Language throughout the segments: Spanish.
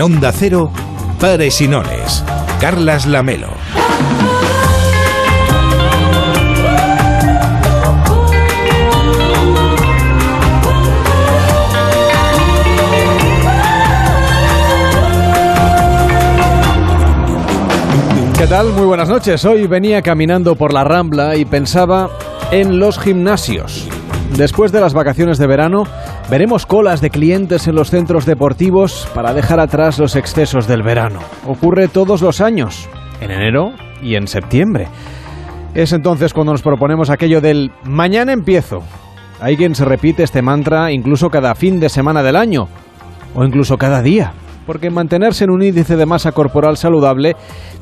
En Onda Cero, Pares y. Carlas Lamelo. ¿Qué tal? Muy buenas noches. Hoy venía caminando por la Rambla y pensaba en los gimnasios. Después de las vacaciones de verano, veremos colas de clientes en los centros deportivos para dejar atrás los excesos del verano. Ocurre todos los años, en enero y en septiembre. Es entonces cuando nos proponemos aquello del mañana empiezo. Hay quien se repite este mantra incluso cada fin de semana del año o incluso cada día porque mantenerse en un índice de masa corporal saludable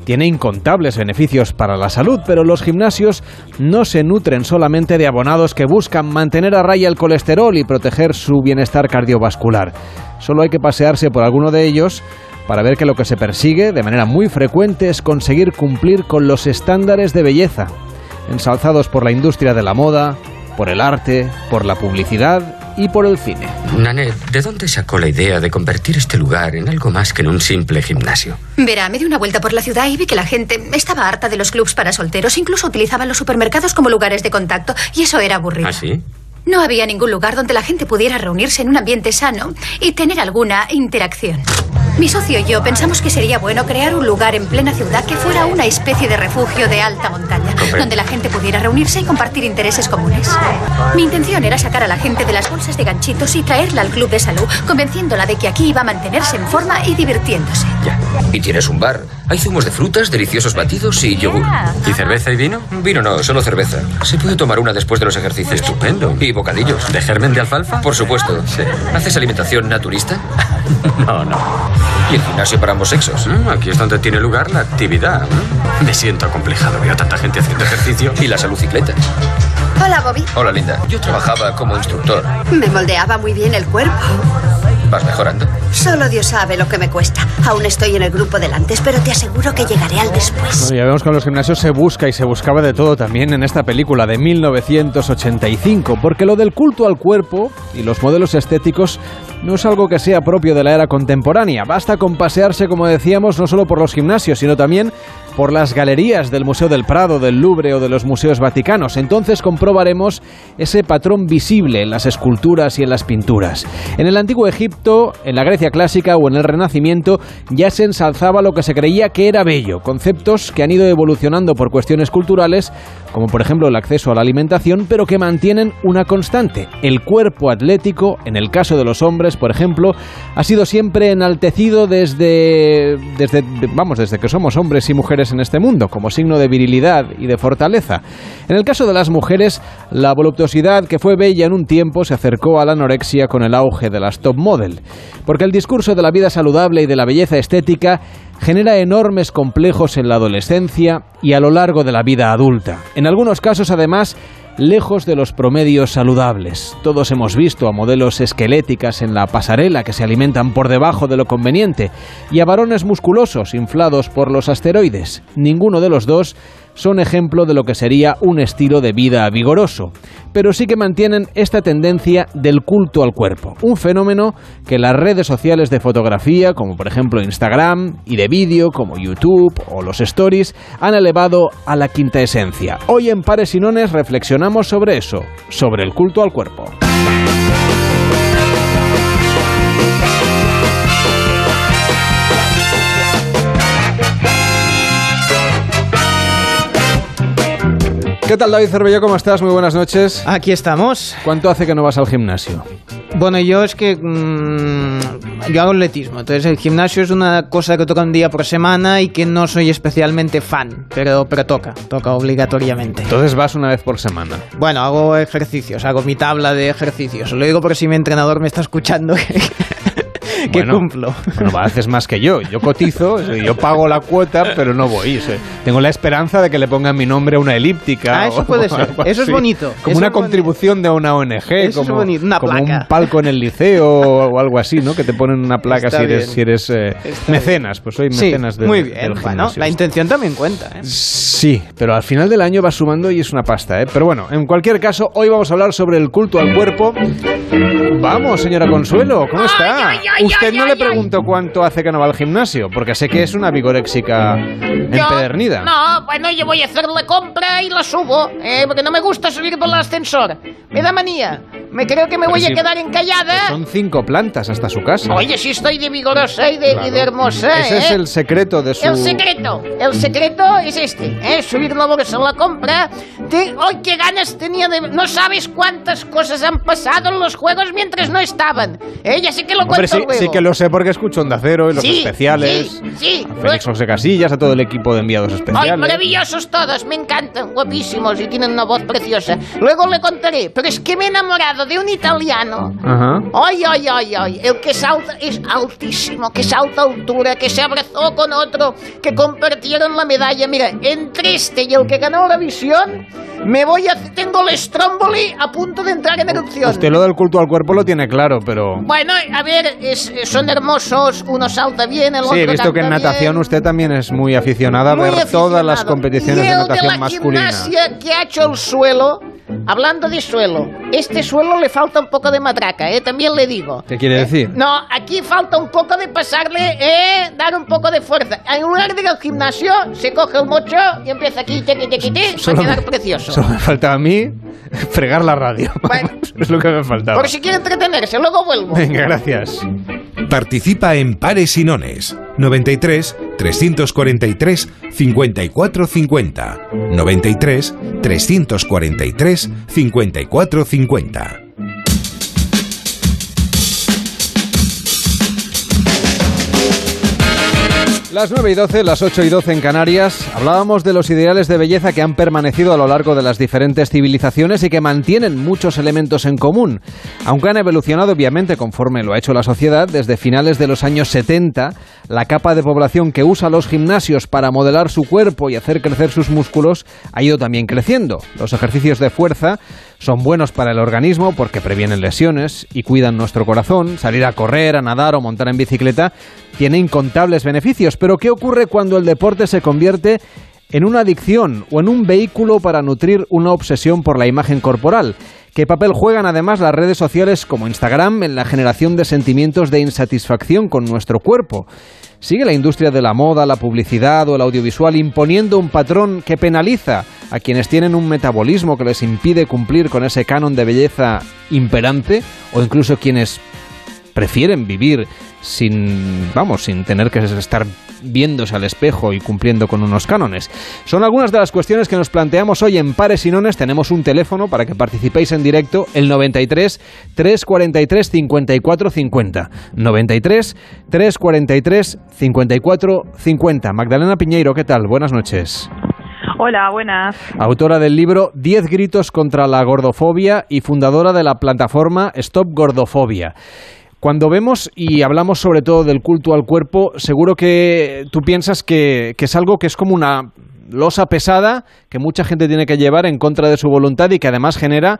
tiene incontables beneficios para la salud, pero los gimnasios no se nutren solamente de abonados que buscan mantener a raya el colesterol y proteger su bienestar cardiovascular. Solo hay que pasearse por alguno de ellos para ver que lo que se persigue de manera muy frecuente es conseguir cumplir con los estándares de belleza, ensalzados por la industria de la moda, por el arte, por la publicidad y por el cine. Nanet, ¿de dónde sacó la idea de convertir este lugar en algo más que en un simple gimnasio? Verá, me di una vuelta por la ciudad y vi que la gente estaba harta de los clubs para solteros. Incluso utilizaban los supermercados como lugares de contacto. Y eso era aburrido. ¿Ah, sí? No había ningún lugar donde la gente pudiera reunirse en un ambiente sano y tener alguna interacción. Mi socio y yo pensamos que sería bueno crear un lugar en plena ciudad que fuera una especie de refugio de alta montaña, donde la gente pudiera reunirse y compartir intereses comunes. Mi intención era sacar a la gente de las bolsas de ganchitos y traerla al club de salud, convenciéndola de que aquí iba a mantenerse en forma y divirtiéndose. Ya. Y tienes un bar. Hay zumos de frutas, deliciosos batidos y yogur. ¿Y cerveza y vino? Vino no, solo cerveza. Se puede tomar una después de los ejercicios. Estupendo. Y bocadillos. ¿De germen de alfalfa? Por supuesto. Sí. ¿Haces alimentación naturista? No, no. ¿Y el gimnasio para ambos sexos? Mm, Aquí es donde tiene lugar la actividad. ¿no? Me siento acomplejado. Veo tanta gente haciendo ejercicio. Y la salucicleta. Hola, Bobby. Hola, Linda. Yo trabajaba como instructor. Me moldeaba muy bien el cuerpo. ¿Vas mejorando? Solo Dios sabe lo que me cuesta. Aún estoy en el grupo del antes, pero te aseguro que llegaré al después. Bueno, ya vemos que en los gimnasios se busca y se buscaba de todo también en esta película de 1985, porque lo del culto al cuerpo y los modelos estéticos no es algo que sea propio de la era contemporánea. Basta con pasearse, como decíamos, no solo por los gimnasios, sino también por las galerías del Museo del Prado, del Louvre o de los museos vaticanos. Entonces comprobaremos ese patrón visible en las esculturas y en las pinturas. En el antiguo Egipto, en la Grecia clásica o en el Renacimiento ya se ensalzaba lo que se creía que era bello, conceptos que han ido evolucionando por cuestiones culturales, como por ejemplo el acceso a la alimentación, pero que mantienen una constante. El cuerpo atlético, en el caso de los hombres, por ejemplo, ha sido siempre enaltecido desde, desde vamos, desde que somos hombres y mujeres en este mundo, como signo de virilidad y de fortaleza. En el caso de las mujeres, la voluptuosidad que fue bella en un tiempo se acercó a la anorexia con el auge de las top model, porque el discurso de la vida saludable y de la belleza estética genera enormes complejos en la adolescencia y a lo largo de la vida adulta. En algunos casos, además, lejos de los promedios saludables. Todos hemos visto a modelos esqueléticas en la pasarela que se alimentan por debajo de lo conveniente y a varones musculosos inflados por los asteroides. Ninguno de los dos son ejemplo de lo que sería un estilo de vida vigoroso, pero sí que mantienen esta tendencia del culto al cuerpo, un fenómeno que las redes sociales de fotografía, como por ejemplo Instagram, y de vídeo, como YouTube o los stories, han elevado a la quinta esencia. Hoy en Pares y reflexionamos sobre eso, sobre el culto al cuerpo. ¿Qué tal David Cervello? ¿Cómo estás? Muy buenas noches. Aquí estamos. ¿Cuánto hace que no vas al gimnasio? Bueno, yo es que mm, yo hago atletismo, entonces el gimnasio es una cosa que toca un día por semana y que no soy especialmente fan, pero, pero toca, toca obligatoriamente. Entonces vas una vez por semana. Bueno, hago ejercicios, hago mi tabla de ejercicios. Lo digo por si mi entrenador me está escuchando que, Bueno, cumplo. Bueno, haces más que yo. Yo cotizo, yo pago la cuota, pero no voy. o sea, tengo la esperanza de que le pongan mi nombre a una elíptica. Ah, eso o puede ser. Eso es bonito. Como Eso una es bonito. contribución de una ONG, Eso es como, bonito, una como placa. un palco en el liceo o algo así, ¿no? Que te ponen una placa Está si eres, si eres eh, mecenas. Pues soy Sí, mecenas del- muy del bien. Bueno, gimnasio. la intención también cuenta. ¿eh? Sí, pero al final del año va sumando y es una pasta, ¿eh? Pero bueno, en cualquier caso, hoy vamos a hablar sobre el culto al cuerpo. Vamos, señora Consuelo, ¿cómo está? Ay, ay, ay, Usted no le pregunto cuánto hace que no va al gimnasio, porque sé que es una vigoréxica empedernida. No, bueno, yo voy a hacer la compra y la subo, eh, porque no me gusta subir por el ascensor. Me da manía. Me creo que me Pero voy si- a quedar encallada. Son cinco plantas hasta su casa. Oye, si estoy de vigorosa y de, y de hermosa, Ese ¿eh? es el secreto de su... El secreto, el secreto es este, ¿eh? subir la bolsa en la compra. Te- ¡Ay, qué ganas tenía de... No sabes cuántas cosas han pasado en los juegos mientras no estaban. ¿eh? Ya sé que lo Hombre, cuento sí, luego. Sí que lo sé porque escucho Onda Cero y los Sí, especiales. sí, sí. A Félix José Casillas, a todo el equipo de enviados ¡Ay, especiales. maravillosos todos! Me encantan, guapísimos y tienen una voz preciosa. Luego le contaré, pero es que me he enamorado de un italiano. Ajá. Ay, ay, ay, ay, el que salta es altísimo, que salta a altura, que se abrazó con otro, que compartieron la medalla. Mira, entre este y el que ganó la visión, me voy a... Tengo el Stromboli a punto de entrar en erupción. Usted lo del culto al cuerpo lo tiene claro, pero... Bueno, a ver, es- son hermosos, uno salta bien, el otro Sí, he visto que en natación bien. usted también es muy aficionada a Muy ver todas las aficionado. competiciones y de natación de la masculina. gimnasia que ha hecho el suelo, hablando de suelo, este suelo le falta un poco de matraca, ¿eh? también le digo. ¿Qué quiere decir? No, aquí falta un poco de pasarle, eh, dar un poco de fuerza. En lugar de ir al gimnasio, se coge el mocho y empieza aquí, tequi, tequi, va a Solo quedar precioso. Solo me falta a mí fregar la radio. Bueno. es lo que me faltaba. Por si quiere entretenerse, luego vuelvo. Venga, gracias. Participa en Pares y Nones. 93 343 54 50 93 343 54 50 Las 9 y 12, las 8 y 12 en Canarias, hablábamos de los ideales de belleza que han permanecido a lo largo de las diferentes civilizaciones y que mantienen muchos elementos en común, aunque han evolucionado obviamente conforme lo ha hecho la sociedad desde finales de los años 70, la capa de población que usa los gimnasios para modelar su cuerpo y hacer crecer sus músculos ha ido también creciendo. Los ejercicios de fuerza son buenos para el organismo porque previenen lesiones y cuidan nuestro corazón. Salir a correr, a nadar o montar en bicicleta tiene incontables beneficios. Pero ¿qué ocurre cuando el deporte se convierte en una adicción o en un vehículo para nutrir una obsesión por la imagen corporal? ¿Qué papel juegan además las redes sociales como Instagram en la generación de sentimientos de insatisfacción con nuestro cuerpo? ¿Sigue la industria de la moda, la publicidad o el audiovisual imponiendo un patrón que penaliza a quienes tienen un metabolismo que les impide cumplir con ese canon de belleza imperante o incluso quienes prefieren vivir sin, vamos, sin tener que estar viéndose al espejo y cumpliendo con unos cánones. Son algunas de las cuestiones que nos planteamos hoy en Pares y Nones. Tenemos un teléfono para que participéis en directo, el 93 343 54 50. 93 343 54 50. Magdalena Piñeiro, ¿qué tal? Buenas noches. Hola, buenas. Autora del libro 10 gritos contra la gordofobia y fundadora de la plataforma Stop Gordofobia. Cuando vemos y hablamos sobre todo del culto al cuerpo, seguro que tú piensas que, que es algo que es como una losa pesada que mucha gente tiene que llevar en contra de su voluntad y que además genera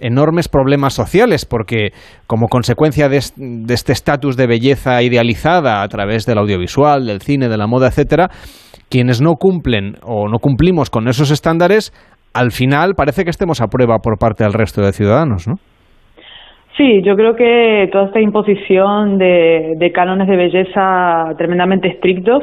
enormes problemas sociales, porque como consecuencia de, est- de este estatus de belleza idealizada a través del audiovisual, del cine, de la moda, etcétera, quienes no cumplen o no cumplimos con esos estándares, al final parece que estemos a prueba por parte del resto de ciudadanos, ¿no? Sí, yo creo que toda esta imposición de, de cánones de belleza tremendamente estrictos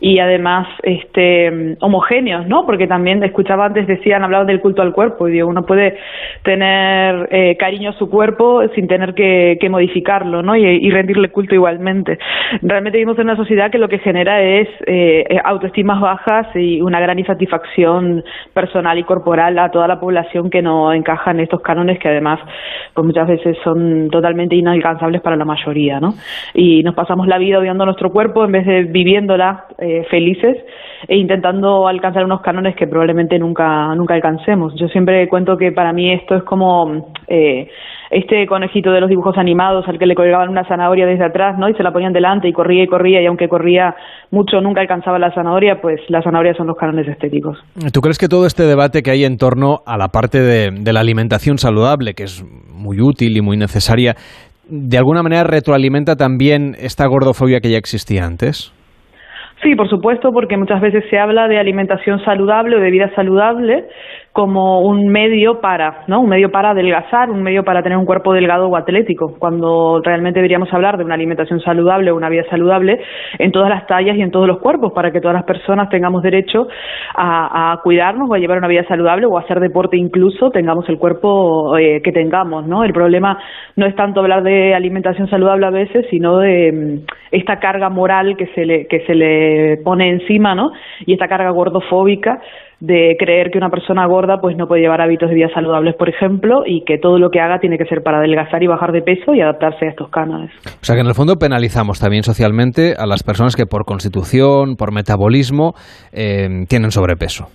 y además este homogéneos, ¿no? Porque también escuchaba antes decían hablaban del culto al cuerpo y digo uno puede tener eh, cariño a su cuerpo sin tener que, que modificarlo, ¿no? Y, rendirle culto igualmente. Realmente vivimos en una sociedad que lo que genera es eh, autoestimas bajas y una gran insatisfacción personal y corporal a toda la población que no encaja en estos cánones que además pues muchas veces son totalmente inalcanzables para la mayoría, ¿no? Y nos pasamos la vida odiando nuestro cuerpo en vez de viviéndola eh, felices e intentando alcanzar unos cánones que probablemente nunca nunca alcancemos. Yo siempre cuento que para mí esto es como eh, este conejito de los dibujos animados al que le colgaban una zanahoria desde atrás, ¿no? Y se la ponían delante y corría y corría y aunque corría mucho nunca alcanzaba la zanahoria, pues la zanahoria son los cánones estéticos. ¿Tú crees que todo este debate que hay en torno a la parte de, de la alimentación saludable, que es muy útil y muy necesaria, de alguna manera retroalimenta también esta gordofobia que ya existía antes? Sí, por supuesto, porque muchas veces se habla de alimentación saludable o de vida saludable como un medio para, ¿no? Un medio para adelgazar, un medio para tener un cuerpo delgado o atlético, cuando realmente deberíamos hablar de una alimentación saludable una vida saludable en todas las tallas y en todos los cuerpos, para que todas las personas tengamos derecho a, cuidarnos o a llevar una vida saludable o a hacer deporte incluso, tengamos el cuerpo eh, que tengamos, ¿no? El problema no es tanto hablar de alimentación saludable a veces, sino de mm, esta carga moral que se le, que se le pone encima, ¿no? Y esta carga gordofóbica de creer que una persona gorda pues no puede llevar hábitos de vida saludables, por ejemplo, y que todo lo que haga tiene que ser para adelgazar y bajar de peso y adaptarse a estos cánones. O sea que en el fondo penalizamos también socialmente a las personas que por constitución, por metabolismo, eh, tienen sobrepeso.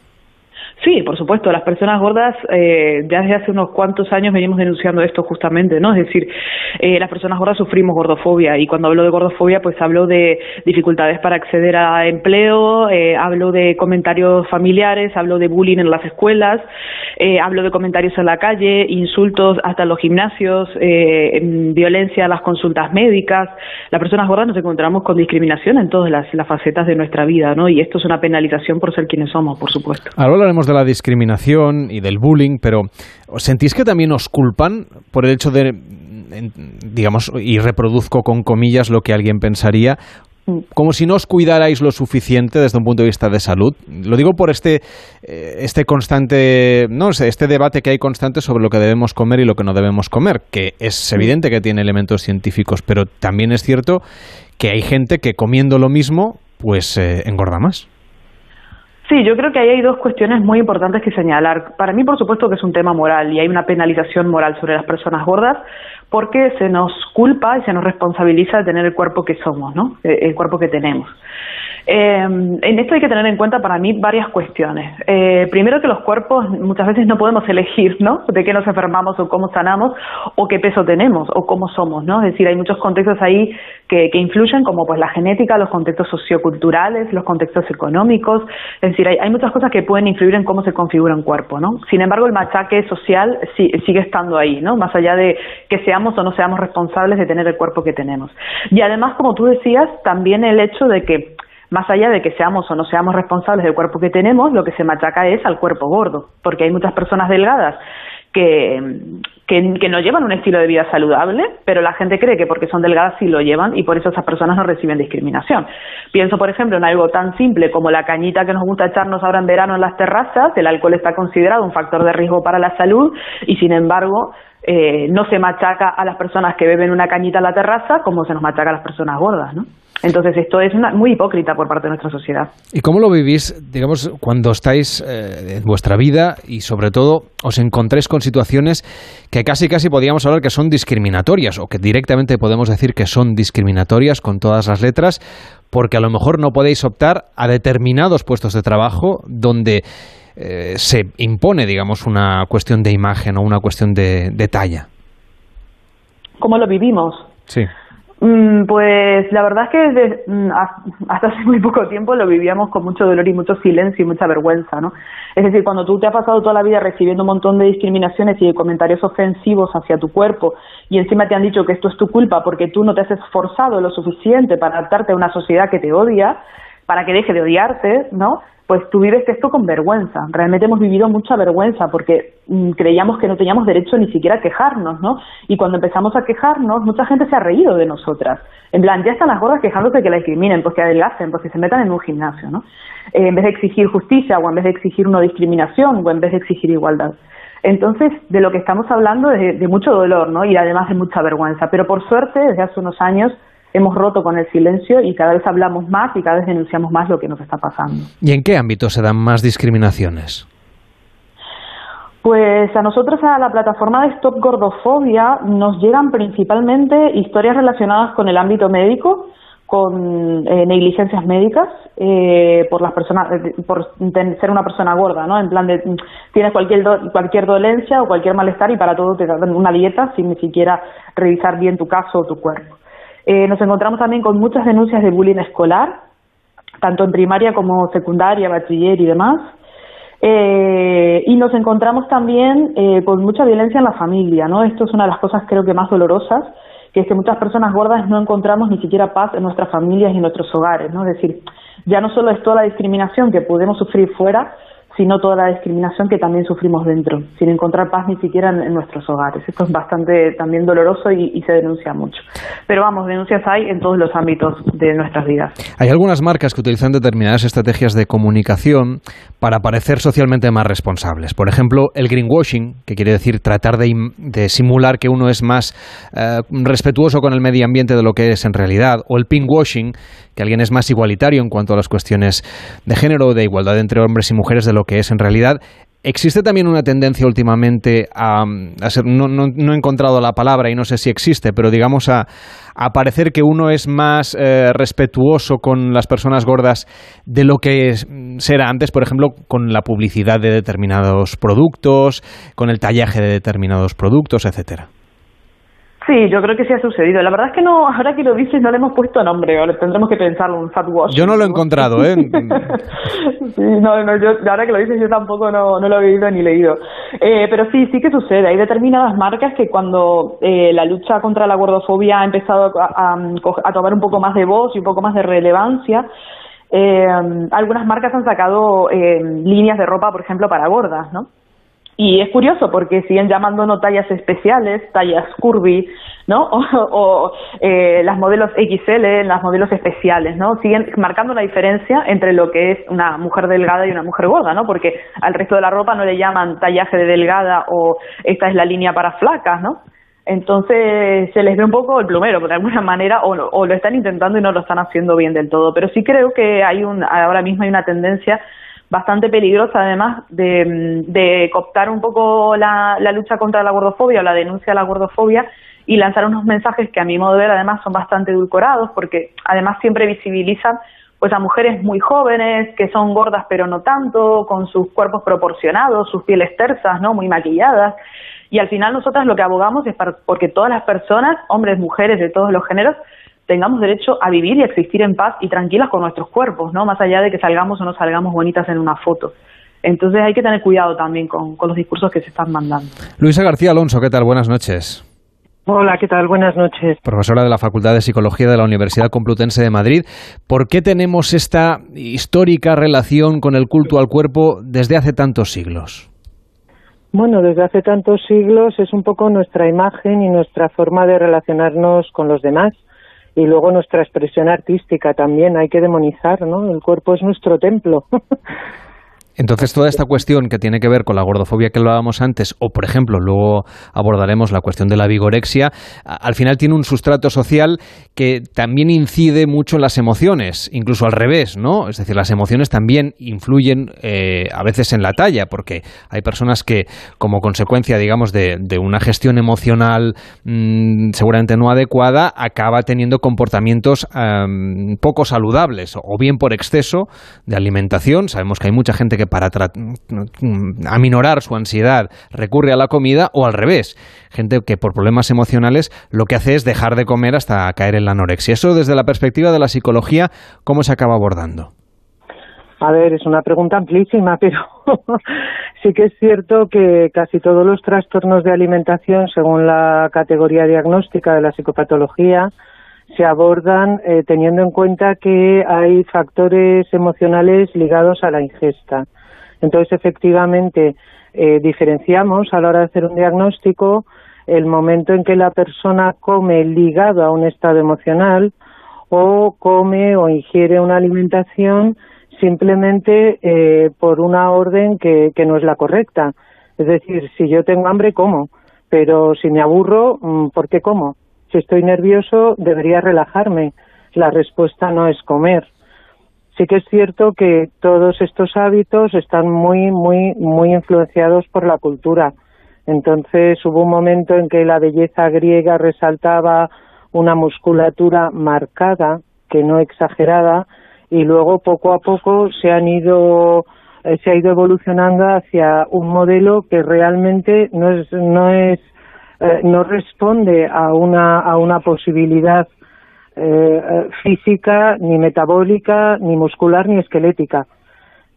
Sí, por supuesto. Las personas gordas, eh, desde hace unos cuantos años venimos denunciando esto justamente, ¿no? Es decir, eh, las personas gordas sufrimos gordofobia y cuando hablo de gordofobia, pues hablo de dificultades para acceder a empleo, eh, hablo de comentarios familiares, hablo de bullying en las escuelas, eh, hablo de comentarios en la calle, insultos hasta los gimnasios, violencia a las consultas médicas. Las personas gordas nos encontramos con discriminación en todas las, facetas de nuestra vida, ¿no? Y esto es una penalización por ser quienes somos, por supuesto. Ahora hablaremos de la discriminación y del bullying, pero ¿sentís que también os culpan por el hecho de, digamos, y reproduzco con comillas lo que alguien pensaría, como si no os cuidarais lo suficiente desde un punto de vista de salud. Lo digo por este, eh, este constante, no este debate que hay constante sobre lo que debemos comer y lo que no debemos comer, que es evidente que tiene elementos científicos, pero también es cierto que hay gente que comiendo lo mismo, pues eh, engorda más. Sí, yo creo que ahí hay dos cuestiones muy importantes que señalar. Para mí, por supuesto, que es un tema moral y hay una penalización moral sobre las personas gordas porque se nos culpa y se nos responsabiliza de tener el cuerpo que somos, ¿no? Eh, el cuerpo que tenemos. Eh, en esto hay que tener en cuenta para mí varias cuestiones. Eh, primero que los cuerpos muchas veces no podemos elegir, ¿no? De qué nos enfermamos o cómo sanamos o qué peso tenemos o cómo somos, ¿no? Es decir, hay muchos contextos ahí que, influyen como pues la genética, los contextos socioculturales, los contextos económicos, es decir, hay, hay, muchas cosas que pueden influir en cómo se configura un cuerpo, ¿no? Sin embargo, el machaque social sigue estando ahí, ¿no? Más allá de que seamos o no seamos responsables de tener el cuerpo que tenemos. Y además, como tú decías, también el hecho de que más allá de que seamos o no seamos responsables del cuerpo que tenemos, lo que se machaca es al cuerpo gordo, porque hay muchas personas delgadas que, que, no llevan un estilo de vida saludable, pero la gente cree que porque son delgadas sí lo llevan y por eso esas personas no reciben discriminación. Pienso, por ejemplo, en algo tan simple como la cañita que nos gusta echarnos ahora en verano en las terrazas, el alcohol está considerado un factor de riesgo para la salud y sin embargo eh, no se machaca a las personas que beben una cañita en la terraza como se nos machaca a las personas gordas, ¿no? Entonces esto es muy hipócrita por parte de nuestra sociedad. ¿Y cómo lo vivís, digamos, cuando estáis eh, en vuestra vida y sobre todo os encontréis con situaciones que casi casi podríamos hablar que son discriminatorias o que directamente podemos decir que son discriminatorias con todas las letras porque a lo mejor no podéis optar a determinados puestos de trabajo donde eh, se impone, digamos, una cuestión de imagen o una cuestión de, de talla. ¿Cómo lo vivimos? Sí. Mm, pues la verdad es que desde, mm, hasta hace muy poco tiempo lo vivíamos con mucho dolor y mucho silencio y mucha vergüenza, ¿no? Es decir, cuando tú te has pasado toda la vida recibiendo un montón de discriminaciones y de comentarios ofensivos hacia tu cuerpo y encima te han dicho que esto es tu culpa porque tú no te has esforzado lo suficiente para adaptarte a una sociedad que te odia, para que deje de odiarte, ¿no? Pues tú vives esto con vergüenza. Realmente hemos vivido mucha vergüenza porque mm, creíamos que no teníamos derecho ni siquiera a quejarnos, ¿no? Y cuando empezamos a quejarnos, mucha gente se ha reído de nosotras. En plan, ya están las gordas quejándose de que la discriminen, pues que adelgacen, pues que se metan en un gimnasio, ¿no? Eh, en vez de exigir justicia o en vez de exigir no discriminación o en vez de exigir igualdad. Entonces, de lo que estamos hablando es de mucho dolor, ¿no? Y además de mucha vergüenza. Pero por suerte, desde hace unos años, hemos roto con el silencio y cada vez hablamos más y cada vez denunciamos más lo que nos está pasando. ¿Y en qué ámbito se dan más discriminaciones? Pues a nosotros, a la plataforma de Stop Gordofobia, nos llegan principalmente historias relacionadas con el ámbito médico, con eh, negligencias médicas eh, por las personas por ser una persona gorda no en plan de tienes cualquier cualquier dolencia o cualquier malestar y para todo te dan una dieta sin ni siquiera revisar bien tu caso o tu cuerpo eh, nos encontramos también con muchas denuncias de bullying escolar, tanto en primaria como secundaria, bachiller y demás. Eh, y nos encontramos también eh, con mucha violencia en la familia, ¿no? Esto es una de las cosas creo que más dolorosas, que es que muchas personas gordas no encontramos ni siquiera paz en nuestras familias y en nuestros hogares, ¿no? Es decir, ya no solo es toda la discriminación que podemos sufrir fuera, sino toda la discriminación que también sufrimos dentro, sin encontrar paz ni siquiera en, nuestros hogares. Esto es bastante también doloroso y, se denuncia mucho. Pero vamos, denuncias hay en todos los ámbitos de nuestras vidas. Hay algunas marcas que utilizan determinadas estrategias de comunicación para parecer socialmente más responsables. Por ejemplo, el greenwashing, que quiere decir tratar de, simular que uno es más eh, respetuoso con el medio ambiente de lo que es en realidad, o el pinkwashing, alguien es más igualitario en cuanto a las cuestiones de género de igualdad entre hombres y mujeres de lo que es en realidad. Existe también una tendencia últimamente a, ser, no, he encontrado la palabra y no sé si existe, pero digamos a, parecer que uno es más eh, respetuoso con las personas gordas de lo que será antes, por ejemplo, con la publicidad de determinados productos, con el tallaje de determinados productos, etcétera. Sí, yo creo que sí ha sucedido. La verdad es que no, ahora que lo dices, no le hemos puesto nombre, ahora tendremos que pensarlo, un fat wash. Yo no lo he encontrado, ¿eh? sí, no, no, yo, ahora que lo dices, yo tampoco no, no lo he oído ni leído. Eh, pero sí, sí que sucede. Hay determinadas marcas que cuando eh, la lucha contra la gordofobia ha empezado a, a, tomar un poco más de voz y un poco más de relevancia, eh, algunas marcas han sacado eh, líneas de ropa, por ejemplo, para gordas, ¿no? Y es curioso porque siguen llamando no tallas especiales, tallas curvy, ¿no? O, eh, las modelos XL, las modelos especiales, ¿no? Siguen marcando la diferencia entre lo que es una mujer delgada y una mujer gorda, ¿no? Porque al resto de la ropa no le llaman tallaje de delgada o esta es la línea para flacas, ¿no? Entonces se les ve un poco el plumero, de alguna manera, o, o lo están intentando y no lo están haciendo bien del todo. Pero sí creo que hay un, ahora mismo hay una tendencia bastante peligrosa además de, de cooptar un poco la, lucha contra la gordofobia o la denuncia a la gordofobia y lanzar unos mensajes que a mi modo de ver además son bastante edulcorados porque además siempre visibilizan pues a mujeres muy jóvenes que son gordas pero no tanto, con sus cuerpos proporcionados, sus pieles tersas, ¿no? muy maquilladas y al final nosotras lo que abogamos es para, porque todas las personas, hombres, mujeres de todos los géneros, tengamos derecho a vivir y a existir en paz y tranquilas con nuestros cuerpos, ¿no? Más allá de que salgamos o no salgamos bonitas en una foto. Entonces hay que tener cuidado también con, los discursos que se están mandando. Luisa García Alonso, ¿qué tal? Buenas noches. Hola, ¿qué tal? Buenas noches. Profesora de la Facultad de Psicología de la Universidad Complutense de Madrid. ¿Por qué tenemos esta histórica relación con el culto al cuerpo desde hace tantos siglos? Bueno, desde hace tantos siglos es un poco nuestra imagen y nuestra forma de relacionarnos con los demás y luego nuestra expresión artística también hay que demonizar, ¿no? El cuerpo es nuestro templo. Entonces, toda esta cuestión que tiene que ver con la gordofobia que hablábamos antes, o por ejemplo, luego abordaremos la cuestión de la vigorexia, al final tiene un sustrato social que también incide mucho en las emociones, incluso al revés, ¿no? Es decir, las emociones también influyen eh, a veces en la talla, porque hay personas que, como consecuencia, digamos, de, una gestión emocional mm, seguramente no adecuada, acaba teniendo comportamientos poco saludables, o bien por exceso de alimentación. Sabemos que hay mucha gente que que para aminorar su ansiedad recurre a la comida o al revés, gente que por problemas emocionales lo que hace es dejar de comer hasta caer en la anorexia. Eso desde la perspectiva de la psicología, ¿cómo se acaba abordando? A ver, es una pregunta amplísima, pero sí que es cierto que casi todos los trastornos de alimentación, según la categoría diagnóstica de la psicopatología, se abordan eh, teniendo en cuenta que hay factores emocionales ligados a la ingesta. Entonces, efectivamente, eh, diferenciamos a la hora de hacer un diagnóstico el momento en que la persona come ligado a un estado emocional o come o ingiere una alimentación simplemente eh, por una orden que, que no es la correcta. Es decir, si yo tengo hambre, como, pero si me aburro, mm, ¿por qué como? Si estoy nervioso, debería relajarme. La respuesta no es comer. Sí que es cierto que todos estos hábitos están muy, muy, muy influenciados por la cultura. Entonces hubo un momento en que la belleza griega resaltaba una musculatura marcada, que no exagerada, y luego poco a poco se han ido eh, se ha ido evolucionando hacia un modelo que realmente no es no es eh, no responde a una, a una posibilidad eh, física, ni metabólica, ni muscular, ni esquelética.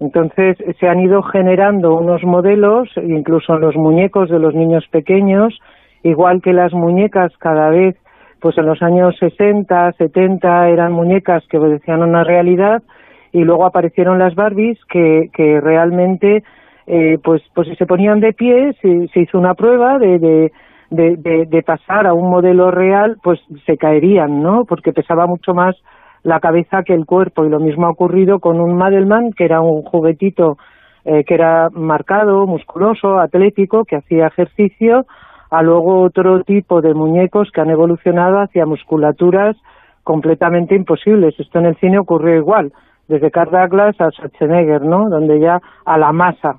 Entonces se han ido generando unos modelos, incluso en los muñecos de los niños pequeños, igual que las muñecas cada vez, pues en los años 60, 70 eran muñecas que obedecían una realidad y luego aparecieron las Barbies que, que realmente eh, pues pues si se ponían de pie se, se hizo una prueba de, de, de, de, pasar a un modelo real pues se caerían no porque pesaba mucho más la cabeza que el cuerpo y lo mismo ha ocurrido con un Madelman que era un juguetito eh, que era marcado musculoso atlético que hacía ejercicio a luego otro tipo de muñecos que han evolucionado hacia musculaturas completamente imposibles esto en el cine ocurrió igual desde Carl Douglas a Schwarzenegger, ¿no? Donde ya a la masa,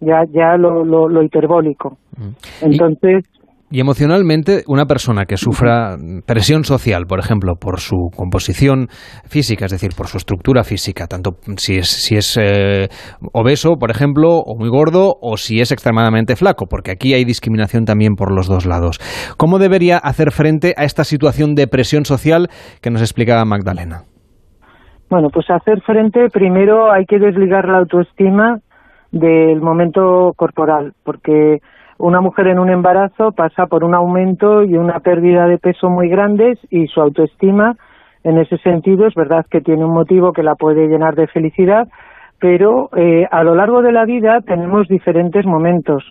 ya, ya lo, lo, hiperbólico. Mm. Entonces... Y, emocionalmente, una persona que sufra presión social, por ejemplo, por su composición física, es decir, por su estructura física, tanto si es, si es eh, obeso, por ejemplo, o muy gordo, o si es extremadamente flaco, porque aquí hay discriminación también por los dos lados. ¿Cómo debería hacer frente a esta situación de presión social que nos explicaba Magdalena? Bueno, pues hacer frente, primero hay que desligar la autoestima del momento corporal, porque una mujer en un embarazo pasa por un aumento y una pérdida de peso muy grandes y su autoestima, en ese sentido, es verdad que tiene un motivo que la puede llenar de felicidad, pero eh, a lo largo de la vida tenemos diferentes momentos.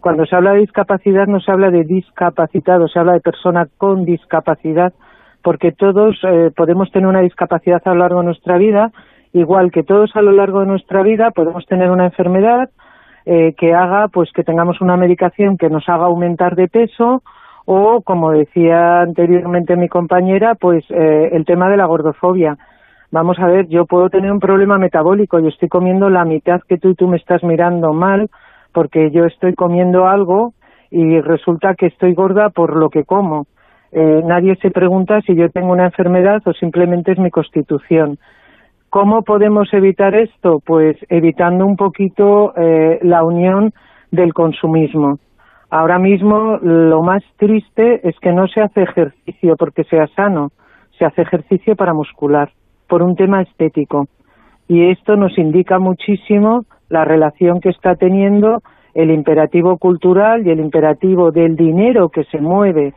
Cuando se habla de discapacidad no se habla de discapacitado, se habla de persona con discapacidad porque todos eh, podemos tener una discapacidad a lo largo de nuestra vida, igual que todos a lo largo de nuestra vida podemos tener una enfermedad eh, que haga pues que tengamos una medicación que nos haga aumentar de peso o como decía anteriormente mi compañera pues eh, el tema de la gordofobia vamos a ver yo puedo tener un problema metabólico yo estoy comiendo la mitad que tú y tú me estás mirando mal porque yo estoy comiendo algo y resulta que estoy gorda por lo que como eh, nadie se pregunta si yo tengo una enfermedad o simplemente es mi constitución. ¿Cómo podemos evitar esto? Pues evitando un poquito eh, la unión del consumismo. Ahora mismo lo más triste es que no se hace ejercicio porque sea sano, se hace ejercicio para muscular, por un tema estético. Y esto nos indica muchísimo la relación que está teniendo el imperativo cultural y el imperativo del dinero que se mueve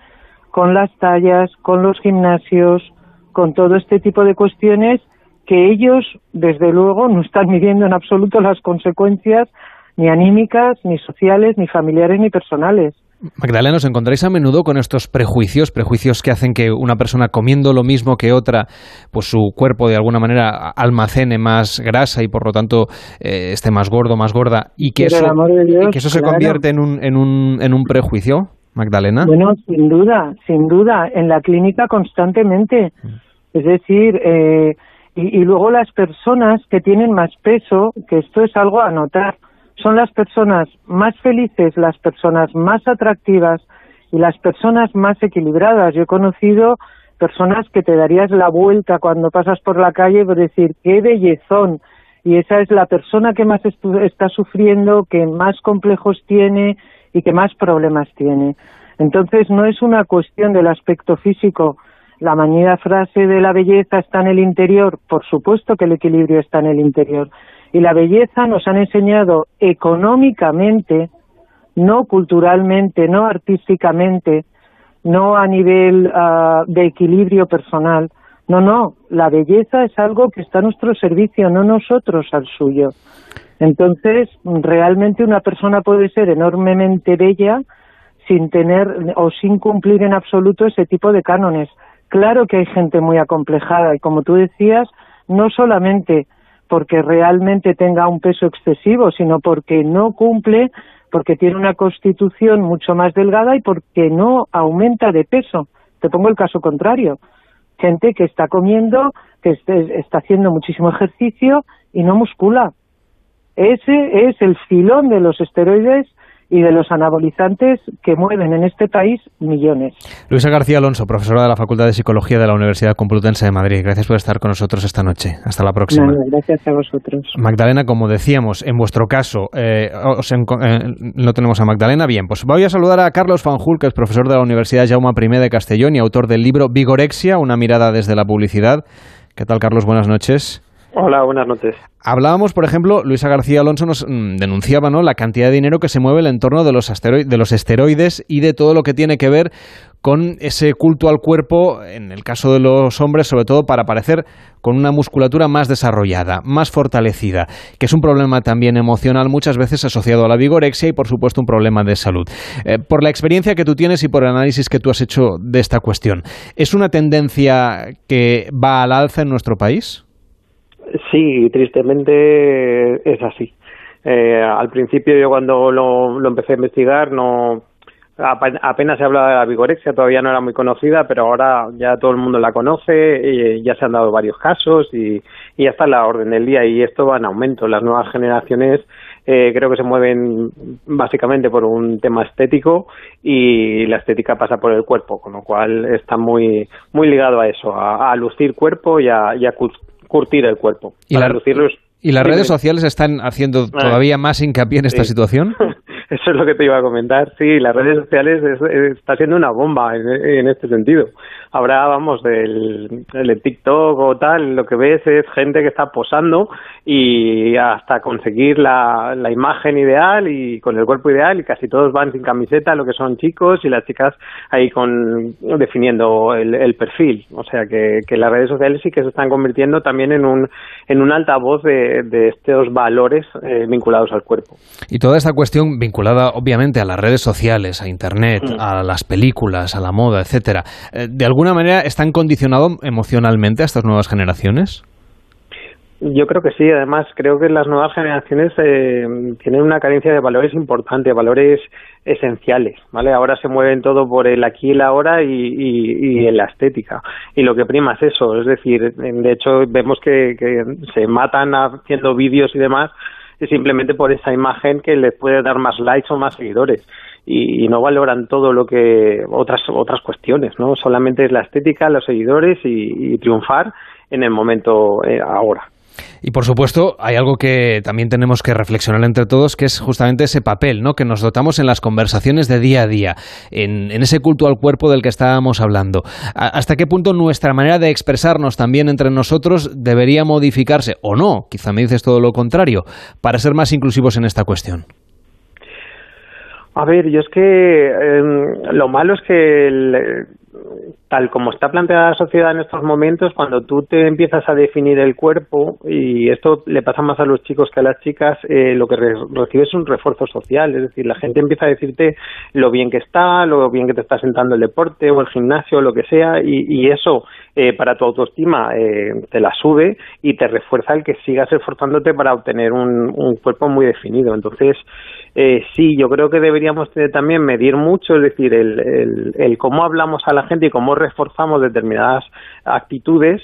con las tallas, con los gimnasios, con todo este tipo de cuestiones que ellos, desde luego, no están midiendo en absoluto las consecuencias ni anímicas, ni sociales, ni familiares, ni personales. Magdalena, ¿os encontráis a menudo con estos prejuicios, prejuicios que hacen que una persona comiendo lo mismo que otra, pues su cuerpo de alguna manera almacene más grasa y por lo tanto eh, esté más gordo, más gorda, y que eso, que eso se convierte en un, en, un, en un prejuicio? Magdalena? Bueno, sin duda, sin duda, en la clínica constantemente. Mm. Es decir, eh, y, luego las personas que tienen más peso, que esto es algo a notar, son las personas más felices, las personas más atractivas y las personas más equilibradas. Yo he conocido personas que te darías la vuelta cuando pasas por la calle por decir, qué bellezón. Y esa es la persona que más está sufriendo, que más complejos tiene y que más problemas tiene. Entonces no es una cuestión del aspecto físico. La mañana frase de la belleza está en el interior, por supuesto que el equilibrio está en el interior. Y la belleza nos han enseñado económicamente, no culturalmente, no artísticamente, no a nivel ah, de equilibrio personal. No, no, la belleza es algo que está a nuestro servicio, no nosotros al suyo. Entonces, realmente una persona puede ser enormemente bella sin tener o sin cumplir en absoluto ese tipo de cánones. Claro que hay gente muy acomplejada y como tú decías, no solamente porque realmente tenga un peso excesivo, sino porque no cumple, porque tiene una constitución mucho más delgada y porque no aumenta de peso. Te pongo el caso contrario. Gente que está comiendo, que está haciendo muchísimo ejercicio y no muscula. Ese es el filón de los esteroides y de los anabolizantes que mueven en este país millones. Luisa García Alonso, profesora de la Facultad de Psicología de la Universidad Complutense de Madrid. Gracias por estar con nosotros esta noche. Hasta la próxima. gracias a vosotros. Magdalena, como decíamos, en vuestro caso, eh, eh, no tenemos a Magdalena. Bien, pues voy a saludar a Carlos Fanjul, que es profesor de la Universidad Jaume I de Castellón y autor del libro Vigorexia, una mirada desde la publicidad. ¿Qué tal, Carlos? Buenas noches. Hola, buenas noches. Hablábamos, por ejemplo, Luisa García Alonso nos mm, denunciaba ¿no? la cantidad de dinero que se mueve el entorno de los, de esteroides y de todo lo que tiene que ver con ese culto al cuerpo, en el caso de los hombres, sobre todo para parecer con una musculatura más desarrollada, más fortalecida, que es un problema también emocional muchas veces asociado a la vigorexia y por supuesto un problema de salud. Eh, por la experiencia que tú tienes y por el análisis que tú has hecho de esta cuestión, ¿es una tendencia que va al alza en nuestro país? Sí, tristemente es así. Eh, al principio yo cuando lo, empecé a investigar no apenas se hablaba de la vigorexia, todavía no era muy conocida, pero ahora ya todo el mundo la conoce, y ya se han dado varios casos y, ya está la orden del día y esto va en aumento. Las nuevas generaciones eh, creo que se mueven básicamente por un tema estético y la estética pasa por el cuerpo, con lo cual está muy ligado a eso, a, lucir cuerpo y a, curtir el cuerpo. ¿Y, ¿Y las redes sociales están haciendo ah. todavía más hincapié en esta situación? Eso es lo que te iba a comentar. Sí, las redes sociales está siendo una bomba en, este sentido. Habrá, vamos, del, del, TikTok o tal, lo que ves es gente que está posando y hasta conseguir la, la imagen ideal y con el cuerpo ideal y casi todos van sin camiseta, lo que son chicos y las chicas ahí con definiendo el, perfil. O sea que, que las redes sociales sí que se están convirtiendo también en un, en un altavoz de, de estos valores eh, vinculados al cuerpo. Y toda esta cuestión vinculada obviamente a las redes sociales, a Internet, mm. a las películas, a la moda, etcétera, eh, ¿de alguna manera están condicionados emocionalmente a estas nuevas generaciones? Yo creo que sí, además creo que las nuevas generaciones eh, tienen una carencia de valores importantes, valores esenciales, ¿vale? Ahora se mueven todo por el aquí y la ahora y, y, en la estética. Y lo que prima es eso, es decir, de hecho vemos que, que se matan haciendo vídeos y demás simplemente por esa imagen que les puede dar más likes o más seguidores y, no valoran todo lo que otras otras cuestiones, ¿no? Solamente es la estética, los seguidores y, triunfar en el momento eh, ahora. Y por supuesto, hay algo que también tenemos que reflexionar entre todos, que es justamente ese papel ¿no? que nos dotamos en las conversaciones de día a día, en, ese culto al cuerpo del que estábamos hablando. ¿Hasta qué punto nuestra manera de expresarnos también entre nosotros debería modificarse o no? Quizá me dices todo lo contrario, para ser más inclusivos en esta cuestión. A ver, yo es que em, lo malo es que tal como está planteada la sociedad en estos momentos, cuando tú te empiezas a definir el cuerpo, y esto le pasa más a los chicos que a las chicas, eh, lo que recibes es un refuerzo social, es decir, la gente empieza a decirte lo bien que está, lo bien que te está sentando el deporte o el gimnasio o lo que sea, y, eso eh, para tu autoestima eh, te la sube y te refuerza el que sigas esforzándote para obtener un, un cuerpo muy definido. Entonces, eh, sí, yo creo que deberíamos también medir mucho, es decir, el, el, cómo hablamos a la gente y cómo reforzamos determinadas actitudes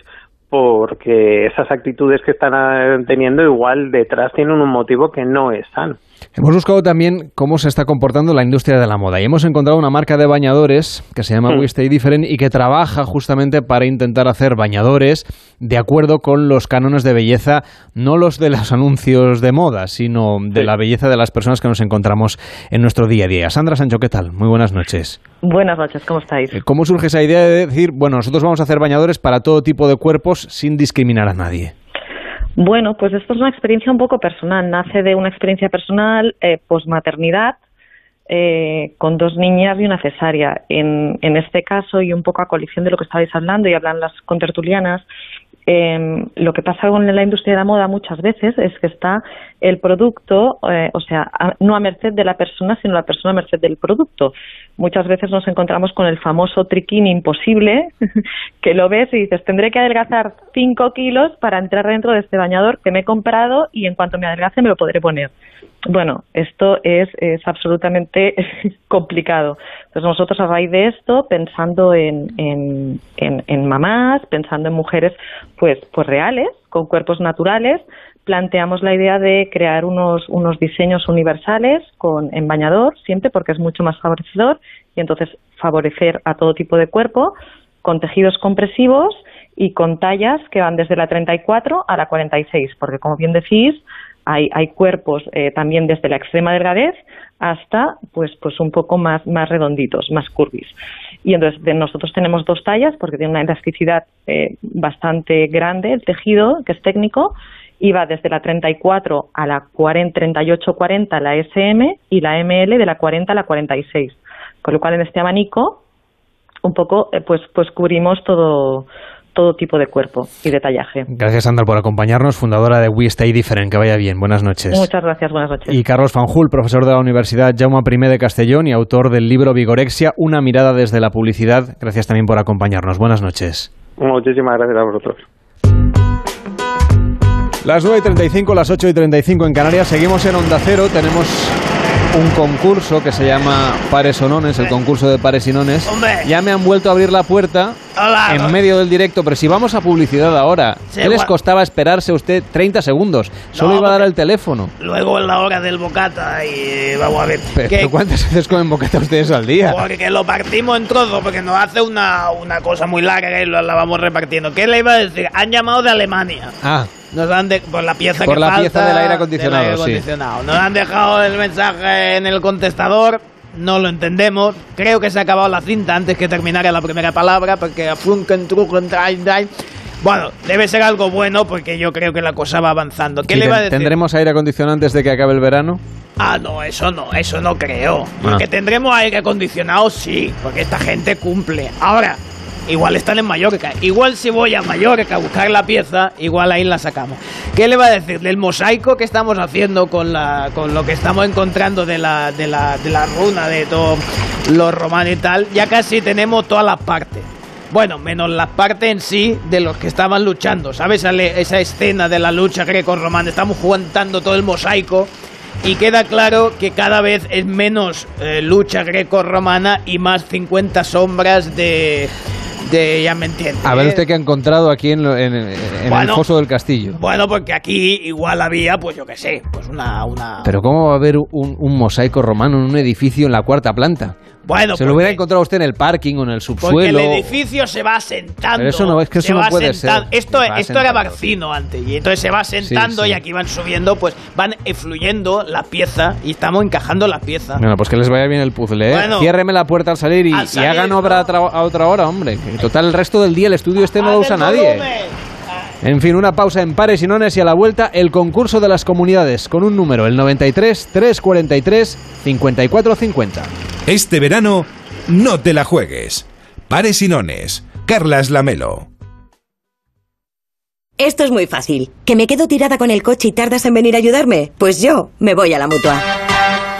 porque esas actitudes que están ah, teniendo igual detrás tienen un motivo que no es sano. Hemos buscado también cómo se está comportando la industria de la moda y hemos encontrado una marca de bañadores que se llama mm. We Stay Different y que trabaja justamente para intentar hacer bañadores de acuerdo con los cánones de belleza, no los de los anuncios de moda, sino de la belleza de las personas que nos encontramos en nuestro día a día. Sandra Sancho, ¿qué tal? Muy buenas noches. Buenas noches, ¿cómo estáis? Eh, ¿Cómo surge esa idea de decir, bueno, nosotros vamos a hacer bañadores para todo tipo de cuerpos sin discriminar a nadie? Bueno, pues esto es una experiencia un poco personal. Nace de una experiencia personal eh, posmaternidad eh, con dos niñas y una cesárea. En, en este caso, y un poco a colisión de lo que estabais hablando y hablan las contertulianas, eh, lo que pasa con la industria de la moda muchas veces es que está el producto, eh, o sea, no a merced de la persona, sino la persona a merced del producto. Muchas veces nos encontramos con el famoso triquín imposible, que lo ves y dices, tendré que adelgazar 5 kilos para entrar dentro de este bañador que me he comprado y en cuanto me adelgace me lo podré poner. Bueno, esto es, es absolutamente complicado. Entonces nosotros a raíz de esto, pensando en, en, en, mamás, pensando en mujeres pues, pues reales, con cuerpos naturales, planteamos la idea de crear unos, unos diseños universales con, en bañador, siempre porque es mucho más favorecedor, y entonces favorecer a todo tipo de cuerpo, con tejidos compresivos y con tallas que van desde la 34 a la 46, porque como bien decís, hay, hay cuerpos eh, también desde la extrema delgadez hasta pues pues un poco más más redonditos, más curvis. Y entonces nosotros tenemos dos tallas porque tiene una elasticidad eh, bastante grande el tejido, que es técnico, y va desde la 34 a la 40, 38-40 la SM y la ML de la 40 a la 46. Con lo cual en este abanico un poco, eh, pues, pues cubrimos todo todo tipo de cuerpo y de tallaje. Gracias, Sandra, por acompañarnos, fundadora de We Stay Different. Que vaya bien. Buenas noches. Muchas gracias, buenas noches. Y Carlos Fanjul, profesor de la Universidad Jaume I de Castellón y autor del libro Vigorexia, una mirada desde la publicidad. Gracias también por acompañarnos. Buenas noches. Muchísimas gracias a vosotros. Las 9 y 35, las 8 y 35 en Canarias. Seguimos en Onda Cero. Tenemos un concurso que se llama Pares o Nones, el concurso de Pares y Nones. Ya me han vuelto a abrir la puerta en medio del directo, pero si vamos a publicidad ahora, ¿qué les costaba esperarse usted 30 segundos? Solo iba a dar el teléfono. Luego en la hora del bocata y vamos a ver. ¿Pero cuántas veces comen bocata ustedes al día? Porque lo partimos en trozos, porque nos hace una, una cosa muy larga y la vamos repartiendo. ¿Qué le iba a decir? Han llamado de Alemania. Ah. Nos han de, por la pieza Por que la falta pieza del aire acondicionado, del aire sí. acondicionado. Nos han dejado el mensaje en el contestador. No lo entendemos. Creo que se ha acabado la cinta antes que terminara la primera palabra, porque a Funken, Dai. Bueno, debe ser algo bueno porque yo creo que la cosa va avanzando. ¿Qué le va a decir? ¿Tendremos aire acondicionado antes de que acabe el verano? Ah, no, eso no, eso no creo. Ah. Que tendremos aire acondicionado, sí, porque esta gente cumple. Ahora, igual están en Mallorca. Igual si voy a Mallorca a buscar la pieza, igual ahí la sacamos. ¿Qué le va a decir? Del mosaico que estamos haciendo con, la, con lo que estamos encontrando de la, de la, de la runa, de todo lo romano y tal, ya casi tenemos todas las partes. Bueno, menos las partes en sí de los que estaban luchando. ¿Sabes? Esa escena de la lucha greco-romana. Estamos juntando todo el mosaico y queda claro que cada vez es menos eh, lucha greco-romana y más 50 sombras de... de ya me entiende. A ver usted qué ha encontrado aquí en, en- en el Bueno. foso del castillo. Bueno, porque aquí igual había, pues yo qué sé, pues una... una... Pero ¿cómo va a haber un, un mosaico romano en un edificio en la cuarta planta? Bueno, Se lo porque- hubiera encontrado usted en el parking o en el Porque subsuelo. el edificio se va sentando. Pero eso no, es que eso no puede ser. Esto, Se esto era. Barcino antes. Y entonces se va sentando sí. y aquí van subiendo, pues van fluyendo la pieza y estamos encajando la pieza. Bueno, pues que les vaya bien el puzzle, ¿eh? Bueno. Ciérreme la puerta al salir y, Al y salir, hagan obra a, tra- a otra hora, hombre. Que Total, el resto del día el estudio este no lo usa nadie. En fin, una pausa en pares y nones y a la vuelta el concurso de las comunidades con un número, el 93 343 5450. Este verano, no te la juegues. Pares y nones. Carlas Lamelo. Esto es muy fácil. ¿Que me quedo tirada con el coche y tardas en venir a ayudarme? Pues yo me voy a la mutua.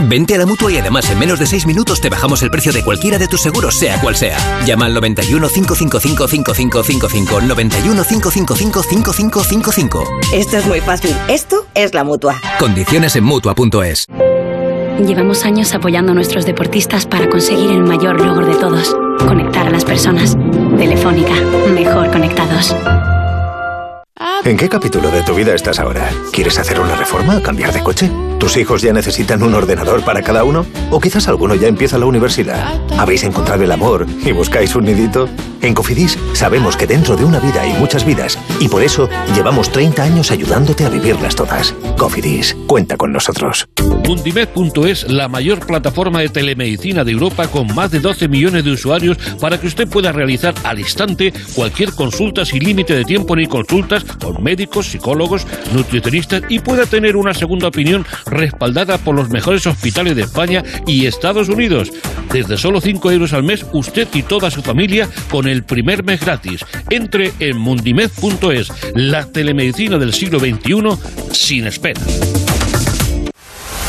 Vente a la mutua y además en menos de 6 minutos te bajamos el precio de cualquiera de tus seguros, sea cual sea. Llama al 91 555 5555. 91 555 5555. Esto es muy fácil. Esto es la mutua. Condiciones en mutua.es. Llevamos años apoyando a nuestros deportistas para conseguir el mayor logro de todos, conectar a las personas. Telefónica, mejor conectados. ¿En qué capítulo de tu vida estás ahora? ¿Quieres hacer una reforma? ¿Cambiar de coche? ¿Tus hijos ya necesitan un ordenador para cada uno? ¿O quizás alguno ya empieza la universidad? ¿Habéis encontrado el amor y buscáis un nidito? En Cofidis sabemos que dentro de una vida hay muchas vidas y por eso llevamos 30 años ayudándote a vivirlas todas. Cofidis, cuenta con nosotros. Mundimed.es, la mayor plataforma de telemedicina de Europa con más de 12 millones de usuarios para que usted pueda realizar al instante cualquier consulta sin límite de tiempo ni consultas con médicos, psicólogos, nutricionistas y pueda tener una segunda opinión respaldada por los mejores hospitales de España y Estados Unidos. Desde solo 5 euros al mes, usted y toda su familia con el primer mes gratis. Entre en mundimed.es, la telemedicina del siglo XXI sin espera.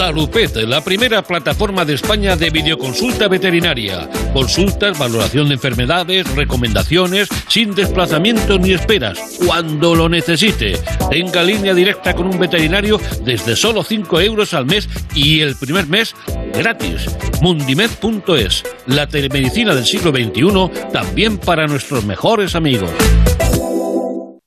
Salupet, la primera plataforma de España de videoconsulta veterinaria. Consultas, valoración de enfermedades, recomendaciones, sin desplazamiento ni esperas, cuando lo necesite. Tenga línea directa con un veterinario desde solo 5 euros al mes y el primer mes gratis. Mundimed.es, la telemedicina del siglo XXI, también para nuestros mejores amigos.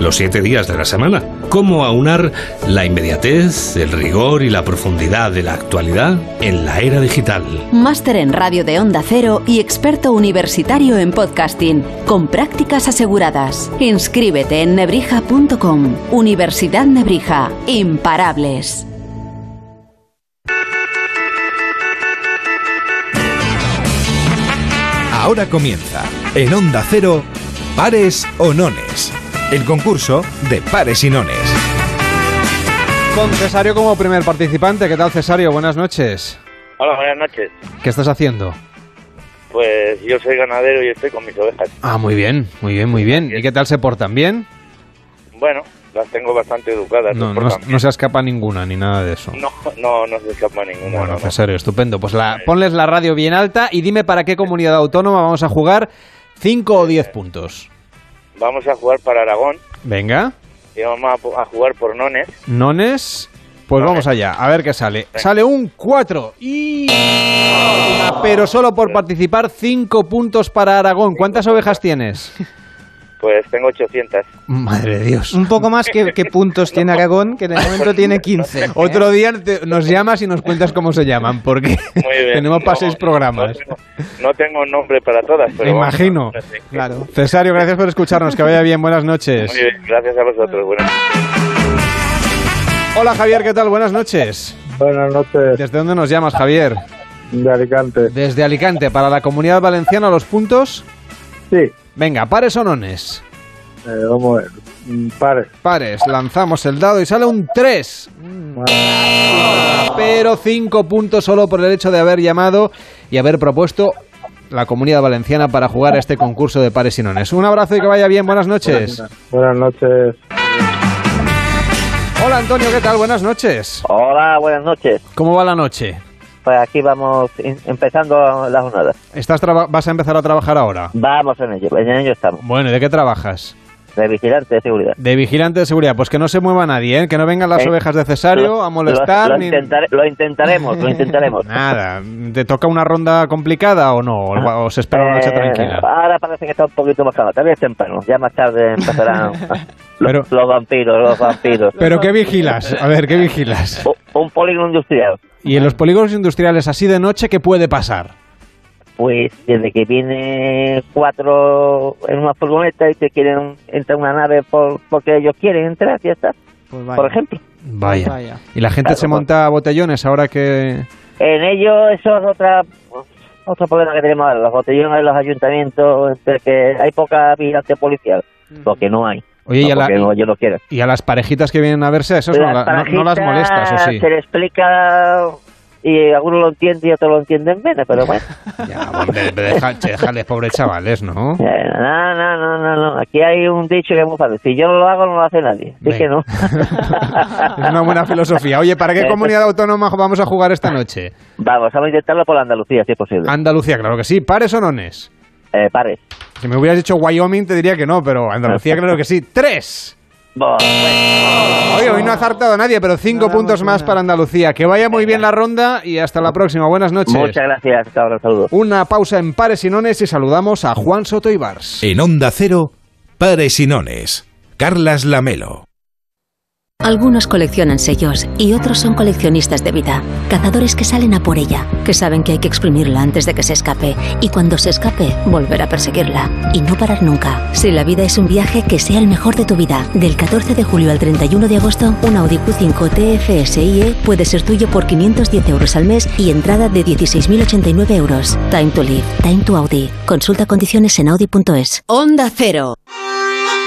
Los siete días de la semana. Cómo aunar la inmediatez, el rigor y la profundidad de la actualidad en la era digital. Máster en radio de Onda Cero y experto universitario en podcasting, con prácticas aseguradas. Inscríbete en nebrija.com. Universidad Nebrija. Imparables. Ahora comienza, en Onda Cero, Pares o Nones. El concurso de pares y nones. Con Cesario como primer participante. ¿Qué tal, Cesario? Buenas noches. Hola, buenas noches. ¿Qué estás haciendo? Pues yo soy ganadero y estoy con mis ovejas. Ah, muy bien, muy bien, muy bien. ¿Y qué tal se portan? ¿Bien? Bueno, las tengo bastante educadas. No, se no, portan no se escapa ninguna ni nada de eso. no, no, no se escapa ninguna. Bueno, no, no. Cesario, estupendo. Pues la, ponles la radio bien alta y dime para qué comunidad autónoma vamos a jugar 5 o 10 puntos. Vamos a jugar para Aragón Venga, y vamos a, jugar por Nones. nones. Pues vamos allá, a ver qué sale. Sale un 4 y... Pero solo por participar 5 puntos para Aragón. ¿Cuántas ovejas tienes? Pues tengo 800. Madre de Dios. Un poco más que, que puntos tiene Aragón, que de momento tiene 15. ¿eh? Otro día te- nos llamas y nos cuentas cómo se llaman, porque tenemos para No, seis programas. No tengo, no tengo nombre para todas, pero imagino. no sé. Claro. Cesario, gracias por escucharnos. Que vaya bien. Buenas noches. Muy bien, gracias a vosotros. Buenas Hola Javier, ¿qué tal? Buenas noches. Buenas noches. ¿Desde dónde nos llamas, Javier? De Alicante. Desde Alicante. ¿Para la comunidad valenciana los puntos? Sí. Venga, pares o nones. Eh, vamos a ver. Mm, Pares. Pares, lanzamos el dado y sale un 3. Pero 5 puntos solo por el hecho de haber llamado y haber propuesto la comunidad valenciana para jugar a este concurso de pares y nones. Un abrazo y que vaya bien. Buenas noches. Buenas noches. Hola Antonio, ¿qué tal? Buenas noches. Hola, buenas noches. ¿Cómo va la noche? Pues aquí vamos in- empezando la jornada. ¿Estás ¿Vas a empezar a trabajar ahora? Vamos en ello, en ello estamos. Bueno, ¿y de qué trabajas? De vigilante de seguridad. De vigilante de seguridad. Pues que no se mueva nadie, ¿eh? que no vengan las Eh, ovejas de Cesario lo- a molestar. Lo, lo ni- lo intentaremos, lo intentaremos. Nada. ¿Te toca una ronda complicada o no? ¿O o se espera una noche Eh, tranquila? Ahora parece que está un poquito más calmo. También es temprano. Ya más tarde empezarán los, Pero- los vampiros, los vampiros. ¿Pero qué vigilas? A ver, ¿qué vigilas? Un polígono industrial. Y en los polígonos industriales así de noche, ¿qué puede pasar? Pues desde que viene cuatro en una furgoneta y te quieren entrar una nave por, porque ellos quieren entrar, ya está. Por ejemplo. Vaya. Vaya. Y la gente Claro, se monta botellones ahora que... En ello, eso es otra otro problema que tenemos ahora, los botellones de los ayuntamientos, que hay poca vigilancia policial, porque no hay. Oye, no y a, la- no, yo no quiero. y a las parejitas que vienen a verse, esos no, Las la- no- no las molestas, ¿o sí? Se le explica y algunos lo entienden y otros lo entienden menos, pero bueno. Ya, hombre, deja- che, déjales, pobres chavales, ¿no? Eh, No, no, no, no, no. Aquí hay un dicho que es muy fácil. Si yo no lo hago, no lo hace nadie. Así que no. Es una buena filosofía. Oye, ¿para qué Eh, comunidad autónoma vamos a jugar esta noche? Vamos, vamos a intentarlo por Andalucía, si es posible. Andalucía, claro que sí. ¿Pares o nones? Eh, pares. Si me hubieras dicho Wyoming te diría que no, pero Andalucía claro que sí. ¡Tres! Oye, hoy no ha acertado nadie, pero cinco puntos más para Andalucía. Que vaya muy bien la ronda y hasta la próxima. Buenas noches. Muchas gracias. Hasta ahora, saludos. Una pausa en pares y nones y saludamos a Juan Soto Ibars. En Onda Cero, Pares y Nones. Carlas Lamelo. Algunos coleccionan sellos y otros son coleccionistas de vida, cazadores que salen a por ella, que saben que hay que exprimirla antes de que se escape y cuando se escape volver a perseguirla y no parar nunca. Si la vida es un viaje, que sea el mejor de tu vida. Del 14 de julio al 31 de agosto, un Audi Q5 TFSIe puede ser tuyo por 510 euros al mes y entrada de 16.089 euros. Time to live, time to Audi. Consulta condiciones en audi.es. Onda Cero.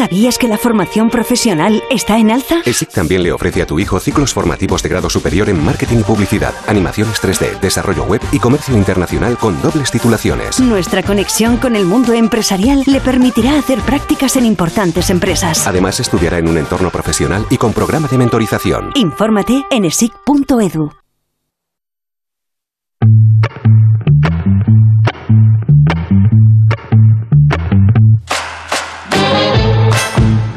¿Sabías que la formación profesional está en alza? ESIC también le ofrece a tu hijo ciclos formativos de grado superior en marketing y publicidad, animaciones 3D, desarrollo web y comercio internacional con dobles titulaciones. Nuestra conexión con el mundo empresarial le permitirá hacer prácticas en importantes empresas. Además, estudiará en un entorno profesional y con programa de mentorización. Infórmate en esic.edu.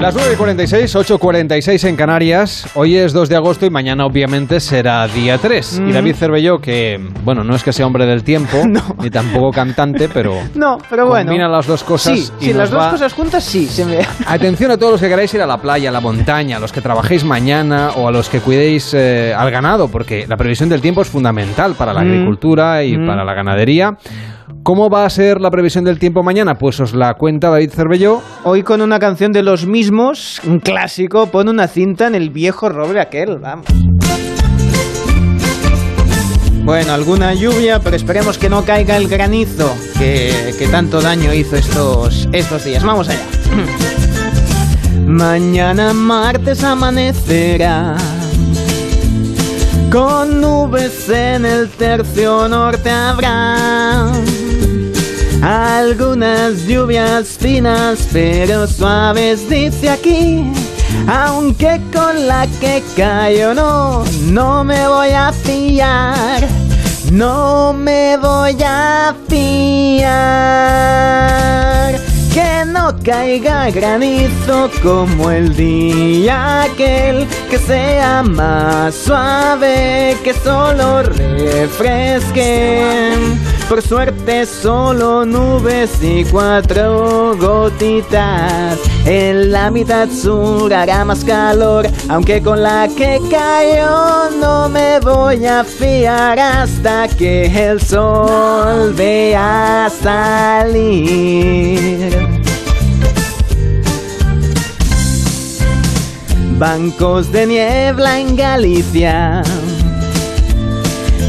Las 9.46, 8.46 en Canarias. Hoy es 2 de agosto y mañana obviamente será día 3. Y Mm. David Cervelló, que bueno, no es que sea hombre del tiempo, ni tampoco cantante, pero No, pero bueno. combina las dos cosas. Sí, y nos las dos va- cosas juntas sí, se me... Atención a todos los que queráis ir a la playa, a la montaña, a los que trabajéis mañana o a los que cuidéis eh, al ganado, porque la previsión del tiempo es fundamental para la Mm. agricultura y Mm. para la ganadería. ¿Cómo va a ser la previsión del tiempo mañana? Pues os la cuenta David Cervelló. Hoy con una canción de los mismos, un clásico, pone una cinta en el viejo roble aquel, vamos. Bueno, alguna lluvia, pero esperemos que no caiga el granizo que, que tanto daño hizo estos, estos días. Vamos allá. Mañana martes amanecerá con nubes en el tercio norte habrá algunas lluvias finas pero suaves dice aquí. Aunque con la que cayó no no me voy a fiar. No me voy a fiar. Que no caiga granizo como el día aquel que sea más suave que solo refresque por suerte solo nubes y cuatro gotitas. En la mitad sur hará más calor aunque con la que cayó no me voy a fiar hasta que el sol vea salir. Bancos de niebla en Galicia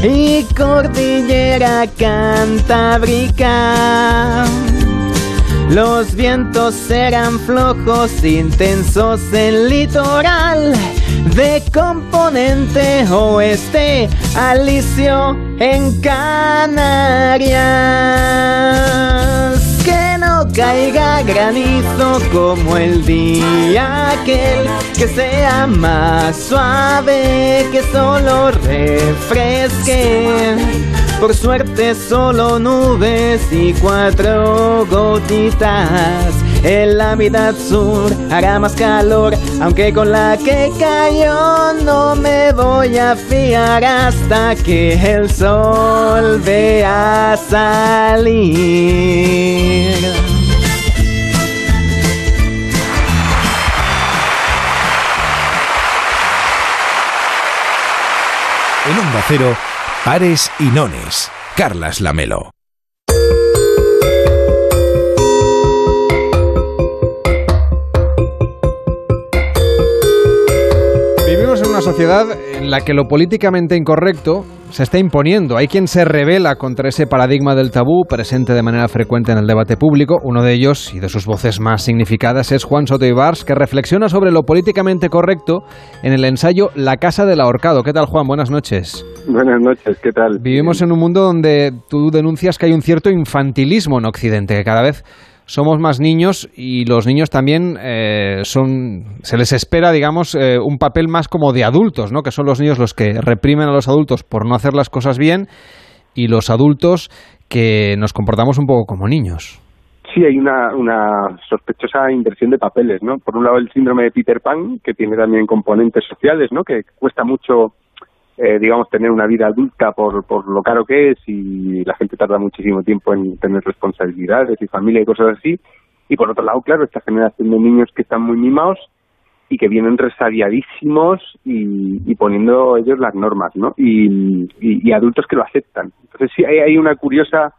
y cordillera cantábrica. Los vientos serán flojos, intensos en litoral, de componente oeste, alisio en Canarias. Caiga granizo como el día aquel, que sea más suave, que solo refresque. Por suerte solo nubes y cuatro gotitas. En la mitad sur hará más calor, aunque con la que cayó no me voy a fiar hasta que el sol vea salir. Cero, pares y nones. Carlas Lamelo. Vivimos en una sociedad en la que lo políticamente incorrecto se está imponiendo. Hay quien se revela contra ese paradigma del tabú presente de manera frecuente en el debate público. Uno de ellos, y de sus voces más significadas, es Juan Soto Ibars, que reflexiona sobre lo políticamente correcto en el ensayo La Casa del Ahorcado. ¿Qué tal, Juan? Buenas noches. Buenas noches, ¿qué tal? Vivimos en un mundo donde tú denuncias que hay un cierto infantilismo en Occidente, que cada vez somos más niños y los niños también eh, son se les espera digamos eh, un papel más como de adultos no que son los niños los que reprimen a los adultos por no hacer las cosas bien y los adultos que nos comportamos un poco como niños Sí, hay una, una sospechosa inversión de papeles, ¿no? Por un lado el síndrome de Peter Pan, que tiene también componentes sociales, ¿no? Que cuesta mucho, eh, digamos, tener una vida adulta por, por lo caro que es y la gente tarda muchísimo tiempo en tener responsabilidades y familia y cosas así. Y por otro lado, claro, esta generación de niños que están muy mimados y que vienen resabiadísimos y, y poniendo ellos las normas, ¿no? Y, y, adultos que lo aceptan. Entonces sí hay, hay una curiosa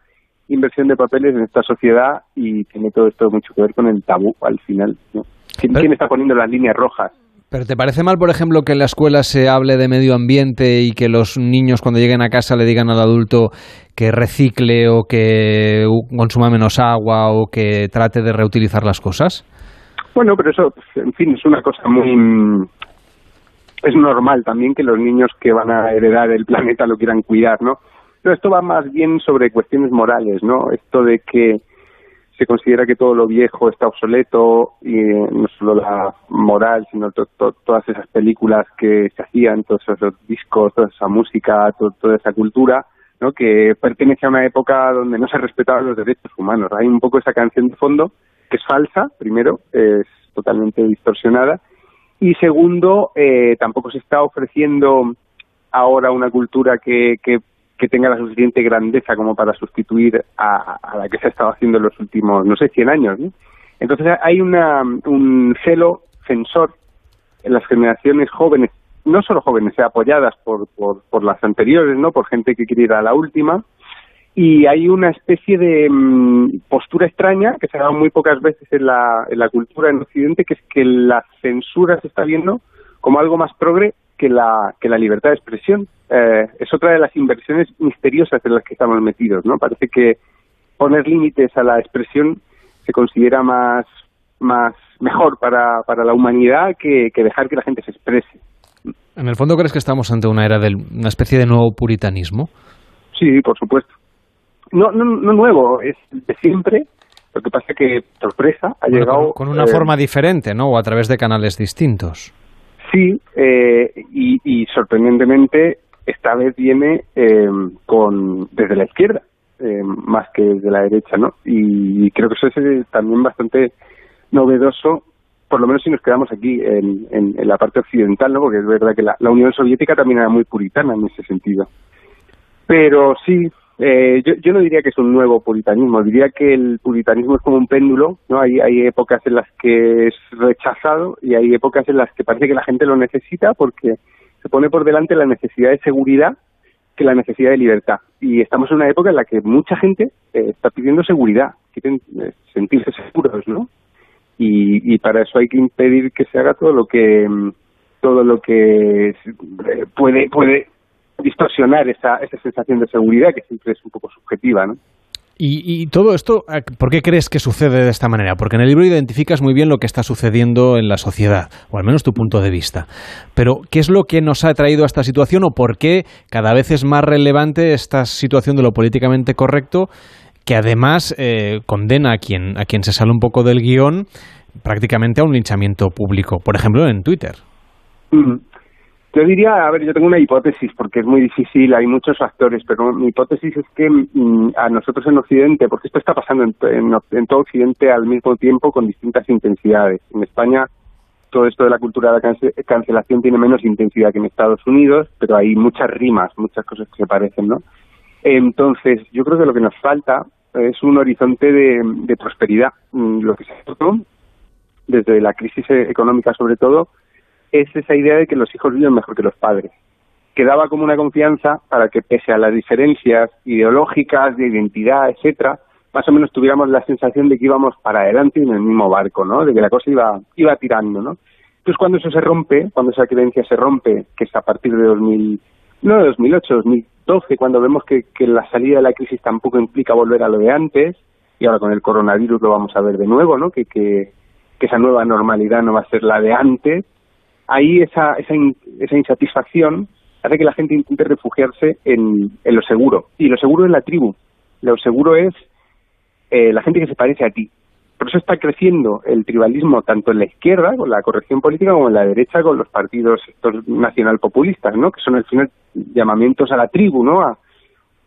inversión de papeles en esta sociedad y tiene todo esto mucho que ver con el tabú al final, ¿no? ¿Quién, está poniendo las líneas rojas? ¿Pero te parece mal, por ejemplo, que en la escuela se hable de medio ambiente y que los niños cuando lleguen a casa le digan al adulto que recicle o que consuma menos agua o que trate de reutilizar las cosas? Bueno, pero eso, en fin, es una cosa muy... Es normal también que los niños que van a heredar el planeta lo quieran cuidar, ¿no? Pero esto va más bien sobre cuestiones morales, ¿no? Esto de que se considera que todo lo viejo está obsoleto y eh, no solo la moral, sino todas esas películas que se hacían, todos esos discos, toda esa música, toda esa cultura, ¿no? que pertenece a una época donde no se respetaban los derechos humanos. Hay un poco esa canción de fondo que es falsa, primero, es totalmente distorsionada, y segundo, eh, tampoco se está ofreciendo ahora una cultura que, que, tenga la suficiente grandeza como para sustituir a, la que se ha estado haciendo en los últimos, no sé, 100 años. Entonces hay una, un celo censor en las generaciones jóvenes, no solo jóvenes, apoyadas por, por, por las anteriores, no por gente que quiere ir a la última, y hay una especie de mm, postura extraña que se ha dado muy pocas veces en la, en la cultura en Occidente, que es que la censura se está viendo como algo más progre que la, que la libertad de expresión. Eh, es otra de las inversiones misteriosas en las que estamos metidos, ¿no? Parece que poner límites a la expresión se considera más, más mejor para, para la humanidad que, que dejar que la gente se exprese. En el fondo, ¿crees que estamos ante una era de una especie de nuevo puritanismo? Sí, por supuesto no, no, no nuevo, es de siempre. Lo que pasa es que, sorpresa, ha llegado... Con, una forma eh, diferente, ¿no? O a través de canales distintos. Sí, eh, y, sorprendentemente esta vez viene eh, con desde la izquierda, más que desde la derecha, ¿no? Y, creo que eso es también bastante novedoso, por lo menos si nos quedamos aquí en, en, la parte occidental, ¿no? Porque es verdad que la Unión Soviética también era muy puritana en ese sentido. Pero sí, eh, yo, yo no diría que es un nuevo puritanismo, diría que el puritanismo es como un péndulo, ¿no? Hay, hay épocas en las que es rechazado y hay épocas en las que parece que la gente lo necesita porque se pone por delante la necesidad de seguridad que la necesidad de libertad. Y estamos en una época en la que mucha gente eh, está pidiendo seguridad, quieren eh, sentirse seguros, ¿no? Y, y para eso hay que impedir que se haga todo lo que todo lo que puede puede distorsionar esa, esa sensación de seguridad que siempre es un poco subjetiva, ¿no? Y, todo esto, ¿por qué crees que sucede de esta manera? Porque en el libro identificas muy bien lo que está sucediendo en la sociedad, o al menos tu punto de vista. Pero, ¿qué es lo que nos ha traído a esta situación o por qué cada vez es más relevante esta situación de lo políticamente correcto, que además eh, condena a quien, a quien se sale un poco del guion prácticamente a un linchamiento público, por ejemplo, en Twitter? Yo diría, a ver, yo tengo una hipótesis porque es muy difícil, hay muchos factores, pero mi hipótesis es que mm, a nosotros en Occidente, porque esto está pasando en, todo Occidente al mismo tiempo con distintas intensidades. En España todo esto de la cultura de la cancelación tiene menos intensidad que en Estados Unidos, pero hay muchas rimas, muchas cosas que se parecen, ¿no? Entonces, yo creo que lo que nos falta es un horizonte de, prosperidad. Mm, lo que se ha desde la crisis económica sobre todo, es esa idea de que los hijos viven mejor que los padres, que daba como una confianza para que pese a las diferencias ideológicas, de identidad, etcétera, más o menos tuviéramos la sensación de que íbamos para adelante en el mismo barco, ¿no? De que la cosa iba, iba tirando, ¿no? Entonces cuando eso se rompe, cuando esa creencia se rompe, que es a partir de 2000, no de 2008, 2012, cuando vemos que, que la salida de la crisis tampoco implica volver a lo de antes, y ahora con el coronavirus lo vamos a ver de nuevo, ¿no? Que, que esa nueva normalidad no va a ser la de antes, ahí esa, esa, esa insatisfacción hace que la gente intente refugiarse en, en lo seguro. Y lo seguro es la tribu. Lo seguro es eh, la gente que se parece a ti. Por eso está creciendo el tribalismo tanto en la izquierda, con la corrección política, como en la derecha, con los partidos estos nacionalpopulistas, ¿no? Que son al final llamamientos a la tribu, ¿no? A,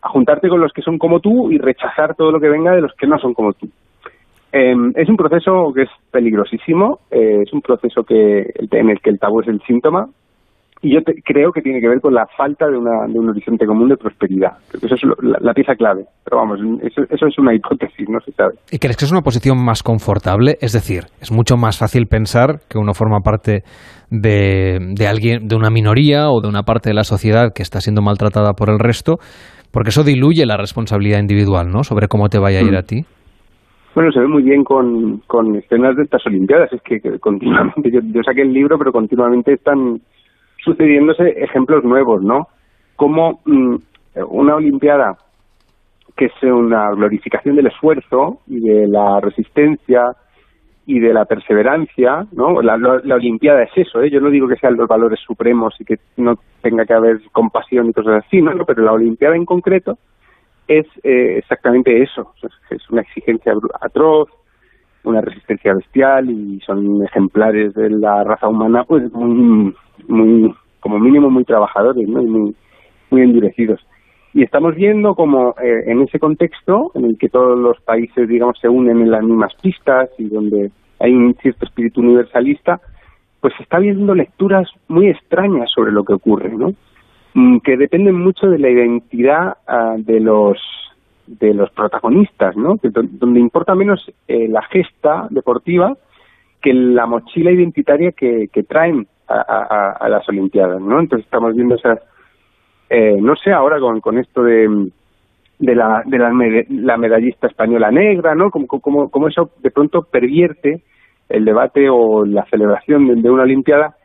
a juntarte con los que son como tú y rechazar todo lo que venga de los que no son como tú. Eh, es un proceso que es peligrosísimo, eh, es un proceso que en el que el tabú es el síntoma y yo creo que tiene que ver con la falta de, una, de un horizonte común de prosperidad. Eso es la, pieza clave. Pero vamos, eso, es una hipótesis, no se sabe. ¿Y crees que es una posición más confortable? Es decir, es mucho más fácil pensar que uno forma parte de, de alguien, de una minoría o de una parte de la sociedad que está siendo maltratada por el resto, porque eso diluye la responsabilidad individual, ¿no? Sobre cómo te vaya a ir a ti. Bueno, se ve muy bien con, con escenas de estas Olimpiadas. Es que, continuamente, yo, yo saqué el libro, pero continuamente están sucediéndose ejemplos nuevos, ¿no? Como mm, una Olimpiada que es una glorificación del esfuerzo y de la resistencia y de la perseverancia, ¿no? La, Olimpiada es eso, ¿eh? Yo no digo que sean los valores supremos y que no tenga que haber compasión y cosas así, ¿no? Pero la Olimpiada en concreto es eh, exactamente eso, es una exigencia atroz, una resistencia bestial y son ejemplares de la raza humana, pues muy, muy como mínimo muy trabajadores, ¿no? Y muy, muy endurecidos. Y estamos viendo como eh, en ese contexto, en el que todos los países, digamos, se unen en las mismas pistas y donde hay un cierto espíritu universalista, pues se está viendo lecturas muy extrañas sobre lo que ocurre, ¿no? Mm, que dependen mucho de la identidad ah, de los de los protagonistas, ¿no? donde importa menos eh, la gesta deportiva que la mochila identitaria que, que traen a, las Olimpiadas, ¿no? Entonces estamos viendo esas, eh, no sé, ahora con, con esto de, de, la, de la, medallista española negra, ¿no? Como, como, como eso de pronto pervierte el debate o la celebración de, una Olimpiada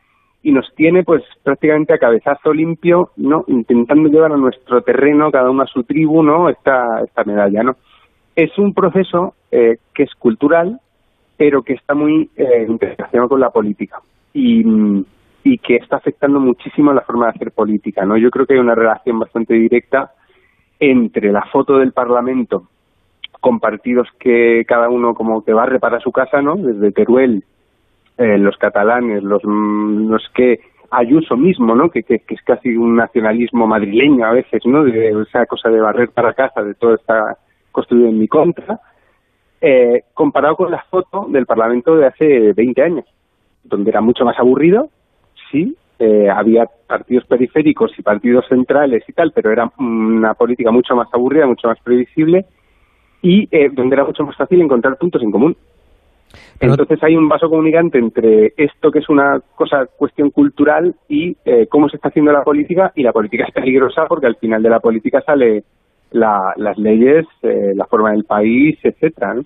y nos tiene pues prácticamente a cabezazo limpio, ¿no? Intentando llevar a nuestro terreno, cada uno a su tribu, ¿no? Esta, esta medalla, ¿no? Es un proceso eh, que es cultural, pero que está muy eh, interrelacionado con la política. Y, y que está afectando muchísimo la forma de hacer política. ¿no? Yo creo que hay una relación bastante directa entre la foto del Parlamento con partidos que cada uno como que barre para su casa, ¿no? Desde Teruel, eh, los catalanes, los, mm, los que Ayuso mismo, ¿no? Que, que, es casi un nacionalismo madrileño a veces, ¿no? De esa cosa de barrer para casa, de todo está construido en mi contra, eh, comparado con la foto del Parlamento de hace 20 años, donde era mucho más aburrido, sí, eh, había partidos periféricos y partidos centrales y tal, pero era una política mucho más aburrida, mucho más previsible y eh, donde era mucho más fácil encontrar puntos en común. Entonces hay un vaso comunicante entre esto que es una cosa, cuestión cultural y eh, cómo se está haciendo la política y la política es peligrosa porque al final de la política sale las leyes, la forma del país, etcétera. ¿no?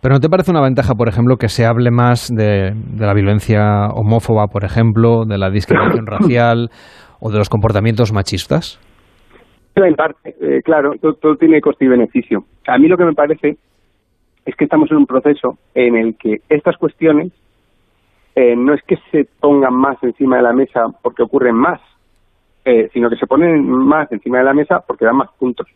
Pero ¿no te parece una ventaja, por ejemplo, que se hable más de, la violencia homófoba, por ejemplo, de la discriminación racial o de los comportamientos machistas? En parte, eh, claro, todo, tiene coste y beneficio. A mí lo que me parece es que estamos en un proceso en el que estas cuestiones eh, no es que se pongan más encima de la mesa porque ocurren más, eh, sino que se ponen más encima de la mesa porque dan más puntos.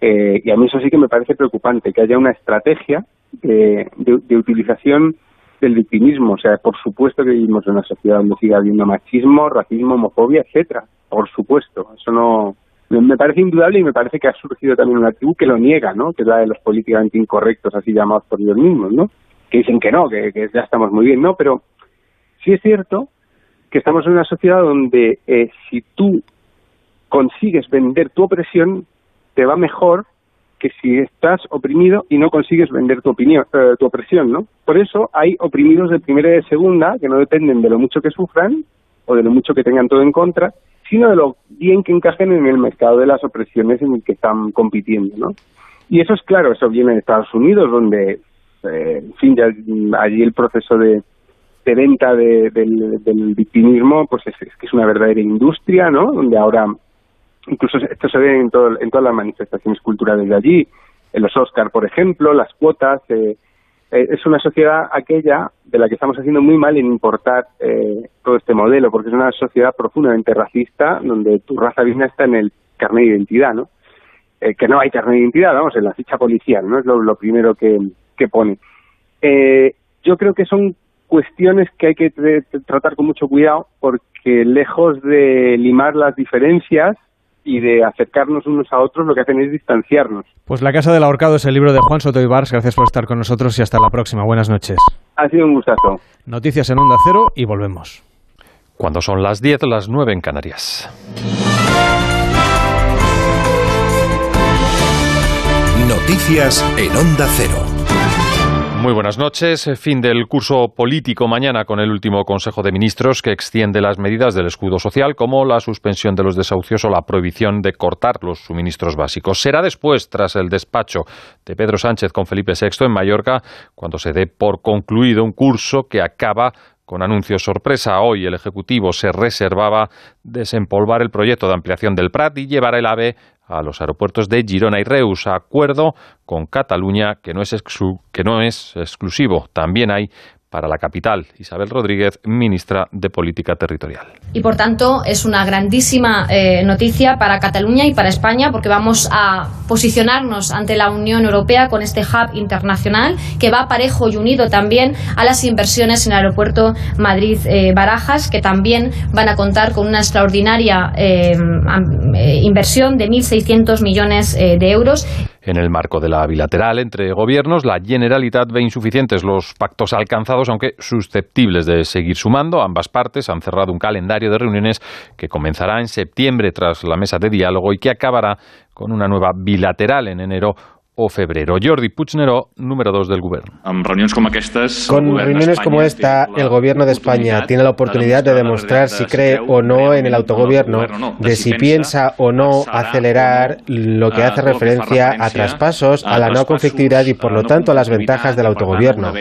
Eh, y a mí eso sí que me parece preocupante, que haya una estrategia de, de, utilización del victimismo. O sea, por supuesto que vivimos en una sociedad donde sigue habiendo machismo, racismo, homofobia, etcétera. Por supuesto. Eso no. Me parece indudable y me parece que ha surgido también una tribu que lo niega, ¿no? Que es la de los políticamente incorrectos, así llamados por ellos mismos, ¿no? Que dicen que no, que, ya estamos muy bien, ¿no? Pero sí es cierto que estamos en una sociedad donde eh, si tú consigues vender tu opresión, te va mejor que si estás oprimido y no consigues vender tu opinión, eh, tu opresión, ¿no? Por eso hay oprimidos de primera y de segunda que no dependen de lo mucho que sufran o de lo mucho que tengan todo en contra, sino de lo bien que encajen en el mercado de las opresiones en el que están compitiendo, ¿no? Y eso es claro, eso viene de Estados Unidos, donde, eh, en fin, ya, allí el proceso de, de venta del, del, victimismo, pues es, es que es una verdadera industria, ¿no? Donde ahora Incluso esto se ve en, todo, en todas las manifestaciones culturales de allí, en los Oscar, por ejemplo, las cuotas. Eh, eh, es una sociedad aquella de la que estamos haciendo muy mal en importar eh, todo este modelo, porque es una sociedad profundamente racista, donde tu raza viene está en el carnet de identidad, ¿no? que no hay carnet de identidad, vamos, en la ficha policial, ¿no? Es lo, primero que, que pone. yo creo que son cuestiones que hay que tratar con mucho cuidado, porque lejos de limar las diferencias, y de acercarnos unos a otros lo que hacen es distanciarnos. Pues La Casa del Ahorcado es el libro de Juan Soto Ibars. Gracias por estar con nosotros y hasta la próxima. Buenas noches. Ha sido un gustazo. Noticias en Onda Cero y volvemos. cuando son las 10, las 9 en Canarias. Noticias en Onda Cero. Muy buenas noches. Fin del curso político mañana con el último Consejo de Ministros que extiende las medidas del escudo social como la suspensión de los desahucios o la prohibición de cortar los suministros básicos. Será después, tras el despacho de Pedro Sánchez con Felipe VI en Mallorca, cuando se dé por concluido un curso que acaba con anuncios sorpresa, hoy el Ejecutivo se reservaba desempolvar el proyecto de ampliación del Prat y llevar el AVE a los aeropuertos de Girona y Reus, acuerdo con Cataluña que no es, que no es exclusivo. También hay para la capital. Isabel Rodríguez, ministra de Política Territorial. Y por tanto es una grandísima eh, noticia para Cataluña y para España porque vamos a posicionarnos ante la Unión Europea con este hub internacional que va parejo y unido también a las inversiones en el aeropuerto Madrid-Barajas que también van a contar con una extraordinaria eh, eh, inversión de 1.600 millones de euros. En el marco de la bilateral entre gobiernos, la Generalitat ve insuficientes los pactos alcanzados, aunque susceptibles de seguir sumando. Ambas partes han cerrado un calendario de reuniones que comenzará en septiembre tras la mesa de diálogo y que acabará con una nueva bilateral en enero o febrero. Jordi Puigneró, número 2 del Gobierno. Con reuniones como esta, el Gobierno de España tiene la oportunidad de demostrar si cree o no en el autogobierno, de si piensa o no acelerar lo que hace referencia a traspasos, a la no conflictividad y, por lo tanto, a las ventajas del autogobierno.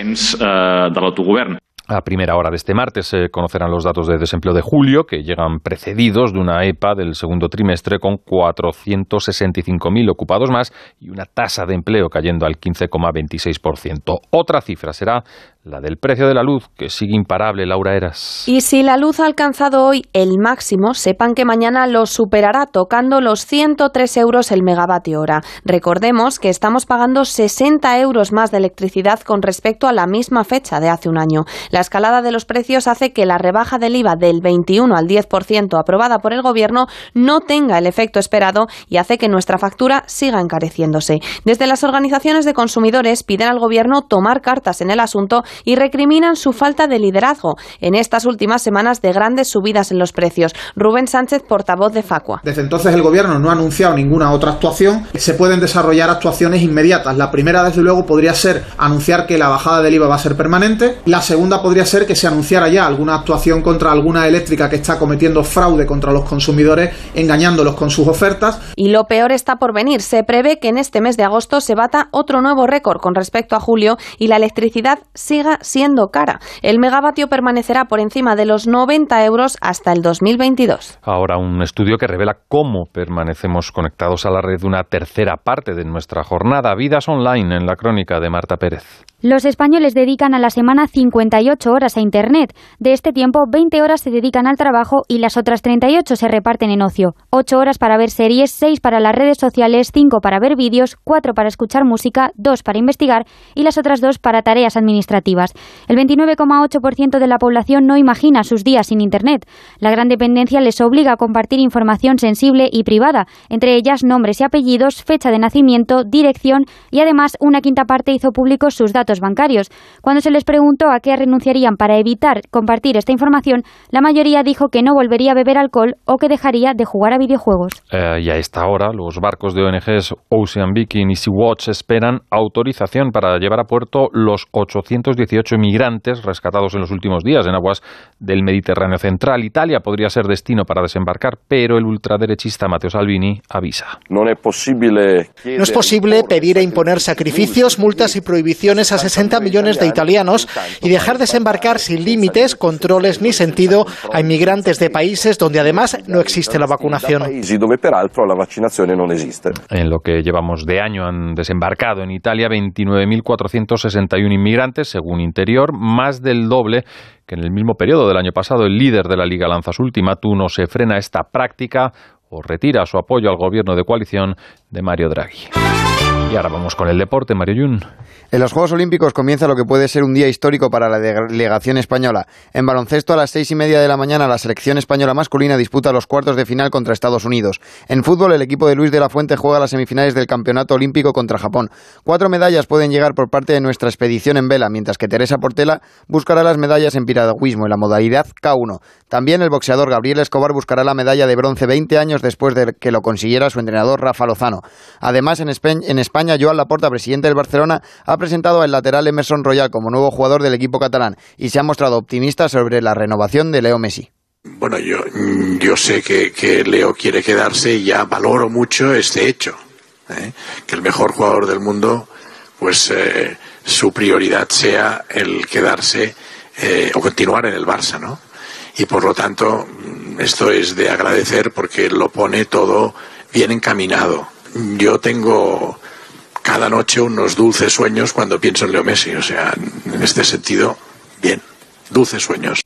A primera hora de este martes se conocerán los datos de desempleo de julio, que llegan precedidos de una EPA del segundo trimestre con 465.000 ocupados más y una tasa de empleo cayendo al 15,26%. Otra cifra será la del precio de la luz, que sigue imparable, Laura Eras. Y si la luz ha alcanzado hoy el máximo, sepan que mañana lo superará tocando los 103 euros el megavatio hora. Recordemos que estamos pagando 60 euros más de electricidad con respecto a la misma fecha de hace un año. La escalada de los precios hace que la rebaja del IVA del 21 al 10% aprobada por el Gobierno no tenga el efecto esperado y hace que nuestra factura siga encareciéndose. Desde las organizaciones de consumidores piden al Gobierno tomar cartas en el asunto y recriminan su falta de liderazgo en estas últimas semanas de grandes subidas en los precios. Rubén Sánchez, portavoz de Facua. Desde entonces el Gobierno no ha anunciado ninguna otra actuación. Se pueden desarrollar actuaciones inmediatas. La primera, desde luego, podría ser anunciar que la bajada del IVA va a ser permanente. La segunda podría ser que se anunciara ya alguna actuación contra alguna eléctrica que está cometiendo fraude contra los consumidores, engañándolos con sus ofertas. Y lo peor está por venir. Se prevé que en este mes de agosto se bata otro nuevo récord con respecto a julio y la electricidad sigue siendo cara. El megavatio permanecerá por encima de los 90 euros hasta el 2022. Ahora un estudio que revela cómo permanecemos conectados a la red una tercera parte de nuestra jornada. Vidas online en la crónica de Marta Pérez. Los españoles dedican a la semana 58 horas a Internet. De este tiempo, 20 horas se dedican al trabajo y las otras 38 se reparten en ocio. 8 horas para ver series, 6 para las redes sociales, 5 para ver vídeos, 4 para escuchar música, 2 para investigar y las otras 2 para tareas administrativas. El 29,8% de la población no imagina sus días sin Internet. La gran dependencia les obliga a compartir información sensible y privada, entre ellas nombres y apellidos, fecha de nacimiento, dirección y además una quinta parte hizo públicos sus datos bancarios. Cuando se les preguntó a qué renunciarían para evitar compartir esta información, la mayoría dijo que no volvería a beber alcohol o que dejaría de jugar a videojuegos. Eh, y a esta hora, los barcos de ONGs Ocean Viking y Sea-Watch esperan autorización para llevar a puerto los 818 migrantes rescatados en los últimos días en aguas del Mediterráneo central. Italia podría ser destino para desembarcar, pero el ultraderechista Matteo Salvini avisa. No es posible, no es posible pedir e imponer sacrificios, multas y prohibiciones a 60 millones de italianos y dejar desembarcar sin límites, controles ni sentido a inmigrantes de países donde además no existe la vacunación. En lo que llevamos de año han desembarcado en Italia 29.461 inmigrantes, según Interior, más del doble que en el mismo periodo del año pasado. El líder de la Liga lanza su ultimátum, no se frena esta práctica o retira su apoyo al gobierno de coalición de Mario Draghi. Y ahora vamos con el deporte, Mario Yun. En los Juegos Olímpicos comienza lo que puede ser un día histórico para la delegación española. En baloncesto, a las seis y media de la mañana, la selección española masculina disputa los cuartos de final contra Estados Unidos. En fútbol, el equipo de Luis de la Fuente juega las semifinales del Campeonato Olímpico contra Japón. Cuatro medallas pueden llegar por parte de nuestra expedición en vela, mientras que Teresa Portela buscará las medallas en piragüismo en la modalidad K1. También el boxeador Gabriel Escobar buscará la medalla de bronce 20 años después de que lo consiguiera su entrenador Rafa Lozano. Además, en Joan Laporta, presidente del Barcelona, ha presentado al lateral Emerson Royal como nuevo jugador del equipo catalán y se ha mostrado optimista sobre la renovación de Leo Messi. Bueno, yo, yo sé que, Leo quiere quedarse y ya valoro mucho este hecho. ¿eh? Que el mejor jugador del mundo, pues eh, su prioridad sea el quedarse eh, o continuar en el Barça, ¿no? Y por lo tanto, esto es de agradecer porque lo pone todo bien encaminado. Yo tengo cada noche unos dulces sueños cuando pienso en Leo Messi. O sea, en este sentido, bien, dulces sueños.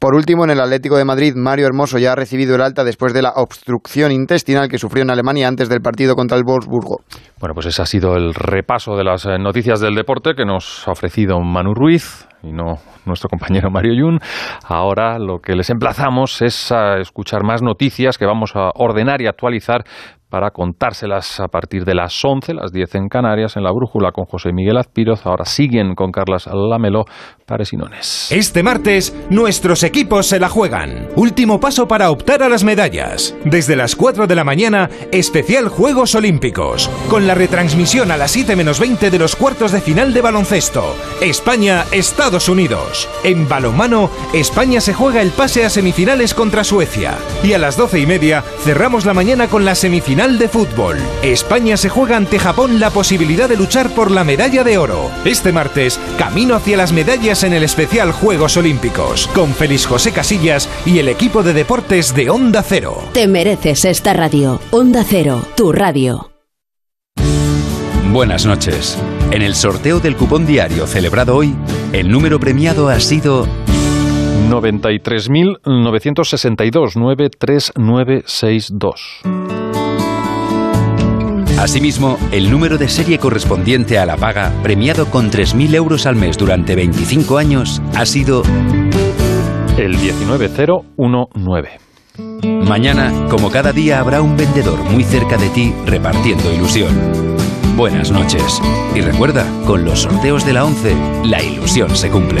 Por último, en el Atlético de Madrid, Mario Hermoso ya ha recibido el alta después de la obstrucción intestinal que sufrió en Alemania antes del partido contra el Wolfsburgo. Bueno, pues ese ha sido el repaso de las eh, noticias del deporte que nos ha ofrecido Manu Ruiz y no nuestro compañero Mario Yun. Ahora lo que les emplazamos es a escuchar más noticias que vamos a ordenar y actualizar para contárselas a partir de las 11, las 10 en Canarias, en la Brújula con José Miguel Azpiroz. Ahora siguen con Carlas Lamelo, Pares y Nones. Este martes, nuestros equipos se la juegan. Último paso para optar a las medallas. Desde las 4 de la mañana, especial Juegos Olímpicos. Con la retransmisión a las 7 menos 20 de los cuartos de final de baloncesto. España-Estados Unidos. En balonmano, España se juega el pase a semifinales contra Suecia. Y a las 12 y media, cerramos la mañana con la semifinal de fútbol. España se juega ante Japón la posibilidad de luchar por la medalla de oro. Este martes, camino hacia las medallas en el especial Juegos Olímpicos, con Félix José Casillas y el equipo de deportes de Onda Cero. Te mereces esta radio. Onda Cero, tu radio. Buenas noches. En el sorteo del cupón diario celebrado hoy, el número premiado ha sido 93.962 93962. Asimismo, el número de serie correspondiente a la paga, premiado con 3.000 euros al mes durante 25 años, ha sido el 19019. Mañana, como cada día, habrá un vendedor muy cerca de ti repartiendo ilusión. Buenas noches. Y recuerda, con los sorteos de la 11, la ilusión se cumple.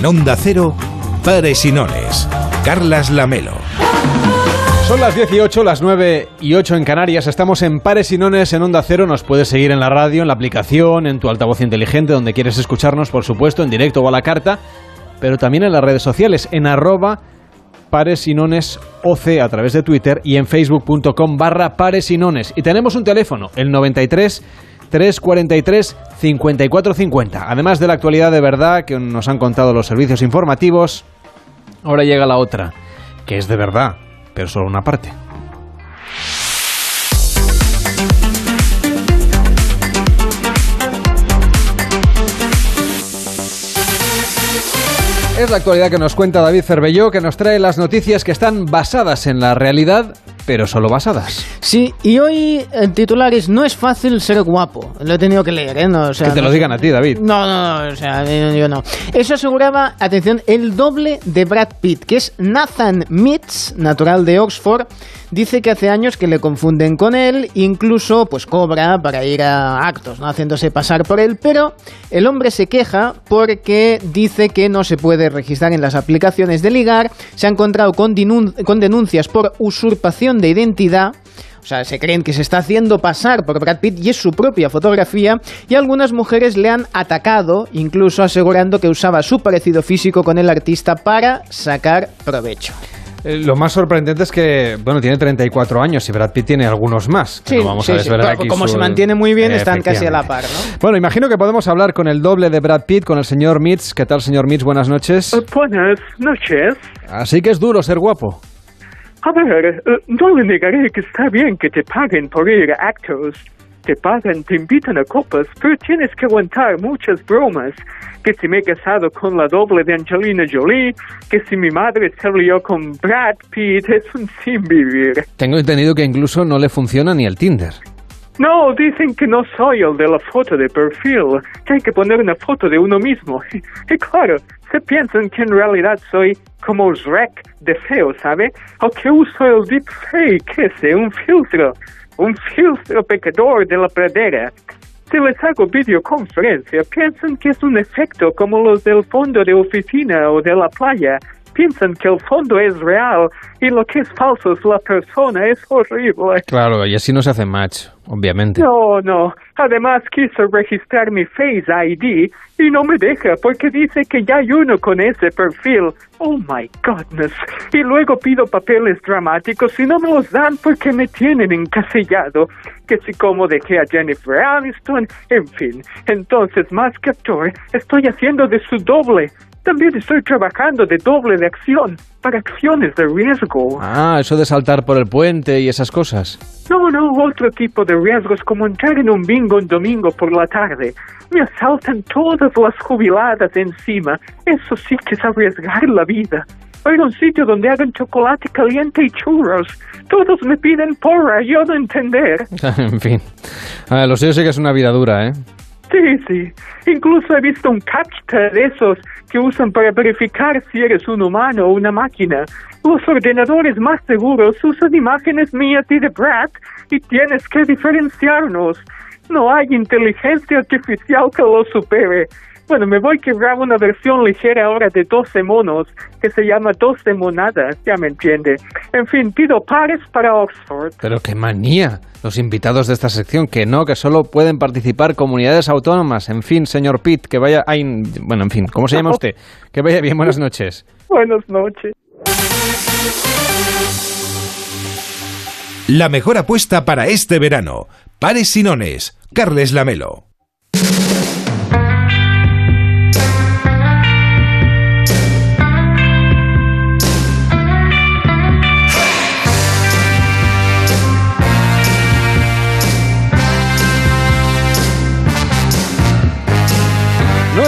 En Onda Cero, Pares y. Carlas Lamelo. Son las 18, las 9 y 8 en Canarias. Estamos en Pares y Nones en Onda Cero. Nos puedes seguir en la radio, en la aplicación, en tu altavoz inteligente, donde quieres escucharnos, por supuesto, en directo o a la carta, pero también en las redes sociales, en arroba Pares a través de Twitter y en facebook.com barra Pares. Y tenemos un teléfono, el 93 343 5450. Además de la actualidad de verdad que nos han contado los servicios informativos, ahora llega la otra, que es de verdad, pero solo una parte. Es la actualidad que nos cuenta David Cervelló, que nos trae las noticias que están basadas en la realidad pero solo basadas. Sí, y hoy el titular es No es fácil ser guapo. Lo he tenido que leer, ¿eh? No, que te lo digan a ti, David. No, no, no, o sea, yo no. Eso aseguraba, atención, el doble de Brad Pitt, que es Nathan Mitz, natural de Oxford. Dice que hace años que le confunden con él, incluso pues cobra para ir a actos, ¿no? haciéndose pasar por él, pero el hombre se queja porque dice que no se puede registrar en las aplicaciones de ligar, se ha encontrado con, con denuncias por usurpación de identidad, o sea, se creen que se está haciendo pasar por Brad Pitt y es su propia fotografía y algunas mujeres le han atacado, incluso asegurando que usaba su parecido físico con el artista para sacar provecho. Eh, lo más sorprendente es que, bueno, tiene 34 años y Brad Pitt tiene algunos más. Sí, vamos sí, a sí. desvelar Pero aquí como su- se mantiene muy bien, están casi a la par, ¿no? Bueno, imagino que podemos hablar con el doble de Brad Pitt, con el señor Mitz. ¿Qué tal, señor Mitz? Buenas noches. Buenas noches. Así que es duro ser guapo. A ver, eh, no le negaré que está bien que te paguen por ir a actos. Te pagan, te invitan a copas, pero tienes que aguantar muchas bromas. Que si me he casado con la doble de Angelina Jolie, que si mi madre se lió con Brad Pitt, es un sin vivir. Tengo entendido que incluso no le funciona ni el Tinder. No, dicen que no soy el de la foto de perfil, que hay que poner una foto de uno mismo. Y claro, se piensan que en realidad soy como Shrek de feo, ¿sabe? O que uso el deepfake, ese, un filtro, un filtro pecador de la pradera. Si les hago videoconferencia, piensan que es un efecto como los del fondo de oficina o de la playa. Piensan que el fondo es real y lo que es falso es la persona, es horrible. Claro, y así no se hace match, obviamente. No, no. Además quiso registrar mi Face ID y no me deja porque dice que ya hay uno con ese perfil. Oh my goodness. Y luego pido papeles dramáticos y no me los dan porque me tienen encasillado. Que si como dejé a Jennifer Aniston, en fin. Entonces, más que actor, estoy haciendo de su doble. También estoy trabajando de doble de acción para acciones de riesgo. Ah, eso de saltar por el puente y esas cosas. No, no, otro tipo de riesgos como entrar en un bingo un domingo por la tarde. Me asaltan todas las jubiladas encima. Eso sí que es arriesgar la vida. Ir a un sitio donde hagan chocolate caliente y churros. Todos me piden porra, yo no entender. en fin. Ah, lo sé, yo sé que es una vida dura, ¿eh? Sí, sí. Incluso he visto un captcha de esos que usan para verificar si eres un humano o una máquina. Los ordenadores más seguros usan imágenes mías y de Brad y tienes que diferenciarnos. No hay inteligencia artificial que lo supere. Bueno, me voy a quebrar una versión ligera ahora de 12 monos, que se llama 12 monadas, ya me entiende. En fin, pido pares para Oxford. Pero qué manía. Los invitados de esta sección, que no, que solo pueden participar comunidades autónomas. En fin, señor Pitt, que vaya... ay, bueno, en fin, ¿cómo se llama usted? Que vaya bien, buenas noches. Buenas noches. La mejor apuesta para este verano. Pares Sinones. Carles Lamelo.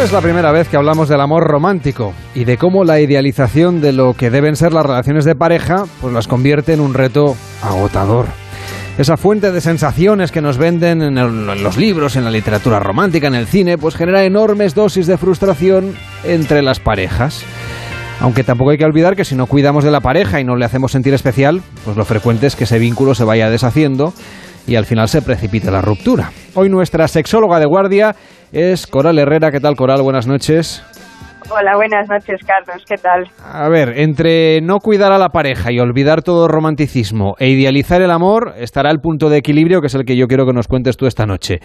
Es la primera vez que hablamos del amor romántico y de cómo la idealización de lo que deben ser las relaciones de pareja pues las convierte en un reto agotador. Esa fuente de sensaciones que nos venden en, en los libros, en la literatura romántica, en el cine, pues genera enormes dosis de frustración entre las parejas. Aunque tampoco hay que olvidar que si no cuidamos de la pareja y no le hacemos sentir especial, pues lo frecuente es que ese vínculo se vaya deshaciendo y al final se precipite la ruptura. Hoy nuestra sexóloga de guardia es Coral Herrera. ¿Qué tal, Coral? Buenas noches. Hola, buenas noches, Carlos. ¿Qué tal? A ver, entre no cuidar a la pareja y olvidar todo romanticismo e idealizar el amor, estará el punto de equilibrio que es el que yo quiero que nos cuentes tú esta noche.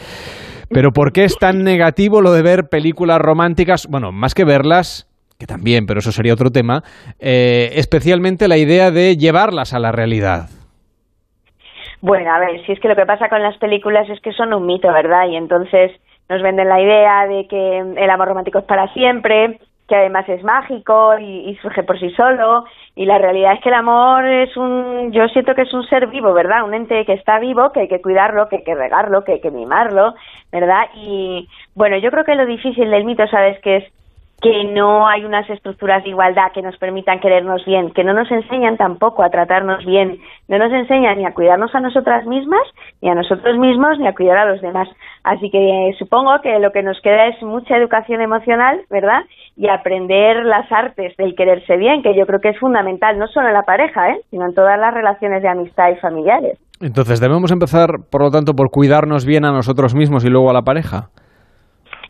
Pero ¿por qué es tan negativo lo de ver películas románticas? Bueno, más que verlas, que también, pero eso sería otro tema, eh, especialmente la idea de llevarlas a la realidad. Bueno, a ver, si es que lo que pasa con las películas es que son un mito, ¿verdad? Y entonces nos venden la idea de que el amor romántico es para siempre, que además es mágico y, y surge por sí solo. Y la realidad es que el amor es un, yo siento que es un ser vivo, ¿verdad? Un ente que está vivo, que hay que cuidarlo, que hay que regarlo, que hay que mimarlo, ¿verdad? Y bueno, yo creo que lo difícil del mito, ¿sabes? Que es que no hay unas estructuras de igualdad que nos permitan querernos bien, que no nos enseñan tampoco a tratarnos bien, no nos enseñan ni a cuidarnos a nosotras mismas, ni a nosotros mismos, ni a cuidar a los demás. Así que eh, supongo que lo que nos queda es mucha educación emocional, ¿verdad? Y aprender las artes del quererse bien, que yo creo que es fundamental, no solo en la pareja, ¿eh? sino en todas las relaciones de amistad y familiares. Entonces, debemos empezar, por lo tanto, por cuidarnos bien a nosotros mismos y luego a la pareja.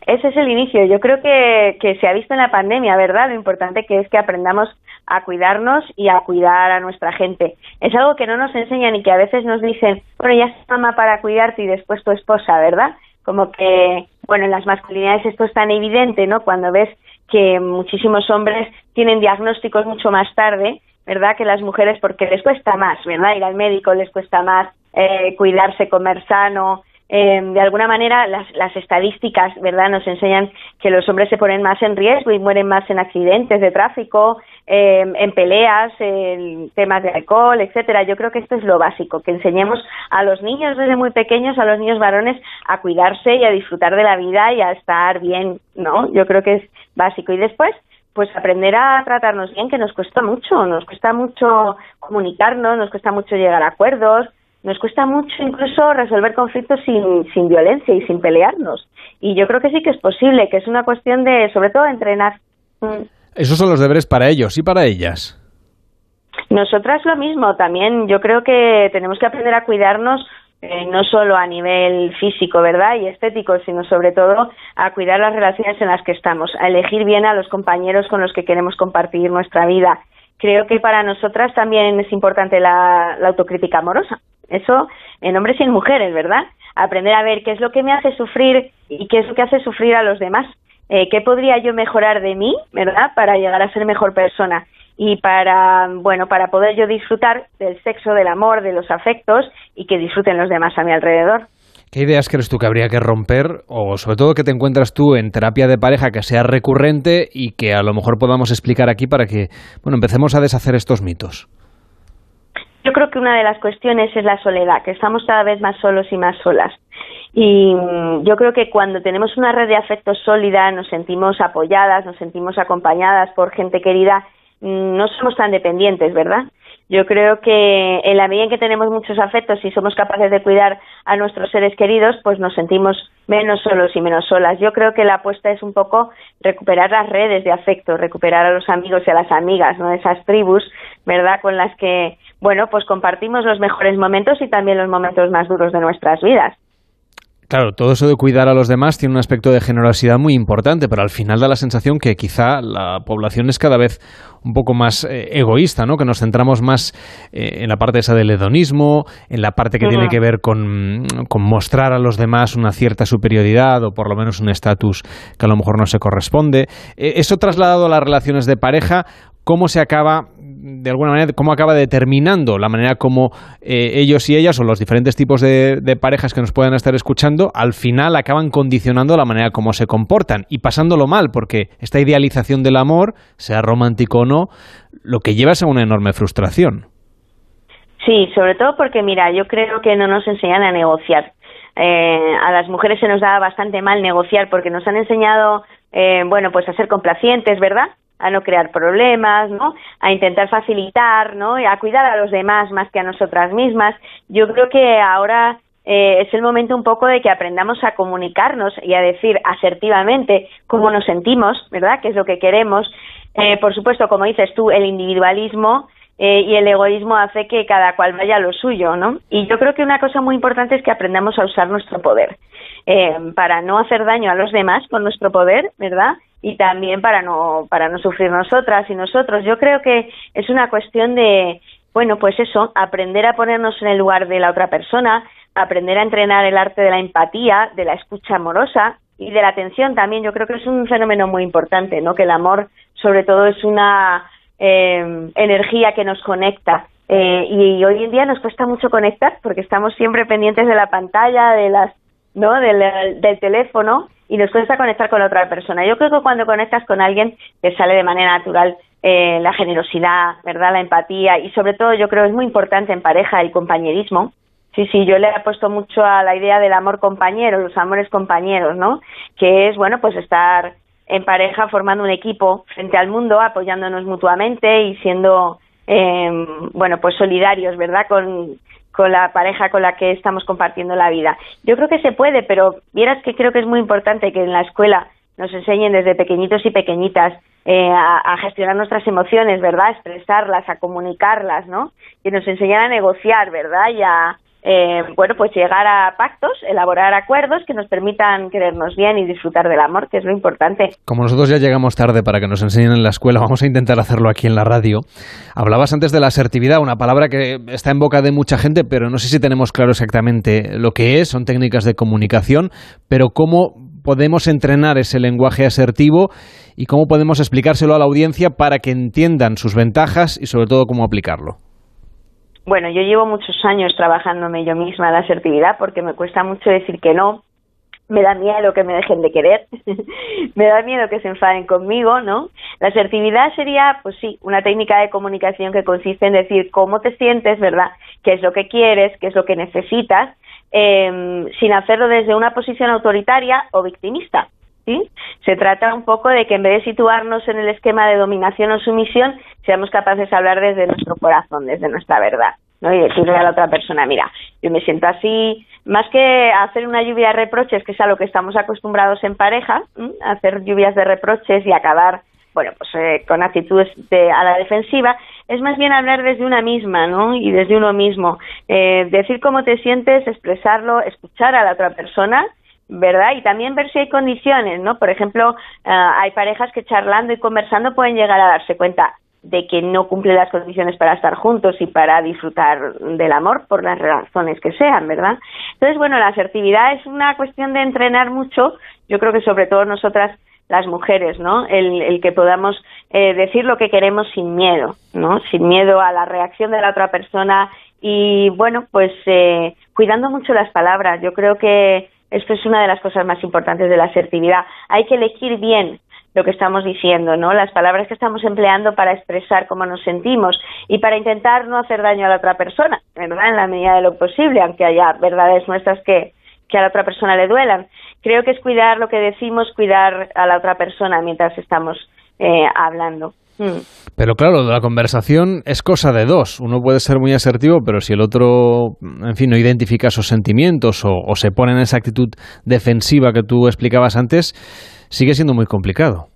Ese es el inicio. Yo creo que, que se ha visto en la pandemia, ¿verdad? Lo importante que es que aprendamos a cuidarnos y a cuidar a nuestra gente. Es algo que no nos enseñan y que a veces nos dicen, bueno, ya es mamá para cuidarte y después tu esposa, ¿verdad? Como que, bueno, en las masculinidades esto es tan evidente, ¿no? Cuando ves que muchísimos hombres tienen diagnósticos mucho más tarde, ¿verdad? Que las mujeres, porque les cuesta más, ¿verdad? Ir al médico les cuesta más, eh, cuidarse, comer sano, eh, de alguna manera las, las, estadísticas, ¿verdad?, nos enseñan que los hombres se ponen más en riesgo y mueren más en accidentes de tráfico, eh, en peleas, en temas de alcohol, etcétera. Yo creo que esto es lo básico, que enseñemos a los niños desde muy pequeños, a los niños varones, a cuidarse y a disfrutar de la vida y a estar bien, ¿no? Yo creo que es básico. Y después, pues aprender a tratarnos bien, que nos cuesta mucho, nos cuesta mucho comunicarnos, nos cuesta mucho llegar a acuerdos, nos cuesta mucho incluso resolver conflictos sin, sin violencia y sin pelearnos. Y yo creo que sí que es posible, que es una cuestión de, sobre todo, entrenar. Mm. Esos son los deberes para ellos y para ellas. Nosotras lo mismo, también yo creo que tenemos que aprender a cuidarnos eh, no solo a nivel físico, ¿verdad? Y estético, sino sobre todo a cuidar las relaciones en las que estamos, a elegir bien a los compañeros con los que queremos compartir nuestra vida. Creo que para nosotras también es importante la autocrítica amorosa. Eso en hombres y en mujeres, ¿verdad? Aprender a ver qué es lo que me hace sufrir y qué es lo que hace sufrir a los demás. Eh, ¿Qué podría yo mejorar de mí, verdad? Para llegar a ser mejor persona y para, bueno, para poder yo disfrutar del sexo, del amor, de los afectos y que disfruten los demás a mi alrededor. ¿Qué ideas crees tú que habría que romper o sobre todo que te encuentras tú en terapia de pareja que sea recurrente y que a lo mejor podamos explicar aquí para que, bueno, empecemos a deshacer estos mitos? Yo creo que una de las cuestiones es la soledad, que estamos cada vez más solos y más solas. Y mm, yo creo que cuando tenemos una red de afectos sólida, nos sentimos apoyadas, nos sentimos acompañadas por gente querida, mm, no somos tan dependientes, ¿verdad? Yo creo que en la medida en que tenemos muchos afectos y somos capaces de cuidar a nuestros seres queridos, pues nos sentimos menos solos y menos solas. Yo creo que la apuesta es un poco recuperar las redes de afecto, recuperar a los amigos y a las amigas, ¿no? Esas tribus, ¿verdad? Con las que, bueno, pues compartimos los mejores momentos y también los momentos más duros de nuestras vidas. Claro, todo eso de cuidar a los demás tiene un aspecto de generosidad muy importante, pero al final da la sensación que quizá la población es cada vez un poco más eh, egoísta, ¿no? Que nos centramos más eh, en la parte esa del hedonismo, en la parte que tiene que ver con, con, mostrar a los demás una cierta superioridad o por lo menos un estatus que a lo mejor no se corresponde. Eh, eso trasladado a las relaciones de pareja, ¿cómo se acaba de alguna manera, cómo acaba determinando la manera como eh, ellos y ellas o los diferentes tipos de, parejas que nos puedan estar escuchando, al final acaban condicionando la manera como se comportan y pasándolo mal, porque esta idealización del amor, sea romántico o no, lo que lleva es a una enorme frustración. Sí, sobre todo porque, mira, yo creo que no nos enseñan a negociar. Eh, a las mujeres se nos da bastante mal negociar porque nos han enseñado, eh, bueno, pues a ser complacientes, ¿verdad? A no crear problemas, ¿no? A intentar facilitar, ¿no? A cuidar a los demás más que a nosotras mismas. Yo creo que ahora eh, es el momento un poco de que aprendamos a comunicarnos y a decir asertivamente cómo nos sentimos, ¿verdad? ¿Qué es lo que queremos? Eh, por supuesto, como dices tú, el individualismo eh, y el egoísmo hace que cada cual vaya a lo suyo, ¿no? Y yo creo que una cosa muy importante es que aprendamos a usar nuestro poder para no hacer daño a los demás con nuestro poder, ¿verdad? y también para no para no sufrir nosotras y nosotros. Yo creo que es una cuestión de bueno, pues eso, aprender a ponernos en el lugar de la otra persona, aprender a entrenar el arte de la empatía, de la escucha amorosa y de la atención también. Yo creo que es un fenómeno muy importante, ¿no? Que el amor, sobre todo, es una eh, energía que nos conecta. Eh, y hoy en día nos cuesta mucho conectar porque estamos siempre pendientes de la pantalla, de las, ¿no? del, del teléfono y nos cuesta conectar con otra persona. Yo creo que cuando conectas con alguien te sale de manera natural eh, la generosidad, ¿verdad? La empatía y sobre todo yo creo que es muy importante en pareja el compañerismo. Sí, sí, yo le he puesto mucho a la idea del amor compañero, los amores compañeros, ¿no? Que es, bueno, pues estar en pareja formando un equipo frente al mundo, apoyándonos mutuamente y siendo, eh, bueno, pues solidarios, ¿verdad? Con, con la pareja con la que estamos compartiendo la vida. Yo creo que se puede, pero vieras que creo que es muy importante que en la escuela nos enseñen desde pequeñitos y pequeñitas eh, a, gestionar nuestras emociones, ¿verdad? A expresarlas, a comunicarlas, ¿no? Que nos enseñen a negociar, ¿verdad? Y a, eh, bueno, pues llegar a pactos, elaborar acuerdos que nos permitan querernos bien y disfrutar del amor, que es lo importante. Como nosotros ya llegamos tarde para que nos enseñen en la escuela, vamos a intentar hacerlo aquí en la radio. Hablabas antes de la asertividad, una palabra que está en boca de mucha gente, pero no sé si tenemos claro exactamente lo que es. Son técnicas de comunicación, pero cómo podemos entrenar ese lenguaje asertivo y cómo podemos explicárselo a la audiencia para que entiendan sus ventajas y sobre todo cómo aplicarlo. Bueno, yo llevo muchos años trabajándome yo misma la asertividad porque me cuesta mucho decir que no me da miedo que me dejen de querer, me da miedo que se enfaden conmigo, ¿no? La asertividad sería, pues sí, una técnica de comunicación que consiste en decir cómo te sientes, ¿verdad? ¿Qué es lo que quieres? ¿Qué es lo que necesitas? Em, sin hacerlo desde una posición autoritaria o victimista. ¿Sí? Se trata un poco de que en vez de situarnos en el esquema de dominación o sumisión, seamos capaces de hablar desde nuestro corazón, desde nuestra verdad. ¿no? y decirle a la otra persona, mira, yo me siento así, más que hacer una lluvia de reproches, que es a lo que estamos acostumbrados en pareja, hacer lluvias de reproches y acabar, bueno, pues eh, con actitudes de, a la defensiva, es más bien hablar desde una misma, ¿no? Y desde uno mismo. Eh, decir cómo te sientes, expresarlo, escuchar a la otra persona, ¿verdad? Y también ver si hay condiciones, ¿no? Por ejemplo, eh, hay parejas que charlando y conversando pueden llegar a darse cuenta, de que no cumple las condiciones para estar juntos y para disfrutar del amor por las razones que sean, ¿verdad? Entonces, bueno, la asertividad es una cuestión de entrenar mucho, yo creo que sobre todo nosotras las mujeres, ¿no? El, que podamos eh, decir lo que queremos sin miedo, ¿no? Sin miedo a la reacción de la otra persona y, bueno, pues eh, cuidando mucho las palabras. Yo creo que esto es una de las cosas más importantes de la asertividad. Hay que elegir bien lo que estamos diciendo, ¿no? Las palabras que estamos empleando para expresar cómo nos sentimos y para intentar no hacer daño a la otra persona, ¿verdad? En la medida de lo posible, aunque haya verdades nuestras que, a la otra persona le duelan. Creo que es cuidar lo que decimos, cuidar a la otra persona mientras estamos eh, hablando. Mm. Pero claro, la conversación es cosa de dos. Uno puede ser muy asertivo, pero si el otro, en fin, no identifica sus sentimientos o, o se pone en esa actitud defensiva que tú explicabas antes, sigue siendo muy complicado.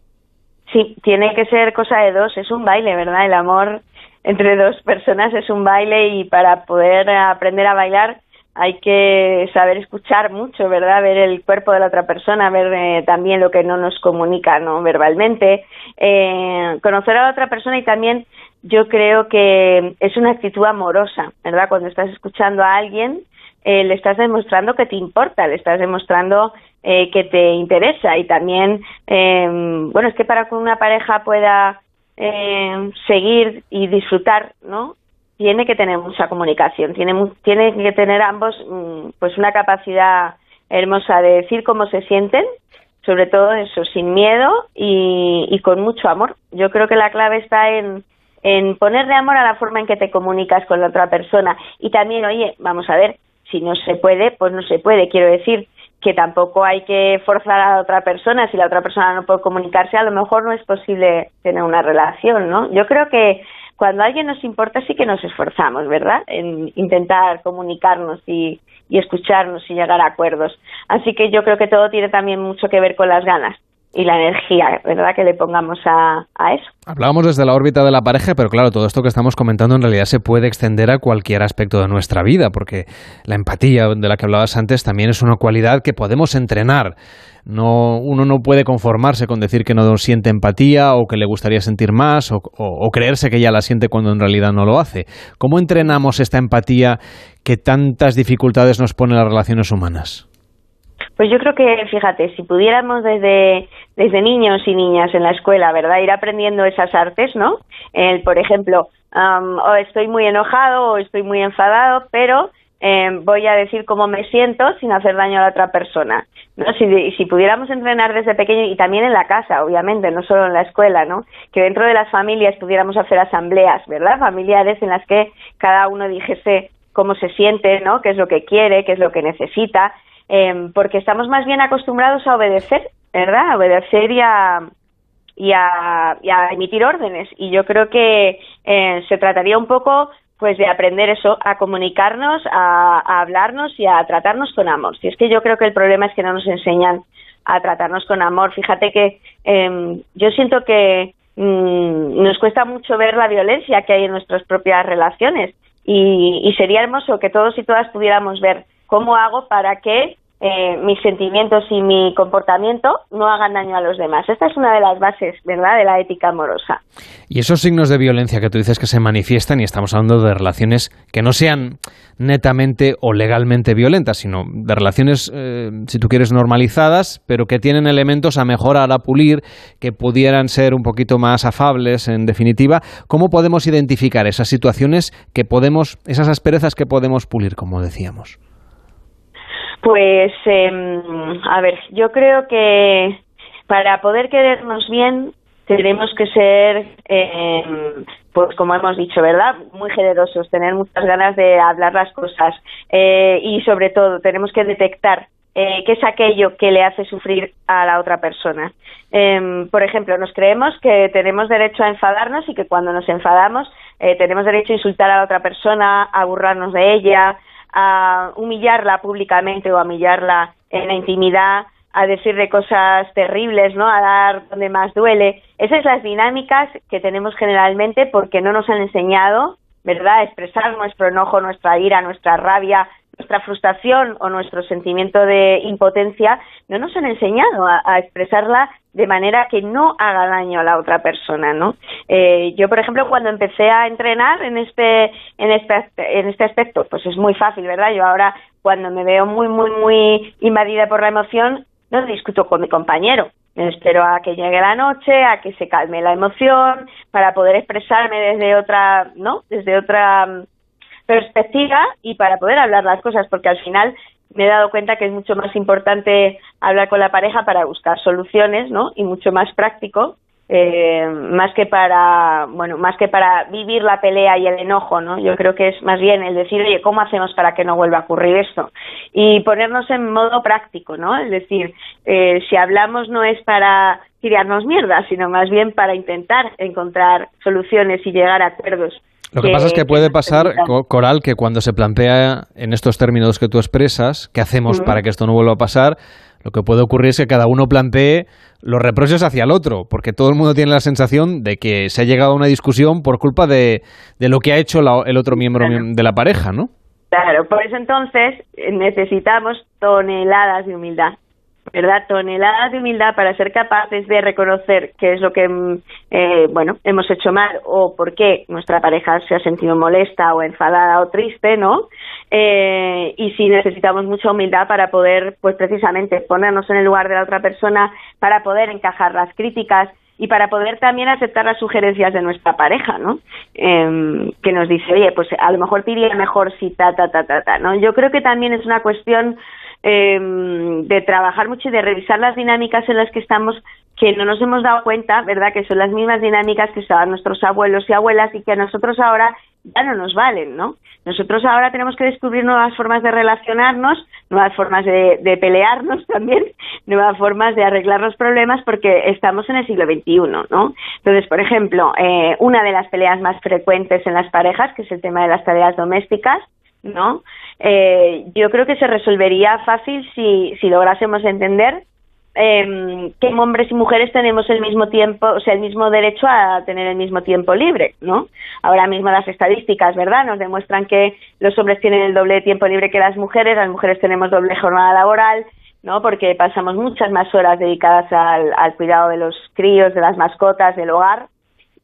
Sí, tiene que ser cosa de dos, es un baile, ¿verdad? El amor entre dos personas es un baile y para poder aprender a bailar hay que saber escuchar mucho, ¿verdad? Ver el cuerpo de la otra persona, ver eh, también lo que no nos comunica, ¿no? Verbalmente, eh, conocer a la otra persona y también yo creo que es una actitud amorosa, ¿verdad? Cuando estás escuchando a alguien, eh, le estás demostrando que te importa, le estás demostrando eh, que te interesa y también, eh, bueno, es que para que una pareja pueda eh, seguir y disfrutar, ¿no? Tiene que tener mucha comunicación, tiene, tiene que tener ambos mm, pues una capacidad hermosa de decir cómo se sienten, sobre todo eso, sin miedo y, y con mucho amor. Yo creo que la clave está en, en ponerle amor a la forma en que te comunicas con la otra persona y también, oye, vamos a ver, si no se puede, pues no se puede. Quiero decir que tampoco hay que forzar a la otra persona. Si la otra persona no puede comunicarse, a lo mejor no es posible tener una relación, ¿no? Yo creo que cuando a alguien nos importa sí que nos esforzamos, ¿verdad? En intentar comunicarnos y, escucharnos y llegar a acuerdos. Así que yo creo que todo tiene también mucho que ver con las ganas y la energía, ¿verdad?, que le pongamos a, eso. Hablábamos desde la órbita de la pareja, pero claro, todo esto que estamos comentando en realidad se puede extender a cualquier aspecto de nuestra vida, porque la empatía de la que hablabas antes también es una cualidad que podemos entrenar. No, uno no puede conformarse con decir que no siente empatía o que le gustaría sentir más o, o creerse que ya la siente cuando en realidad no lo hace. ¿Cómo entrenamos esta empatía que tantas dificultades nos pone las relaciones humanas? Pues yo creo que, fíjate, si pudiéramos desde, desde niños y niñas en la escuela, ¿verdad? Ir aprendiendo esas artes, ¿no? El, por ejemplo, o estoy muy enojado o estoy muy enfadado, pero em, voy a decir cómo me siento sin hacer daño a la otra persona. ¿No? Si, si pudiéramos entrenar desde pequeño y también en la casa, obviamente, no solo en la escuela, ¿no? Que dentro de las familias pudiéramos hacer asambleas, ¿verdad? Familiares en las que cada uno dijese cómo se siente, ¿no? Qué es lo que quiere, qué es lo que necesita Em, porque estamos más bien acostumbrados a obedecer, ¿verdad? A obedecer y a, y a, emitir órdenes. Y yo creo que eh, se trataría un poco pues de aprender eso, a comunicarnos, a, hablarnos y a tratarnos con amor. Si es que yo creo que el problema es que no nos enseñan a tratarnos con amor. Fíjate que em, yo siento que mm, nos cuesta mucho ver la violencia que hay en nuestras propias relaciones y, y sería hermoso que todos y todas pudiéramos ver cómo hago para que eh, mis sentimientos y mi comportamiento no hagan daño a los demás. Esta es una de las bases, ¿verdad?, de la ética amorosa. Y esos signos de violencia que tú dices que se manifiestan, y estamos hablando de relaciones que no sean netamente o legalmente violentas, sino de relaciones, eh, si tú quieres, normalizadas, pero que tienen elementos a mejorar, a pulir, que pudieran ser un poquito más afables, en definitiva. ¿Cómo podemos identificar esas situaciones que podemos, esas asperezas que podemos pulir, como decíamos? Pues, em, a ver, yo creo que para poder querernos bien tenemos que ser, em, pues como hemos dicho, ¿verdad? Muy generosos, tener muchas ganas de hablar las cosas eh, y sobre todo tenemos que detectar eh, qué es aquello que le hace sufrir a la otra persona. Em, por ejemplo, nos creemos que tenemos derecho a enfadarnos y que cuando nos enfadamos eh, tenemos derecho a insultar a la otra persona, a burlarnos de ella, a humillarla públicamente o a humillarla en la intimidad, a decirle cosas terribles, ¿no? A dar donde más duele. Esas son las dinámicas que tenemos generalmente porque no nos han enseñado, ¿verdad?, a expresar nuestro enojo, nuestra ira, nuestra rabia, nuestra frustración o nuestro sentimiento de impotencia, no nos han enseñado a, expresarla de manera que no haga daño a la otra persona, ¿no? Eh, yo, por ejemplo, cuando empecé a entrenar en este, en este, en este aspecto, pues es muy fácil, ¿verdad? Yo ahora, cuando me veo muy, muy, muy invadida por la emoción, no discuto con mi compañero. Espero a que llegue la noche, a que se calme la emoción, para poder expresarme desde otra, ¿no? Desde otra perspectiva y para poder hablar las cosas, porque al final me he dado cuenta que es mucho más importante hablar con la pareja para buscar soluciones, ¿no? Y mucho más práctico, eh, más que para, bueno, más que para vivir la pelea y el enojo, ¿no? Yo creo que es más bien el decir, oye, ¿cómo hacemos para que no vuelva a ocurrir esto? Y ponernos en modo práctico, ¿no? Es decir, eh, si hablamos no es para tirarnos mierda, sino más bien para intentar encontrar soluciones y llegar a acuerdos lo que, pasa es que puede pasar, Coral, que cuando se plantea en estos términos que tú expresas, ¿qué hacemos para que esto no vuelva a pasar? Lo que puede ocurrir es que cada uno plantee los reproches hacia el otro, porque todo el mundo tiene la sensación de que se ha llegado a una discusión por culpa de, de lo que ha hecho el otro miembro de la pareja, ¿no? Claro, por eso entonces necesitamos toneladas de humildad. ¿Verdad? Toneladas de humildad para ser capaces de reconocer qué es lo que, mm, eh, bueno, hemos hecho mal o por qué nuestra pareja se ha sentido molesta o enfadada o triste, ¿no? Eh, y si necesitamos mucha humildad para poder, pues precisamente, ponernos en el lugar de la otra persona, para poder encajar las críticas y para poder también aceptar las sugerencias de nuestra pareja, ¿no? Em, que nos dice, oye, pues a lo mejor te mejor si ta, ta, ta, ta, ta, ¿no? Yo creo que también es una cuestión eh, de trabajar mucho y de revisar las dinámicas en las que estamos que no nos hemos dado cuenta, ¿verdad? Que son las mismas dinámicas que usaban nuestros abuelos y abuelas y que a nosotros ahora ya no nos valen, ¿no? Nosotros ahora tenemos que descubrir nuevas formas de relacionarnos, nuevas formas de, de pelearnos también, nuevas formas de arreglar los problemas porque estamos en el siglo XXI, ¿no? Entonces, por ejemplo, eh, una de las peleas más frecuentes en las parejas, que es el tema de las tareas domésticas, ¿no? Eh, yo creo que se resolvería fácil si, si lográsemos entender eh, que hombres y mujeres tenemos el mismo tiempo, o sea, el mismo derecho a tener el mismo tiempo libre, ¿no? Ahora mismo las estadísticas, ¿verdad?, nos demuestran que los hombres tienen el doble de tiempo libre que las mujeres, las mujeres tenemos doble jornada laboral, ¿no? Porque pasamos muchas más horas dedicadas al, al cuidado de los críos, de las mascotas, del hogar,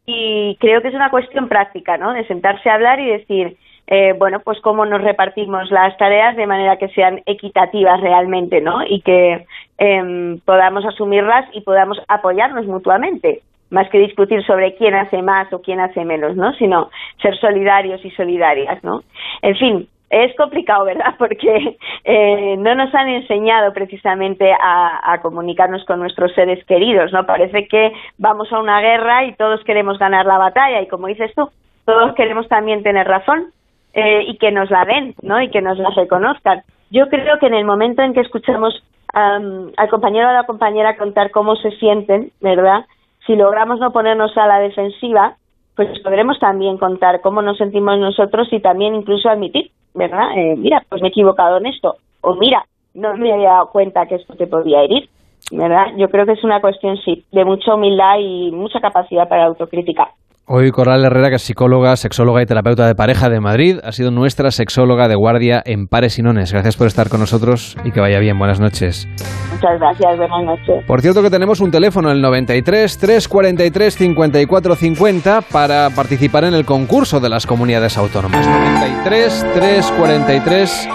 y creo que es una cuestión práctica, ¿no? De sentarse a hablar y decir, eh, bueno, pues cómo nos repartimos las tareas de manera que sean equitativas realmente, ¿no? Y que em, podamos asumirlas y podamos apoyarnos mutuamente, más que discutir sobre quién hace más o quién hace menos, ¿no? Sino ser solidarios y solidarias, ¿no? En fin, es complicado, ¿verdad? Porque eh, no nos han enseñado precisamente a, a, comunicarnos con nuestros seres queridos, ¿no? Parece que vamos a una guerra y todos queremos ganar la batalla y como dices tú, todos queremos también tener razón eh, y que nos la den, ¿no? Y que nos la reconozcan. Yo creo que en el momento en que escuchamos al compañero o a la compañera contar cómo se sienten, ¿verdad? Si logramos no ponernos a la defensiva, pues podremos también contar cómo nos sentimos nosotros y también incluso admitir, ¿verdad? Eh, mira, pues me he equivocado en esto. O mira, no me había dado cuenta que esto te podía herir, ¿verdad? Yo creo que es una cuestión, sí, de mucha humildad y mucha capacidad para autocrítica. Hoy Coral Herrera, que es psicóloga, sexóloga y terapeuta de pareja de Madrid, ha sido nuestra sexóloga de guardia en Pares y Nones. Gracias por estar con nosotros y que vaya bien. Buenas noches. Muchas gracias, buenas noches. Por cierto que tenemos un teléfono, el 93 343 54 50, para participar en el concurso de las comunidades autónomas. 93 343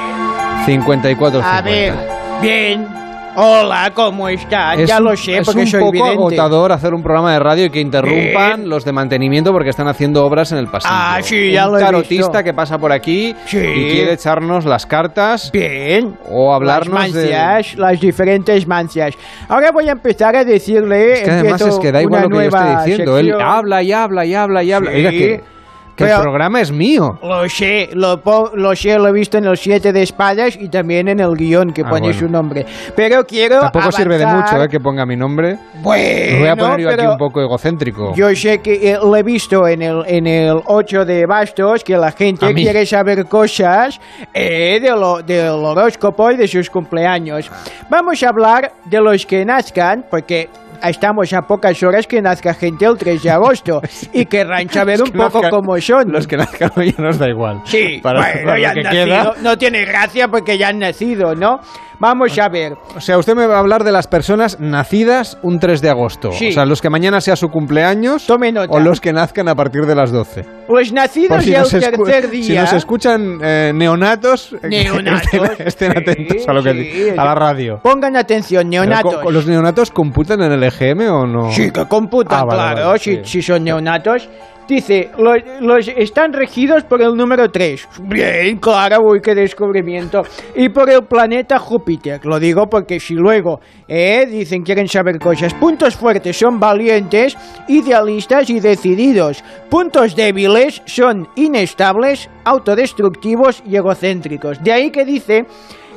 54 50. A ver, bien. Hola, ¿cómo estás? Es ya lo sé, es porque un soy poco vidente. agotador hacer un programa de radio y que interrumpan los de mantenimiento porque están haciendo obras en el pasillo. Ah, sí, ya un lo he tarotista visto. que pasa por aquí Sí. y quiere echarnos las cartas. Bien. O hablarnos las de... mancias, las diferentes mancias. Ahora voy a empezar a decirle. Es que además es que da igual lo que yo esté diciendo. Él sección. habla y habla y habla y habla. Sí. Oiga, que, que el Pero- programa es mío. Lo sé, lo, lo sé, lo he visto en el 7 de espadas y también en el guion que Ah, pone bueno. su nombre. Pero quiero. Tampoco sirve de avanzar- mucho eh, que ponga mi nombre. Bueno, voy a poner yo aquí un poco egocéntrico. Yo sé que eh, lo he visto en el, en el 8 de bastos, que la gente quiere saber cosas eh, de lo, del horóscopo y de sus cumpleaños. Vamos a hablar de los que nazcan, porque estamos a pocas horas que nazca gente el 3 de agosto y querrán saber un poco nazcan- cómo son. Los que nazcan hoy nos da igual. Sí, Para- bueno, para ya han que nacido. queda. No tiene gracia porque ya han nacido, ¿no? Vamos a ver. O sea, usted me va a hablar de las personas nacidas un 3 de agosto. Sí. O sea, los que mañana sea su cumpleaños o los que nazcan a partir de las 12. Los nacidos si ya el tercer día. si nos escuchan eh, neonatos, Neonatos, estén, estén atentos a lo que sí. a la radio. Pongan atención, neonatos. ¿co- ¿Los neonatos computan en el EGM o no? Sí, que computan, Ah, vale, claro, vale, si, sí. si son neonatos. Dice, los, los están regidos por el número 3. Bien, claro, uy, qué descubrimiento. Y por el planeta Júpiter. Lo digo porque si luego, eh, dicen, quieren saber cosas. Puntos fuertes son valientes, idealistas y decididos. Puntos débiles son inestables, autodestructivos y egocéntricos. De ahí que dice,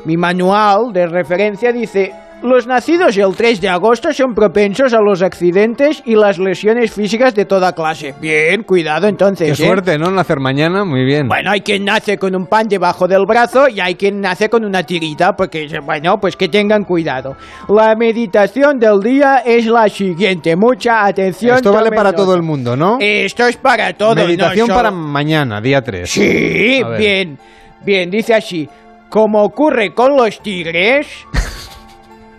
mi manual de referencia dice, los nacidos el 3 de agosto son propensos a los accidentes y las lesiones físicas de toda clase. Bien, cuidado entonces. Qué ¿eh? suerte, ¿no? Nacer mañana, muy bien. Bueno, hay quien nace con un pan debajo del brazo y hay quien nace con una tirita, porque, bueno, pues que tengan cuidado. La meditación del día es la siguiente. Mucha atención. Esto vale para nota. todo el mundo, ¿no? Esto es para todo. Meditación no para solo- mañana, día 3. Sí, bien, bien, dice así. Como ocurre con los tigres,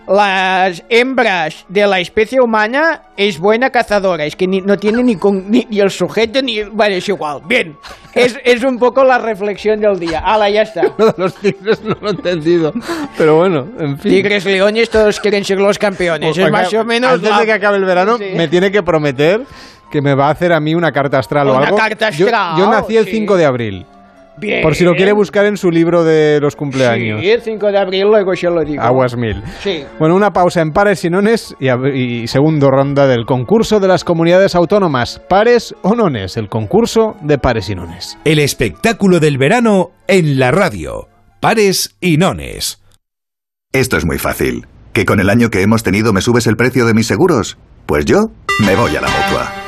las hembras de la especie humana es buena cazadora. Es que ni- no tiene ni, con, ni, ni el sujeto ni... Vale, es igual. Bien, es, es un poco la reflexión del día. Hala, ya está. Lo de los tigres no lo he entendido. Pero bueno, en fin. Tigres, leones, todos quieren ser los campeones. Pues es más o menos... Antes la- de que acabe el verano, Sí. me tiene que prometer que me va a hacer a mí una carta astral o Una algo. carta Yo- astral, Yo, nací el sí. 5 de abril. Bien. Por si lo quiere buscar en su libro de los cumpleaños. Sí, el 5 de abril luego se lo digo. Aguas mil. Sí. Bueno, una pausa en pares y nones y, y segundo ronda del concurso de las comunidades autónomas. Pares o nones, el concurso de pares y nones. El espectáculo del verano en la radio. Pares y nones. Esto es muy fácil. ¿Que con el año que hemos tenido me subes el precio de mis seguros? Pues yo me voy a la mutua.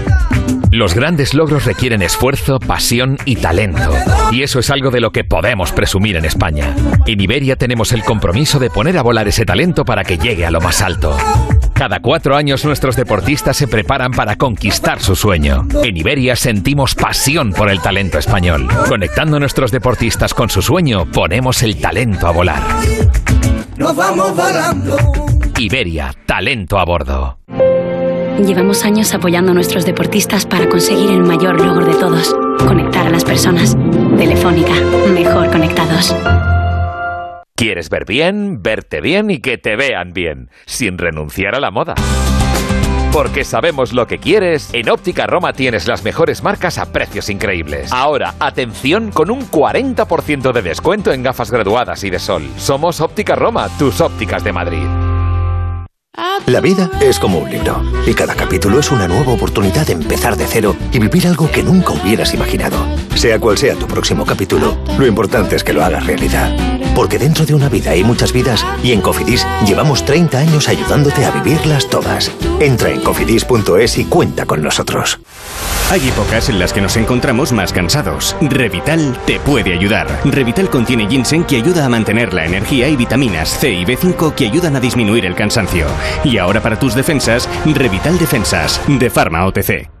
Los grandes logros requieren esfuerzo, pasión y talento. Y eso es algo de lo que podemos presumir en España. En Iberia tenemos el compromiso de poner a volar ese talento para que llegue a lo más alto. Cada cuatro años nuestros deportistas se preparan para conquistar su sueño. En Iberia sentimos pasión por el talento español. Conectando a nuestros deportistas con su sueño, ponemos el talento a volar. Nos vamos volando. Iberia, talento a bordo. Llevamos años apoyando a nuestros deportistas para conseguir el mayor logro de todos, conectar a las personas. Telefónica, mejor conectados. ¿Quieres ver bien, verte bien y que te vean bien, sin renunciar a la moda? Porque sabemos lo que quieres, en Óptica Roma tienes las mejores marcas a precios increíbles. Ahora, atención con un 40% de descuento en gafas graduadas y de sol. Somos Óptica Roma, tus ópticas de Madrid. La vida es como un libro y cada capítulo es una nueva oportunidad de empezar de cero y vivir algo que nunca hubieras imaginado. Sea cual sea tu próximo capítulo, lo importante es que lo hagas realidad. Porque dentro de una vida hay muchas vidas y en Cofidis llevamos 30 años ayudándote a vivirlas todas. Entra en cofidis.es y cuenta con nosotros. Hay épocas en las que nos encontramos más cansados. Revital te puede ayudar. Revital contiene ginseng que ayuda a mantener la energía y vitaminas C y B5 que ayudan a disminuir el cansancio. Y ahora para tus defensas, Revital Defensas, de Pharma OTC.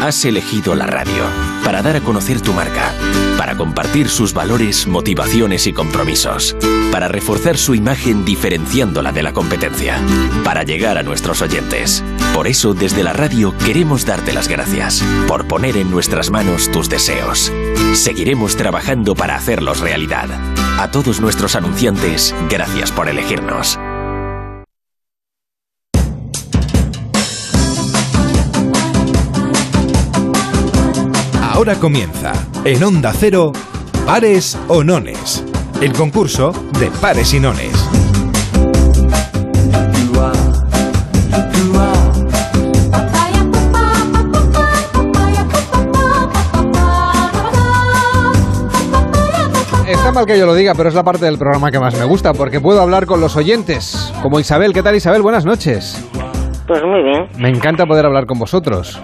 Has elegido la radio para dar a conocer tu marca, para compartir sus valores, motivaciones y compromisos, para reforzar su imagen diferenciándola de la competencia, para llegar a nuestros oyentes. Por eso, desde la radio queremos darte las gracias por poner en nuestras manos tus deseos. Seguiremos trabajando para hacerlos realidad. A todos nuestros anunciantes, gracias por elegirnos. Ahora comienza, en Onda Cero, Pares o Nones. El concurso de pares y nones. Está mal que yo lo diga, pero es la parte del programa que más me gusta, porque puedo hablar con los oyentes. Como Isabel, ¿qué tal Isabel? Buenas noches. Pues muy bien. Me encanta poder hablar con vosotros.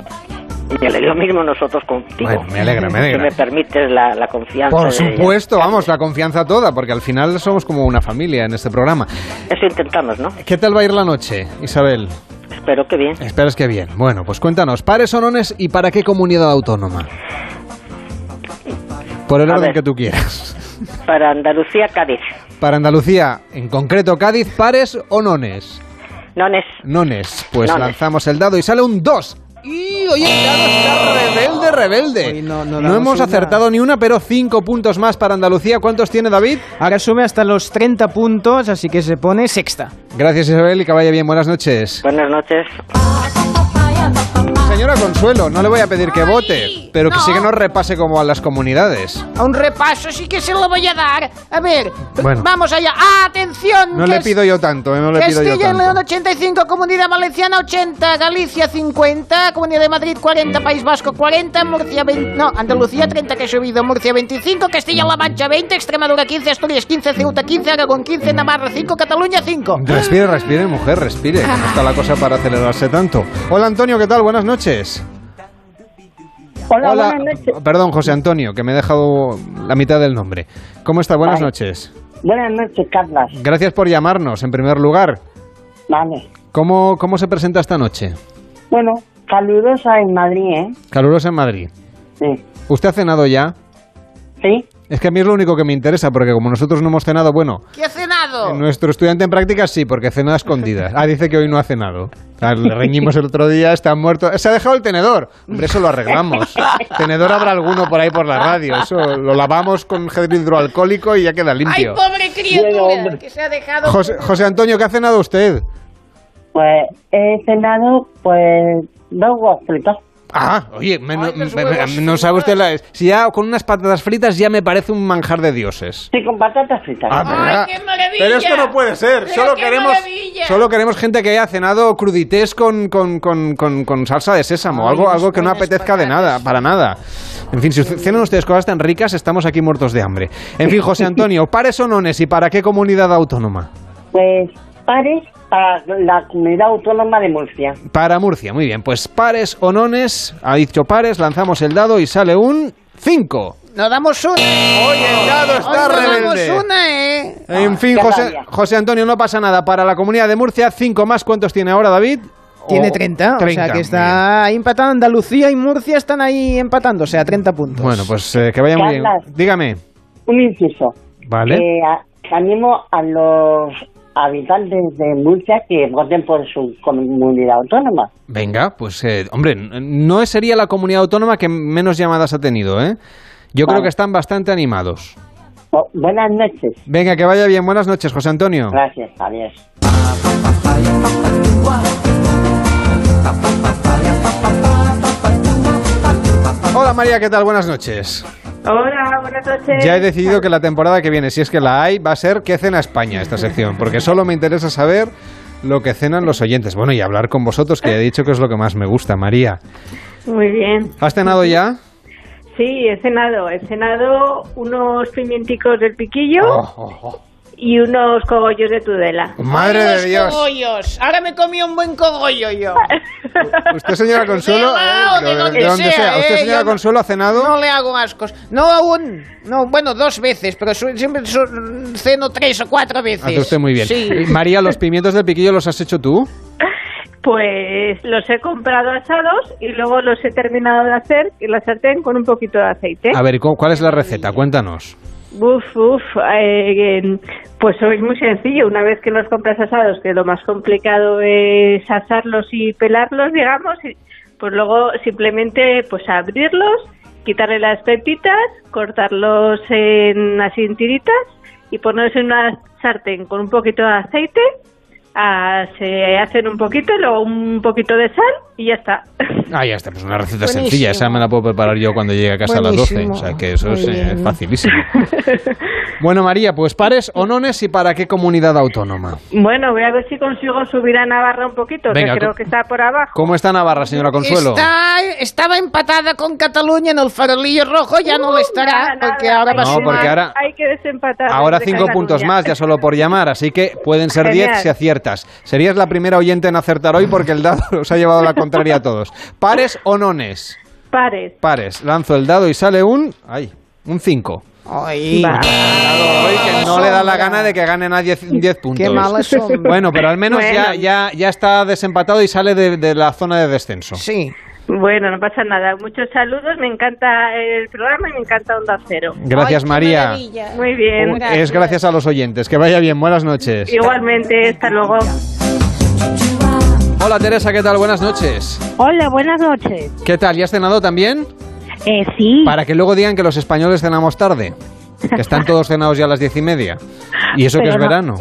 Y lo mismo nosotros contigo. Bueno, me alegra, me alegra. Si me permites la, la confianza. Por de- supuesto, vamos, la confianza toda, porque al final somos como una familia en este programa. Eso intentamos, ¿no? ¿Qué tal va a ir la noche, Isabel? Espero que bien. Esperas que bien. Bueno, pues cuéntanos, pares o nones y para qué comunidad autónoma. Por el A orden ver. que tú quieras. Para Andalucía, Cádiz. Para Andalucía, en concreto Cádiz, pares o nones. Nones. Nones. Pues Nones. lanzamos el dado y sale un 2. Y oye, está rebelde, rebelde. no no hemos una. acertado ni una, pero cinco puntos más para Andalucía. ¿Cuántos tiene David? Ahora sube hasta los 30 puntos, así que se pone sexta. Gracias Isabel y que vaya bien. Buenas noches. Buenas noches. Señora Consuelo, no le voy a pedir que vote, pero que sí que nos repase como a las comunidades. A un repaso sí que se lo voy a dar. A ver, Bueno. vamos allá. ¡Atención! No que le es- pido yo tanto, eh, no le pido yo Castilla y tanto. León 85, Comunidad Valenciana 80, Galicia 50, Comunidad de Madrid 40, País Vasco 40, Murcia 20, no, Andalucía 30 que he subido, Murcia 25, Castilla-La Mancha 20, Extremadura 15, Asturias 15, Ceuta 15, Aragón 15, Navarra 5, Cataluña 5. Respire, respire, mujer, respire. que No está la cosa para acelerarse tanto. Hola Antonio, ¿qué tal? Buenas noches. Hola, buenas noches. Perdón, José Antonio, que me he dejado la mitad del nombre. ¿Cómo está? Buenas Vale. noches. Buenas noches, Carlas. Gracias por llamarnos, en primer lugar. Vale. ¿Cómo, cómo se presenta esta noche? Bueno, calurosa en Madrid, ¿eh? Calurosa en Madrid. Sí. ¿Usted ha cenado ya? Sí. Es que a mí es lo único que me interesa, porque como nosotros no hemos cenado, bueno, ¿Qué cenado? nuestro estudiante en prácticas sí, porque cena a escondidas. Ah, dice que hoy no ha cenado. Ah, Le reñimos el otro día, está muerto. Se ha dejado el tenedor. Hombre, eso lo arreglamos. Tenedor habrá alguno por ahí por la radio. Eso lo lavamos con gel hidroalcohólico y ya queda ¡Ay, limpio. pobre criatura! Que se ha dejado... José, José Antonio, ¿qué ha cenado usted? Pues he cenado, pues, dos huevos fritos. Ah, oye, me- no, me- me- no sabe usted la... Si ya con unas patatas fritas ya me parece un manjar de dioses. Sí, con patatas fritas. Ah, ¿verdad? Pero esto no puede ser. Pero Solo qué queremos, maravilla. solo queremos gente que haya cenado crudités con, con, con, con, con salsa de sésamo. Ay, algo, algo que no apetezca de nada, para nada. En fin, si cenan ustedes cosas tan ricas, estamos aquí muertos de hambre. En fin, José Antonio, ¿pares o nones y para qué comunidad autónoma? Pues, pares para la comunidad autónoma de Murcia. Para Murcia, muy bien. Pues pares o nones, ha dicho pares, lanzamos el dado y sale un 5. Nos damos una. Oye, el dado está Hoy nos rebelde. damos una, ¿eh? En fin, José, Antonio, no pasa nada. Para la comunidad de Murcia, cinco más. ¿Cuántos tiene ahora, David? Tiene O 30, o 30, sea que está ahí empatado. Andalucía y Murcia están ahí empatando, o sea, 30 puntos. Bueno, pues eh, que vaya muy bien. Dígame. Un inciso. Vale. Eh, animo a los habitantes de Murcia que voten por su comunidad autónoma. Venga, pues eh, hombre, no sería la comunidad autónoma que menos llamadas ha tenido, ¿eh? Yo creo que están bastante animados. Oh, buenas noches. Venga, que vaya bien. Buenas noches, José Antonio. Gracias, adiós. Hola María, ¿qué tal? Buenas noches. Hola, buenas noches. Ya he decidido que la temporada que viene, si es que la hay, va a ser ¿Qué cena España? esta sección, porque solo me interesa saber lo que cenan los oyentes. Bueno, y hablar con vosotros, que he dicho que es lo que más me gusta, María. Muy bien. ¿Has cenado ya? Sí, he cenado. He cenado unos pimienticos del piquillo Oh, y unos cogollos de Tudela. Madre Ay, de los Dios. cogollos. Ahora me comí un buen cogollo yo. ¿Usted, señora Consuelo? Lao, eh, de donde donde sea, ¿Usted, eh, señora Consuelo, ha cenado? No le hago ascos. No aún. No, bueno, dos veces, pero su- siempre su- ceno tres o cuatro veces. Hace usted muy bien. Sí. Y, María, ¿los pimientos del piquillo los has hecho tú? Pues los he comprado asados y luego los he terminado de hacer en la sartén con un poquito de aceite. A ver, ¿y cu- ¿cuál es la receta? Cuéntanos. Uf, uf, eh, pues es muy sencillo. Una vez que los compras asados, que lo más complicado es asarlos y pelarlos, digamos, pues luego simplemente pues abrirlos, quitarle las pepitas, cortarlos en así en tiritas y ponerlos en una sartén con un poquito de aceite. Ah, se hacen un poquito, luego un poquito de sal y ya está. Ah, ya está, pues una receta Buenísimo. sencilla. Esa me la puedo preparar yo cuando llegue a casa a las 12. Buenísimo. O sea que eso es eh, facilísimo. Bueno, María, pues pares o nones y para qué comunidad autónoma. Bueno, voy a ver si consigo subir a Navarra un poquito, Venga, que creo que está por abajo. ¿Cómo está Navarra, señora Consuelo? Está, estaba empatada con Cataluña en el farolillo rojo, ya no lo estará, porque ahora va a No, porque ahora- Hay que desempatar. Ahora cinco Cataluña. puntos más, ya solo por llamar, así que pueden ser Genial. 10 si Serías la primera oyente en acertar hoy porque el dado os ha llevado la contraria a todos. ¿Pares o nones? Pares. Pares. Lanzo el dado y sale un... ¡Ay! Un 5. Ay, que no le da la gana de que gane nadie 10 puntos. Qué. Bueno, pero al menos ya, ya, ya está desempatado y sale de, de la zona de descenso. Sí. Bueno, no pasa nada. Muchos saludos. Me encanta el programa y me encanta Onda Cero. Gracias, María. Muy bien. Es gracias a los oyentes. Que vaya bien. Buenas noches. Igualmente, hasta luego. Hola, Teresa. ¿Qué tal? Buenas noches. Hola, buenas noches. ¿Qué tal? ¿Ya has cenado también? Eh, sí. Para que luego digan que los españoles cenamos tarde. Que están todos cenados ya a las diez y media. Y eso que es no. verano.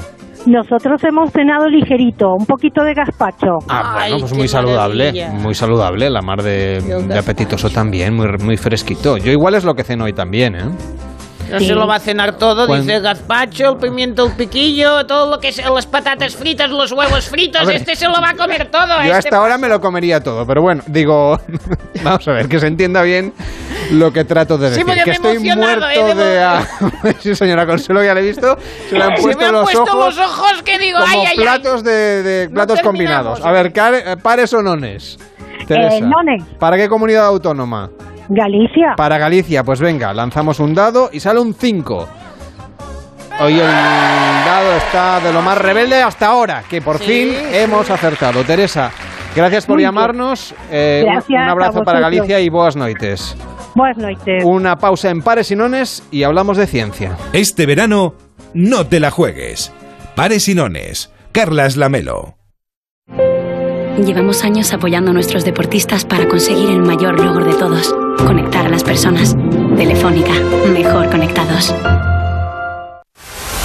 Nosotros hemos cenado ligerito, un poquito de gazpacho. Ah, bueno, pues muy saludable. Muy saludable. La mar de, de apetitoso también. Muy, muy fresquito. Yo igual es lo que ceno hoy también, ¿eh? No se lo va a cenar todo, dice el gazpacho, el pimiento, el piquillo, todo lo que sea, las patatas fritas, los huevos fritos, ver. este se lo va a comer todo. Yo a este esta hora me lo comería todo, pero bueno, digo, vamos a ver, que se entienda bien lo que trato de Sí, decir. porque que me estoy emocionado, muerto ¿eh? de... ha- sí, señora Consuelo, ya le he visto, se le han puesto me han los puesto ojos los ojos que digo, como ay, ay, ay. platos de, de platos combinados. A ver, eh, pares o nones. Teresa. Eh, nones. ¿Para qué comunidad autónoma? Galicia. Para Galicia, pues venga, lanzamos un dado y sale un 5. Hoy el dado está de lo más rebelde hasta ahora, que por Sí, fin sí. hemos acertado. Teresa, gracias por Muy llamarnos. eh, un- Gracias un abrazo para. Galicia y boas noites. Buenas noches. Una pausa en pares y nones y hablamos de ciencia. Este verano, no te la juegues. Pares y nones. Carlas Lamelo. Llevamos años apoyando a nuestros deportistas para conseguir el mayor logro de todos, conectar a las personas. Telefónica, mejor conectados.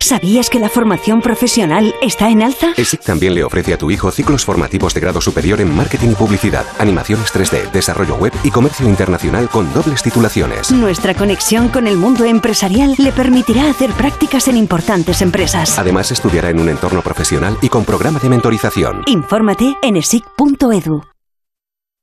¿Sabías que la formación profesional está en alza? ESIC también le ofrece a tu hijo ciclos formativos de grado superior en marketing y publicidad, animaciones 3D, desarrollo web y comercio internacional con dobles titulaciones. Nuestra conexión con el mundo empresarial le permitirá hacer prácticas en importantes empresas. Además, estudiará en un entorno profesional y con programa de mentorización. Infórmate en esic.edu.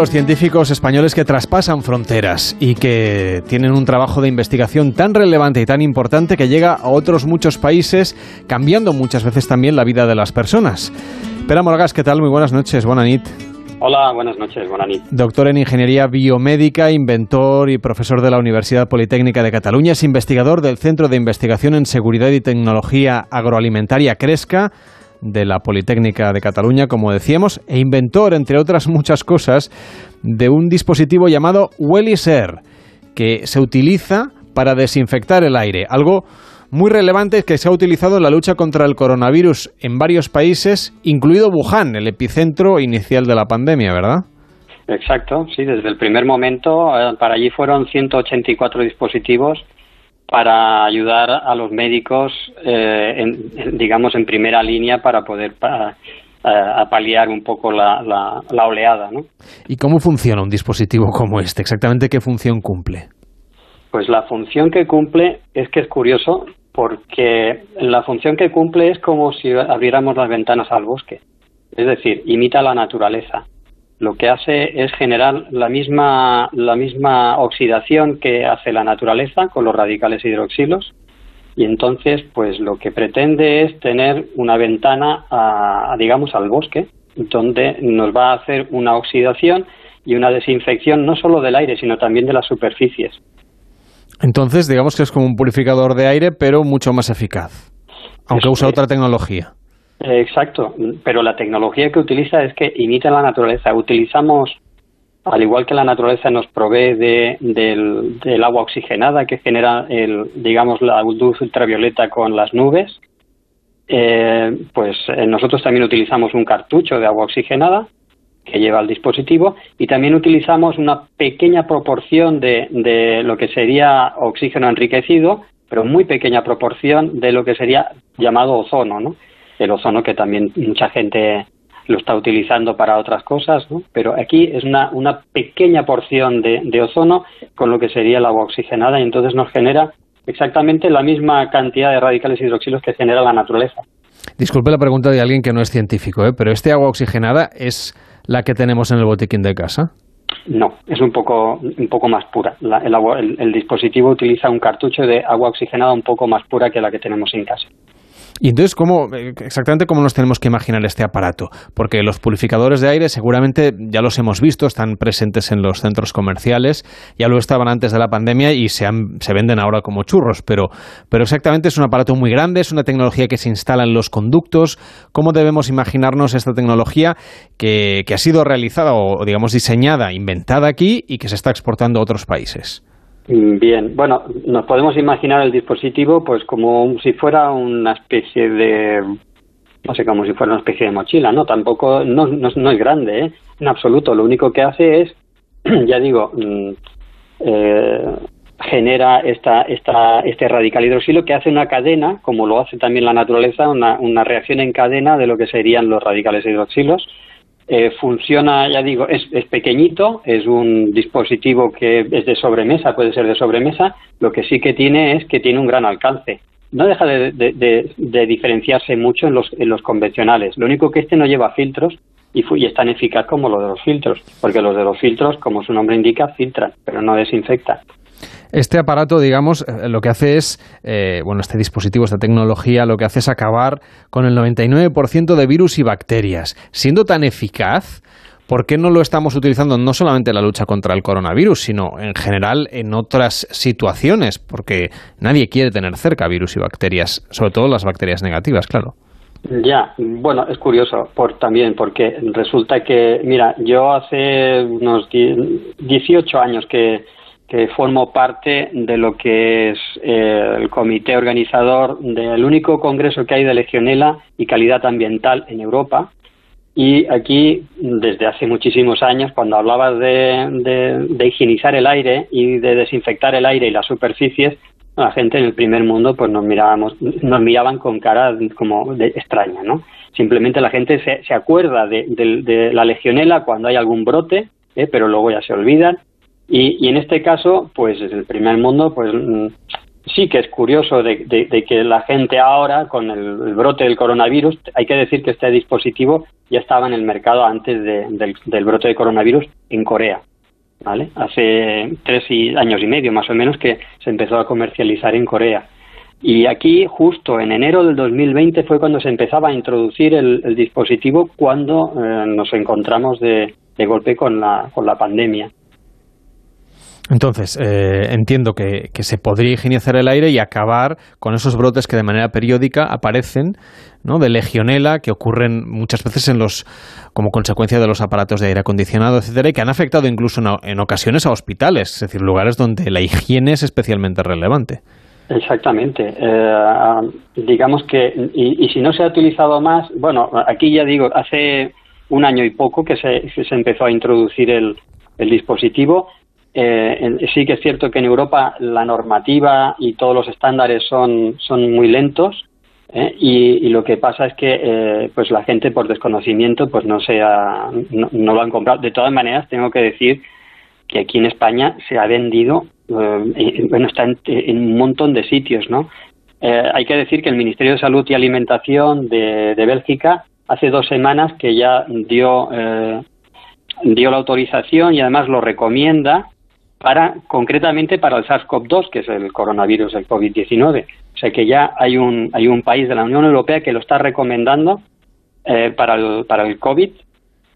Los científicos españoles que traspasan fronteras y que tienen un trabajo de investigación tan relevante y tan importante que llega a otros muchos países, cambiando muchas veces también la vida de las personas. Pera Moragas, ¿qué tal? Muy buenas noches, buena nit. Hola, buenas noches, buena nit. Doctor en Ingeniería Biomédica, inventor y profesor de la Universidad Politécnica de Cataluña, es investigador del Centro de Investigación en Seguridad y Tecnología Agroalimentaria Cresca de la Politécnica de Cataluña, como decíamos, e inventor, entre otras muchas cosas, de un dispositivo llamado Wellis que se utiliza para desinfectar el aire, algo muy relevante que se ha utilizado en la lucha contra el coronavirus en varios países, incluido Wuhan, el epicentro inicial de la pandemia, ¿verdad? Exacto, sí, desde el primer momento, eh, para allí fueron 184 dispositivos para ayudar a los médicos, eh, en- en, digamos, en primera línea para poder pa- a, a paliar un poco la, la- la oleada, ¿no? ¿Y cómo funciona un dispositivo como este? ¿Exactamente qué función cumple? Pues la función que cumple es que es curioso porque la función que cumple es como si abriéramos las ventanas al bosque. Es decir, imita la naturaleza. Lo que hace es generar la misma, la misma oxidación que hace la naturaleza con los radicales hidroxilos y entonces pues lo que pretende es tener una ventana a, a, digamos al bosque donde nos va a hacer una oxidación y una desinfección no solo del aire sino también de las superficies. Entonces, digamos que es como un purificador de aire, pero mucho más eficaz, aunque Eso usa es. otra tecnología. Eh, Exacto, pero la tecnología que utiliza es que imita la naturaleza. Utilizamos, al igual que la naturaleza nos provee de, del, agua oxigenada que genera, el, digamos, la luz ultravioleta con las nubes, eh, pues eh, nosotros también utilizamos un cartucho de agua oxigenada que lleva el dispositivo y también utilizamos una pequeña proporción de, de lo que sería oxígeno enriquecido, pero muy pequeña proporción de lo que sería llamado ozono, ¿no? El ozono que también mucha gente lo está utilizando para otras cosas, ¿no? Pero aquí es una, una pequeña porción de, de ozono con lo que sería el agua oxigenada y entonces nos genera exactamente la misma cantidad de radicales hidroxilos que genera la naturaleza. Disculpe la pregunta de alguien que no es científico, ¿eh? pero ¿este agua oxigenada es la que tenemos en el botiquín de casa? No, es un poco, un poco más pura. La- el, agua- el- el dispositivo utiliza un cartucho de agua oxigenada un poco más pura que la que tenemos en casa. Y entonces, ¿cómo, eh, exactamente cómo nos tenemos que imaginar este aparato? Porque los purificadores de aire seguramente ya los hemos visto, están presentes en los centros comerciales, ya lo estaban antes de la pandemia y se, se venden ahora como churros, pero, pero exactamente es un aparato muy grande, es una tecnología que se instala en los conductos. ¿Cómo debemos imaginarnos esta tecnología que, que ha sido realizada o, digamos, diseñada, inventada aquí y que se está exportando a otros países? Bien, bueno, nos podemos imaginar el dispositivo pues como si fuera una especie de, no sé, como si fuera una especie de mochila, ¿no? Tampoco, no, no, es grande, ¿eh? En absoluto, lo único que hace es, ya digo, mm, eh, genera esta, esta, este radical hidroxilo que hace una cadena, como lo hace también la naturaleza, una, una reacción en cadena de lo que serían los radicales hidroxilos, eh, funciona, ya digo, es, pequeñito, es un dispositivo que es de sobremesa, puede ser de sobremesa, lo que sí que tiene es que tiene un gran alcance. No deja de, diferenciarse mucho en los, en los convencionales. Lo único que este no lleva filtros y, y, es tan eficaz como los de los filtros, porque los de los filtros, como su nombre indica, filtran, pero no desinfectan. Este aparato, digamos, eh, lo que hace es, eh, bueno, este dispositivo, esta tecnología, lo que hace es acabar con el 99% de virus y bacterias. Siendo tan eficaz, ¿por qué no lo estamos utilizando no solamente en la lucha contra el coronavirus, sino en general en otras situaciones? Porque nadie quiere tener cerca virus y bacterias, sobre todo las bacterias negativas, claro. Ya, bueno, es curioso por, también porque resulta que, mira, yo hace unos 18 años que que formo parte de lo que es eh, el comité organizador del único congreso que hay de legionela y calidad ambiental en Europa. Y aquí, desde hace muchísimos años, cuando hablabas de, higienizar el aire y de desinfectar el aire y las superficies, la gente en el primer mundo pues nos mirábamos, nos miraban con cara como de extraña, ¿no? Simplemente la gente se, se acuerda de, de, la legionela cuando hay algún brote, ¿eh? pero luego ya se olvidan y, en este caso, pues en el primer mundo, pues mm, sí que es curioso de, que la gente ahora, con el, brote del coronavirus, hay que decir que este dispositivo ya estaba en el mercado antes del, brote de coronavirus en Corea. ¿Vale? Hace tres años y medio más o menos que se empezó a comercializar en Corea. Y aquí, justo en enero del 2020, fue cuando se empezaba a introducir el, dispositivo cuando eh, nos encontramos de, golpe con la, con la pandemia. Entonces, eh, entiendo que, se podría higienizar el aire y acabar con esos brotes que de manera periódica aparecen, ¿no? De legionela que ocurren muchas veces en los, como consecuencia de los aparatos de aire acondicionado, etcétera, y que han afectado incluso en, ocasiones a hospitales, es decir, lugares donde la higiene es especialmente relevante. Exactamente. Eh, digamos que, y, si no se ha utilizado más, bueno, aquí ya digo, hace un año y poco que se, se empezó a introducir el dispositivo eh, sí que es cierto que en Europa la normativa y todos los estándares son, son muy lentos ¿eh? y, lo que pasa es que eh, pues la gente por desconocimiento pues no, se no, lo han comprado. De todas maneras, tengo que decir que aquí en España se ha vendido, bueno, está en, un montón de sitios, ¿no? hay que decir que el Ministerio de Salud y Alimentación de, de Bélgica hace dos semanas que ya dio dio la autorización y además lo recomienda para concretamente para el SARS-CoV-2, que es el coronavirus del COVID-19. O sea que ya hay un, hay un país de la Unión Europea que lo está recomendando eh, para, el, para el COVID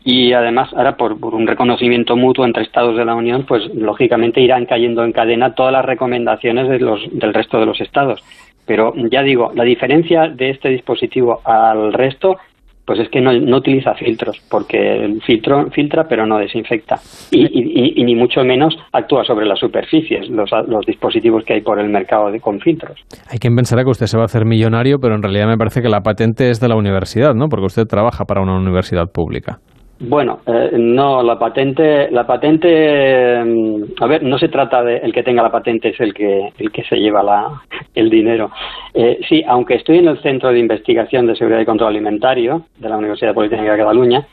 y además ahora por, un reconocimiento mutuo entre Estados de la Unión, pues lógicamente irán cayendo en cadena todas las recomendaciones de los, del resto de los Estados. Pero ya digo, la diferencia de este dispositivo al resto pues es que no, utiliza filtros, porque el filtro filtra pero no desinfecta. Y, ni mucho menos actúa sobre las superficies, los, los, dispositivos que hay por el mercado de, con filtros. Hay quien pensará que usted se va a hacer millonario, pero en realidad me parece que la patente es de la universidad, ¿no? Porque usted trabaja para una universidad pública. Bueno, eh, no, la patente, la patente, mm, a ver, no se trata de el que tenga la patente es el que el que se lleva la, el dinero. Eh, sí, aunque estoy en el Centro de Investigación de Seguridad y Control Alimentario de la Universidad Politécnica de Cataluña,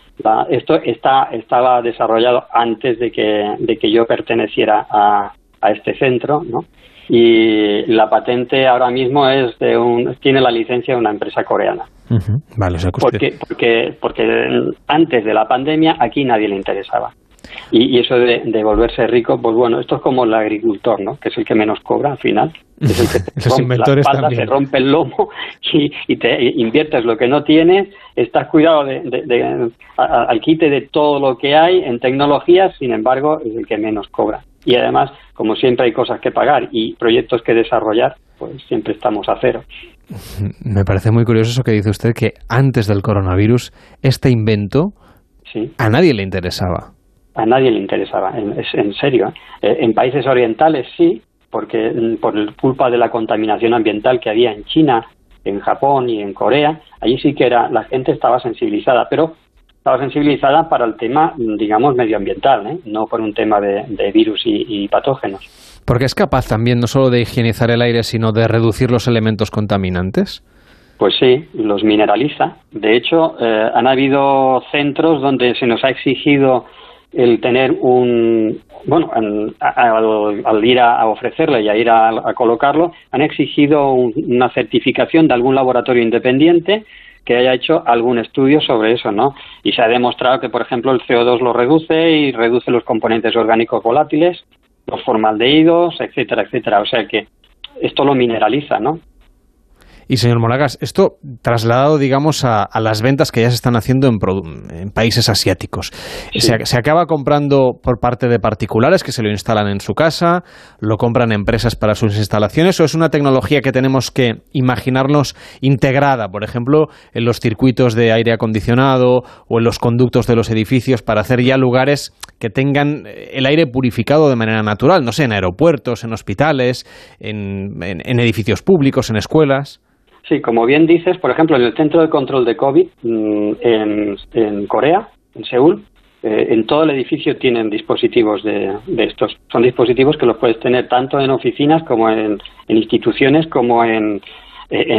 esto está estaba desarrollado antes de que de que yo perteneciera a, a este centro, ¿no? y la patente ahora mismo es de un, tiene la licencia de una empresa coreana. Vale, porque, porque, porque antes de la pandemia aquí nadie le interesaba. Y, eso de, volverse rico, pues bueno, esto es como el agricultor, ¿no? Que es el que menos cobra al final. Es el que Los rompe inventores la espalda, se rompe el lomo y, te inviertes lo que no tienes, estás cuidado de, al quite de todo lo que hay en tecnologías, sin embargo, es el que menos cobra. Y además, como siempre hay cosas que pagar y proyectos que desarrollar, pues siempre estamos a cero. Me parece muy curioso eso que dice usted, que antes del coronavirus, este invento a nadie le interesaba. A nadie le interesaba, en, en serio. ¿eh? Eh, en países orientales sí, porque mm, por culpa de la contaminación ambiental que había en China, en Japón y en Corea, allí sí que era la gente estaba sensibilizada, pero estaba sensibilizada para el tema, mm, digamos, medioambiental, ¿eh? no por un tema de, virus y, patógenos. Porque es capaz también no solo de higienizar el aire, sino de reducir los elementos contaminantes. Pues sí, los mineraliza. De hecho, eh, han habido centros donde se nos ha exigido el tener un, bueno, al, ir a, ofrecerle y a ir a, colocarlo, han exigido una certificación de algún laboratorio independiente que haya hecho algún estudio sobre eso, ¿no? Y se ha demostrado que, por ejemplo, el CO2 lo reduce y reduce los componentes orgánicos volátiles, los formaldehídos, etcétera, etcétera. O sea que esto lo mineraliza, ¿no? Y señor Moragas, esto trasladado, digamos, a, las ventas que ya se están haciendo en, países asiáticos. Se, acaba comprando por parte de particulares que se lo instalan en su casa, lo compran empresas para sus instalaciones, o es una tecnología que tenemos que imaginarnos integrada, por ejemplo, en los circuitos de aire acondicionado o en los conductos de los edificios para hacer ya lugares que tengan eh, el aire purificado de manera natural, no sé, en aeropuertos, en hospitales, en edificios públicos, en escuelas. Sí, como bien dices, por ejemplo, en el Centro de Control de COVID mm, en, Corea, en Seúl, eh, en todo el edificio tienen dispositivos de, estos. Son dispositivos que los puedes tener tanto en oficinas como en, instituciones como en,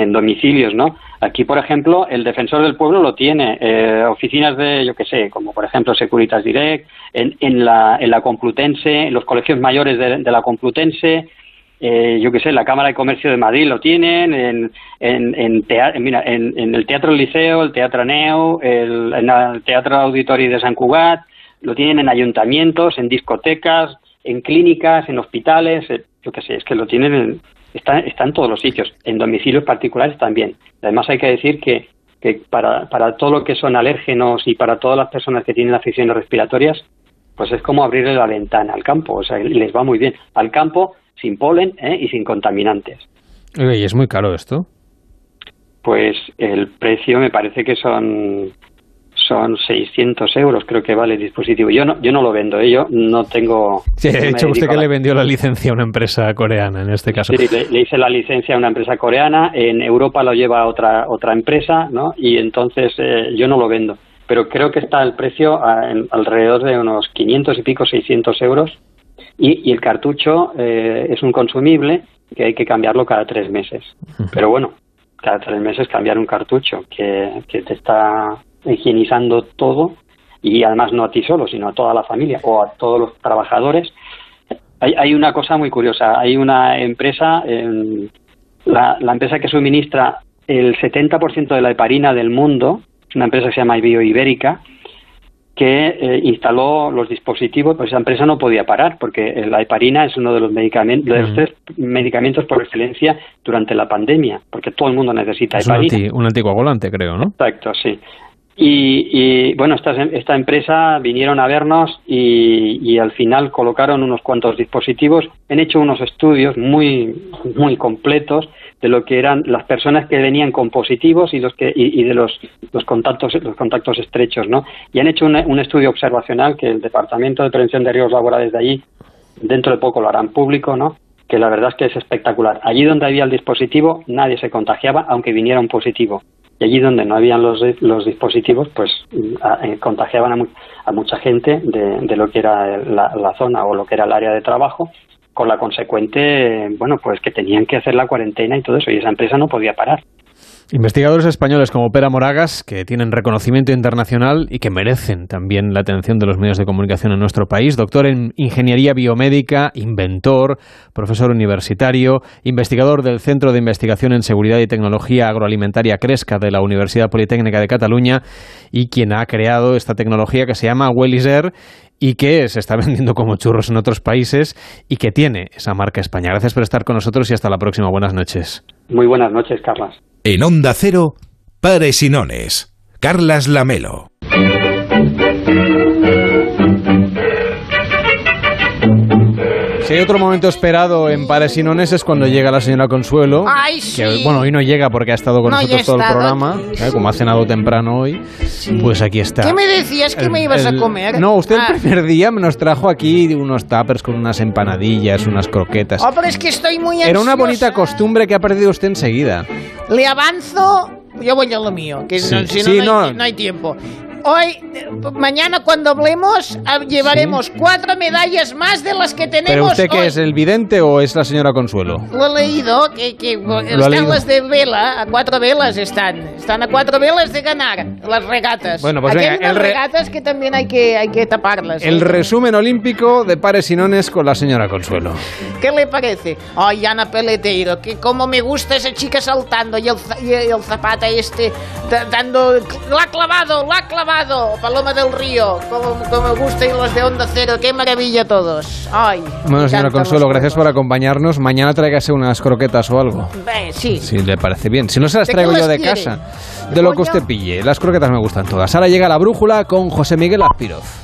domicilios, ¿no? Aquí, por ejemplo, el defensor del pueblo lo tiene. Eh, oficinas de, yo qué sé, como por ejemplo Securitas Direct, en, la, en la Complutense, en los colegios mayores de la Complutense, eh, yo qué sé, la Cámara de Comercio de Madrid lo tienen, en, en, en, mira, en, el Teatro Liceo, el Teatro Neo, el, en el Teatro Auditorio de San Cugat, lo tienen en ayuntamientos, en discotecas, en clínicas, en hospitales, eh, yo qué sé, es que lo tienen, en, está, está en todos los sitios, en domicilios particulares también. Además hay que decir que, que para, para todo lo que son alérgenos y para todas las personas que tienen aficiones respiratorias, pues es como abrirle la ventana al campo, o sea, les va muy bien. Al campo sin polen ¿eh? y sin contaminantes. ¿Y es muy caro esto? Pues el precio me parece que son son 600 euros creo que vale el dispositivo. Yo no, yo no lo vendo, ¿eh? yo no tengo... Sí, de hecho usted que le vendió la licencia a una empresa coreana en este caso. Sí, le, hice la licencia a una empresa coreana, en Europa lo lleva otra otra empresa, ¿no? Y entonces eh, yo no lo vendo. Pero creo que está el precio alrededor de unos 500 y pico, 600 euros y, el cartucho eh, es un consumible que hay que cambiarlo cada tres meses. Pero bueno, cada tres meses cambiar un cartucho que, que te está higienizando todo y además no a ti solo, sino a toda la familia o a todos los trabajadores. Hay, hay una cosa muy curiosa. Hay una empresa, la, la empresa que suministra el 70% de la heparina del mundo, una empresa que se llama Bioibérica, que eh, instaló los dispositivos, pues esa empresa no podía parar, porque la heparina es uno de los medicamentos, de los tres medicamentos por excelencia durante la pandemia, porque todo el mundo necesita heparina. Un, un anticoagulante, creo, ¿no? Exacto, sí. Y, bueno, esta, esta empresa vinieron a vernos y, y, al final colocaron unos cuantos dispositivos. Han hecho unos estudios muy, muy completos de lo que eran las personas que venían con positivos y los que y, de los, los contactos los contactos estrechos no y han hecho un, estudio observacional que el departamento de prevención de riesgos laborales de allí dentro de poco lo harán público no que la verdad es que es espectacular. Allí donde había el dispositivo nadie se contagiaba aunque viniera un positivo y allí donde no habían los, los dispositivos pues eh, contagiaban a, a, mucha gente de, lo que era la zona o lo que era el área de trabajo con la consecuente, bueno, pues que tenían que hacer la cuarentena y todo eso, y esa empresa no podía parar. Investigadores españoles como Pera Moragas, que tienen reconocimiento internacional y que merecen también la atención de los medios de comunicación en nuestro país. Doctor en Ingeniería Biomédica, inventor, profesor universitario, investigador del Centro de Investigación en Seguridad y Tecnología Agroalimentaria Cresca de la Universidad Politécnica de Cataluña y quien ha creado esta tecnología que se llama Welliser y que se está vendiendo como churros en otros países y que tiene esa marca España. Gracias por estar con nosotros y hasta la próxima. Buenas noches. Muy buenas noches, Carlas. En Onda Cero, Pares y Nones. Carlas Lamelo. Si hay otro momento esperado en Pares y Nones es cuando llega la señora Consuelo. Ay, que, sí. bueno, hoy no llega porque ha estado con No, nosotros todo el programa. ¿eh? Como ha cenado temprano hoy, pues aquí está. ¿Qué me decías que El- me ibas el- a comer? No, usted Ah. el primer día me nos trajo aquí unos tuppers con unas empanadillas, unas croquetas. Oh, pero es que estoy muy Era una ansiosa. bonita costumbre que ha perdido usted enseguida. Le avanzo, yo voy a lo mío, que Sí, no, si no, sí, no, hay, no. no hay tiempo. Hoy, mañana cuando hablemos, ah, llevaremos cuatro medallas más de las que tenemos ¿Pero usted qué hoy. es, el vidente o es la señora Consuelo? Lo he leído, que, que están leído. las de vela, a cuatro velas están. Están a cuatro velas de ganar las regatas. Bueno, pues Aquí venga, hay unas regatas que también hay que, hay que taparlas. El ¿eh? resumen olímpico de Pares y Nones con la señora Consuelo. ¿Qué le parece? Ay, Ana Peleteiro, que como me gusta esa chica saltando y el, y el zapata este da- dando... ¡Lo ha clavado! ¡Lo ha clavado! Paloma del Río, como, gusta y los de Onda Cero, qué maravilla todos. Ay, Bueno, señora Consuelo, gracias por acompañarnos. Mañana tráigase unas croquetas o algo. Eh, sí. Si le parece bien. Si no se las ¿De qué traigo yo de quiere? casa. De lo que usted pille. Las croquetas me gustan todas. Ahora llega la brújula con José Miguel Aspiroz.